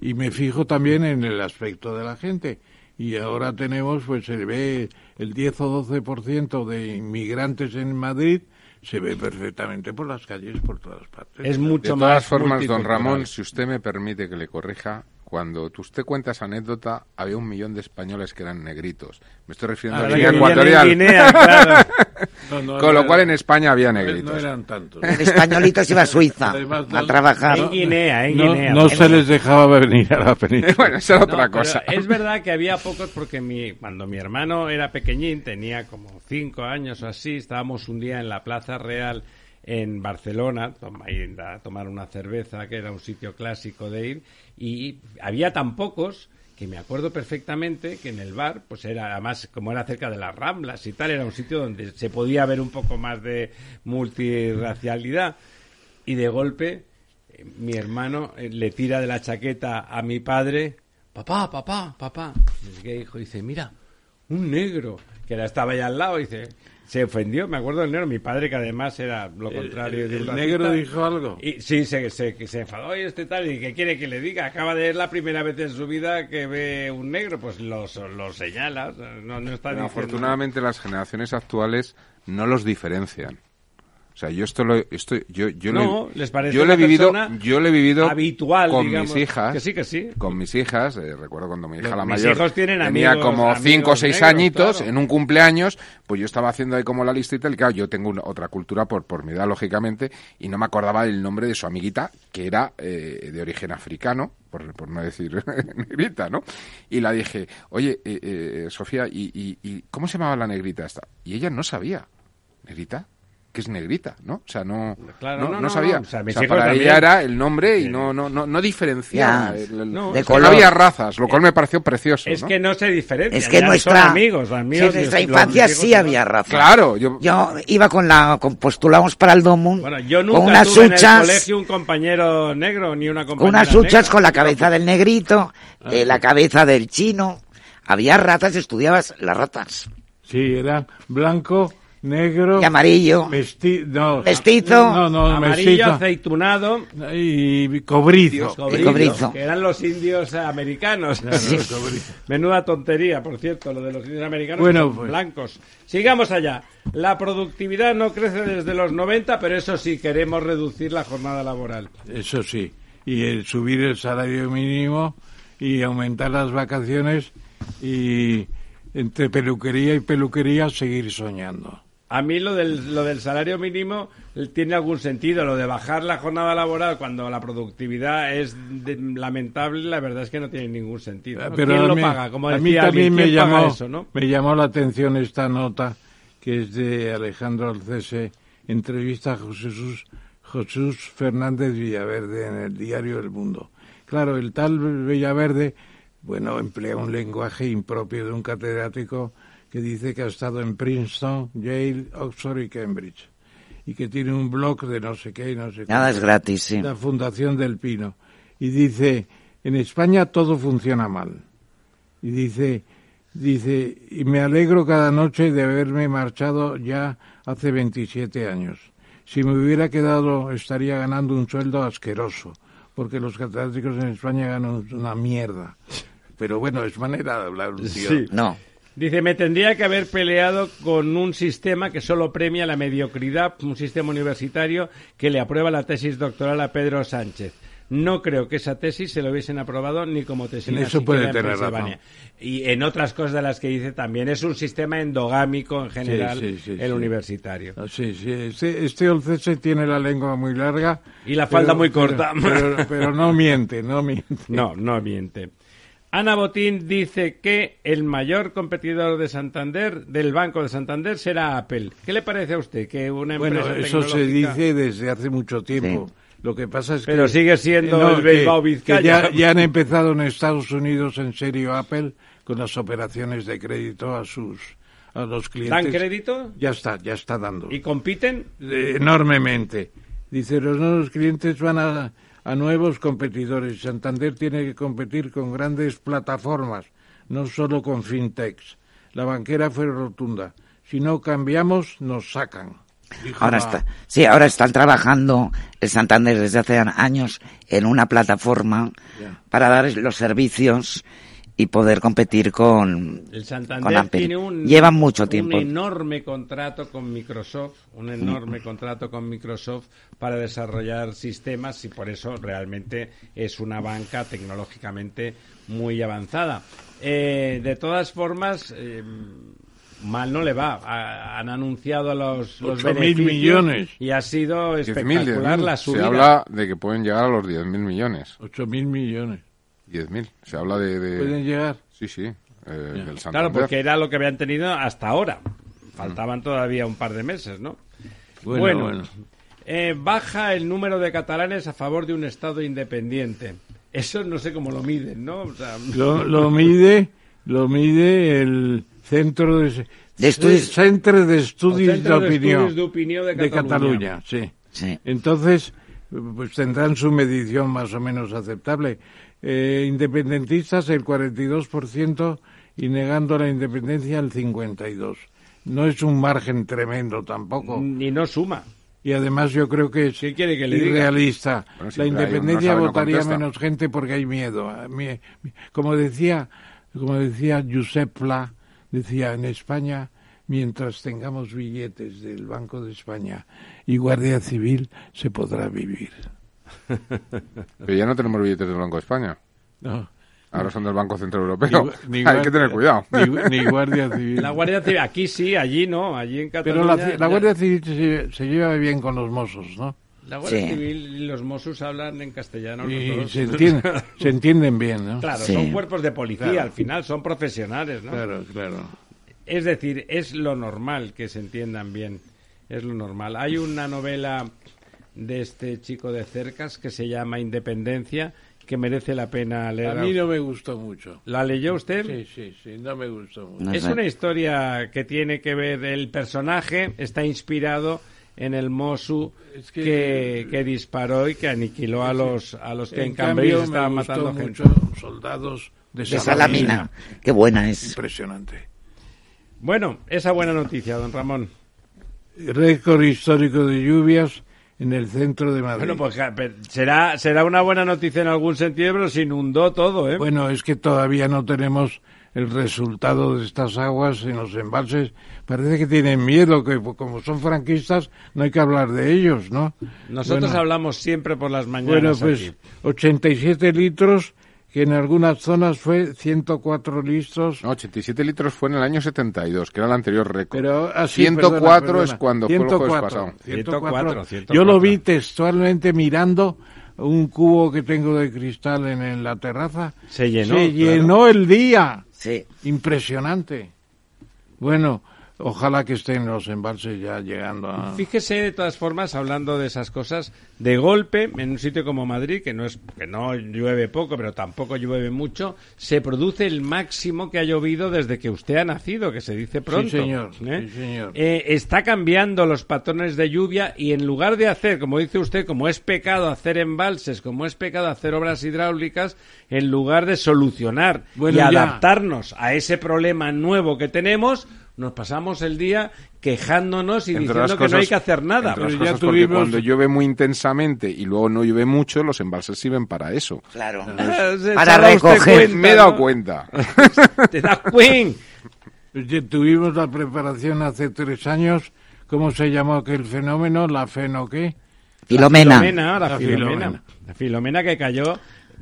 y me fijo también en el aspecto de la gente. Y ahora tenemos, pues se ve el 10 o 12% de inmigrantes en Madrid, se ve perfectamente por las calles, por todas partes. Es mucho De más todas formas, don. Ramón, si usted me permite que le corrija, cuando tú- usted cuenta esa anécdota, había un millón de españoles que eran negritos. Me estoy refiriendo Ah, a que Guinea Ecuatorial. Guinea, claro. *laughs* No, no, Con no lo cual en España había negritos. No eran tantos. El españolito se iba a Suiza Además, a trabajar. En Guinea, en no, Guinea. no se les dejaba venir a la península. *laughs* bueno, esa era No, otra cosa. Es *laughs* verdad que había pocos porque mi, cuando mi hermano era pequeñín, tenía como cinco años o así, estábamos un día en la Plaza Real en Barcelona, a tomar una cerveza, que era un sitio clásico de ir, y había tan pocos que me acuerdo perfectamente que en el bar, pues era además como era cerca de las Ramblas y tal, era un sitio donde se podía ver un poco más de multirracialidad y de golpe eh, mi hermano eh, le tira de la chaqueta a mi padre, papá, papá, papá. Y ¿Qué hijo? Dice, mira, un negro, que la estaba allá al lado, dice, se ofendió, me acuerdo del negro, mi padde que además era lo contrario el- de un el racista. negro dijo algo. Y sí, se, se, que se enfadó y este tal, y ¿qué quiere que le diga? Acaba de ver la primera vez en su vida que ve un negro, pues lo, lo señala, no, no está afortunadamente las generaciones actuales no los diferencian. O sea, yo esto lo, esto, yo, yo No, lo, les parece yo lo he vivido, yo lo he vivido habitual, con digamos. mis hijas, Que sí, que sí. con mis hijas. eh, recuerdo cuando mi hija Los- la mis mayor hijos tienen tenía amigos- como amigos cinco o seis negros, añitos claro. en un cumpleaños, pues yo estaba haciendo ahí como la listita y claro, yo tengo una- otra cultura por por mi edad lógicamente y no me acordaba el nombre de su amiguita que era eh, de origen africano. Por, por no decir *laughs* negrita, ¿no? Y la dije, oye, eh, eh, Sofía, ¿y, y, y cómo se llamaba la negrita esta? Y ella no sabía. ¿Negrita? Que es negrita, ¿no? O sea, no, Claro, no, no, no sabía. no, o sea, O sea, para también. ella era el nombre y no, no, no, no diferenciaba. Ya, el- el- no, o de sea, no color. había razas, lo cual me pareció precioso. Es ¿no? que no se diferencia. Es que nuestra, son amigos, sí, amigos en nuestra infancia sí había raza. Claro, yo, Yo iba con la, con, postulamos para el domo Bueno, yo nunca con unas tuve en el huchas, colegio un compañero negro ni una compañera con unas huchas negra. con la cabeza del negrito, eh, la cabeza del chino. Había ratas, estudiabas las ratas. Sí, era blanco, negro, Y amarillo. mesti- no, Mestizo. no, no, Amarillo, mestizo, aceitunado, y cobrizo. cobrizo, cobrizo. que eran los indios americanos. Menuda tontería, por cierto, lo de los indios americanos Bueno, pues. blancos. Sigamos allá. La productividad no crece desde los 90, pero eso sí, queremos reducir la jornada laboral. Eso sí. Y el subir el salario mínimo y aumentar las vacaciones y entre peluquería y peluquería seguir soñando. A mí lo del, lo del salario mínimo eh, tiene algún sentido. Lo de bajar la jornada laboral cuando la productividad es de- lamentable, la verdad es que no tiene ningún sentido. ¿no? Pero ¿Quién a lo mí, paga? Como a mí decía también alguien, me ¿quién paga llamó, eso, no? me llamó la atención esta nota que es de Alejandro Alcese, entrevista a Jesús, Jesús Fernández Villaverde en el diario El Mundo. Claro, el tal Villaverde, bueno, emplea un lenguaje impropio de un catedrático que dice que ha estado en Princeton, Yale, Oxford y Cambridge y que tiene un blog de no sé qué y no sé qué Nada es gratis, sí. la Fundación del Pino. Y dice, en España todo funciona mal. Y dice, dice, y me alegro cada noche de haberme marchado ya hace 27 años. Si me hubiera quedado estaría ganando un sueldo asqueroso, porque los catedráticos en España ganan una mierda. Pero bueno, es manera de hablar un tío. Sí. No. Dice, me tendría que haber peleado con un sistema que solo premia la mediocridad, un sistema universitario que le aprueba la tesis doctoral a Pedro Sánchez. No creo que esa tesis se lo hubiesen aprobado ni como tesis. En eso puede tener Y en otras cosas de las que dice también, es un sistema endogámico en general, sí, sí, el universitario. Ah, Sí, sí, este, este Olcese tiene la lengua muy larga. Y la falda muy corta. Pero, pero- pero no miente, no miente. *laughs* No, no miente. Ana Botín dice que el mayor competidor de Santander, del Banco de Santander, será Apple. ¿Qué le parece a usted que una empresa Bueno, eso se dice desde hace mucho tiempo. Lo que pasa es que... Pero sigue siendo No, el que- ya han empezado en Estados Unidos en serio Apple con las operaciones de crédito a sus a los clientes. ¿Dan crédito? Ya está, ya está dando. ¿Y compiten? Eh, enormemente. Dice, los nuevos clientes van a, a nuevos competidores. Santander tiene que competir con grandes plataformas, no solo con fintechs. La banquera fue rotunda. Si no cambiamos, nos sacan. Dijo Ahora la- está, sí, ahora están trabajando el Santander desde hace años en una plataforma para dar los servicios y poder competir con, El con Santander Apple. tiene un, Llevan mucho tiempo. un enorme contrato con Microsoft, un enorme contrato con Microsoft para desarrollar sistemas y por eso realmente es una banca tecnológicamente muy avanzada. Eh, de todas formas, eh, mal no le va. Ha- han anunciado los, los 8.000 beneficios millones. y ha sido 10.000, espectacular 10.000. la Se subida. habla de que pueden llegar a los 10.000 millones. 8 mil millones. 10.000. Se habla de... de- Pueden llegar. Sí, sí. eh, del Claro, porque era lo que habían tenido hasta ahora. Faltaban todavía un par de meses, ¿no? Bueno, bueno. eh, baja el número de catalanes a favor de un Estado independiente. Eso no sé cómo lo miden, ¿no? O sea, *laughs* Lo, lo mide, lo mide el Centro de, De Estudios- Centro de Estudios Centro de de Opinión Estudios de Opinión de de Cataluña. Cataluña, sí. Sí. Entonces, pues tendrán su medición más o menos aceptable. Eh, independentistas el 42% y negando la independencia el 52%. No es un margen tremendo tampoco. ni no suma. Y además yo creo que es ¿Qué quiere que le diga? irrealista. Bueno, la independencia no votaría menos gente porque hay miedo. Como decía, como decía Josep Pla, decía en España mientras tengamos billetes del Banco de España y Guardia Civil, se podrá vivir. Pero ya no tenemos billetes del Banco de España. No. Ahora son del Banco Central Europeo. Ni- ni *laughs* Hay que tener cuidado. Ni, ni Guardia Civil. La Guardia Civil, aquí sí, allí no, allí en Pero Cataluña. la, la Guardia Civil se, se lleva bien con los mozos, ¿no? la Guardia Sí. Civil y los Mossos hablan en castellano. Y los dos. se, entiende- *laughs* se entienden bien, ¿no? Claro, Sí. son cuerpos de policía, Claro. al final son profesionales, ¿no? Claro, claro. Es decir, es lo normal que se entiendan bien. Es lo normal. Hay una novela de este chico de Cercas que se llama Independencia que merece la pena leer. A mí no me gustó mucho. ¿La leyó usted? Sí, sí, sí, no me gustó mucho. No Es una historia que tiene que ver, el personaje está inspirado en el Mosu Es que, que- que disparó y que aniquiló a los, a los que en, En Cambridge cambio, me estaban gustó matando gente. mucho Soldados de De Salamina. Qué buena es. Impresionante. Bueno, esa buena noticia, don Ramón. Récord histórico de lluvias en el centro de Madrid. Bueno, pues será, será una buena noticia en algún sentido, pero se inundó todo, ¿eh? Bueno, es que todavía no tenemos el resultado de estas aguas en los embalses. Parece que tienen miedo, que como son franquistas no hay que hablar de ellos, ¿no? Nosotros Bueno, hablamos siempre por las Bueno, mañanas pues aquí. 87 litros, que en algunas zonas fue 104 litros. No, 87 litros fue en el año 72, que era el anterior récord. Pero así, 104 perdona, perdona. es cuando fue el jueves 104, pasado. 104, 104. Yo lo vi textualmente mirando un cubo que tengo de cristal en, en la terraza. Se llenó, Se claro. llenó el día. Sí. Impresionante. Bueno, ojalá que estén los embalses ya llegando a... Fíjese, de todas formas, hablando de esas cosas, de golpe, en un sitio como Madrid, que no es que no llueve poco, pero tampoco llueve mucho, se produce el máximo que ha llovido desde que usted ha nacido, que se dice pronto. señor, ¿eh? sí, señor. Eh, está cambiando los patrones de lluvia y en lugar de hacer, como dice usted, como es pecado hacer embalses, como es pecado hacer obras hidráulicas, en lugar de solucionar Bueno, y ya. adaptarnos a ese problema nuevo que tenemos, nos pasamos el día quejándonos y Entre diciendo que no hay que hacer nada. Pero ya cosas porque tuvimos- cuando llueve muy intensamente y luego no llueve mucho, los embalses sirven para eso. Claro. Para recoger. cuenta, Me he dado ¿no? cuenta. *laughs* Te das cuenta. Tuvimos la preparación hace tres años. ¿Cómo se llamó aquel fenómeno? ¿La feno qué? Filomena. Filomena, la La Filomena. Filomena. La Filomena que cayó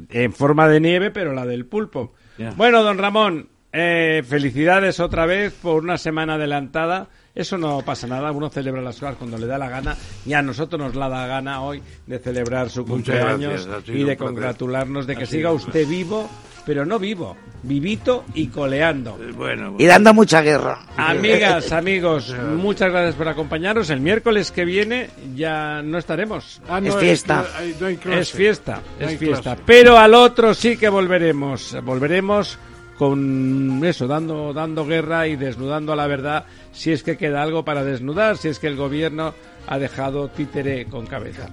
en forma de nieve, pero la del pulpo. Bueno, don Ramón, eh, felicidades otra vez por una semana adelantada. Eso no pasa nada, uno celebra las cosas cuando le da la gana y a nosotros nos la da gana hoy de celebrar su cumpleaños gracias, y de congratularnos de que siga usted vivo, pero no vivo, vivito y coleando. Eh, Bueno, Y dando mucha guerra. Amigas, *laughs* amigos, muchas gracias por acompañarnos. El miércoles que viene ya no estaremos. Ah, Es fiesta. no hay- no hay clase. Es fiesta, es fiesta. Pero al otro sí que volveremos. Volveremos con eso, dando, dando guerra y desnudando a la verdad, si es que queda algo para desnudar, si es que el gobierno ha dejado títere con cabeza.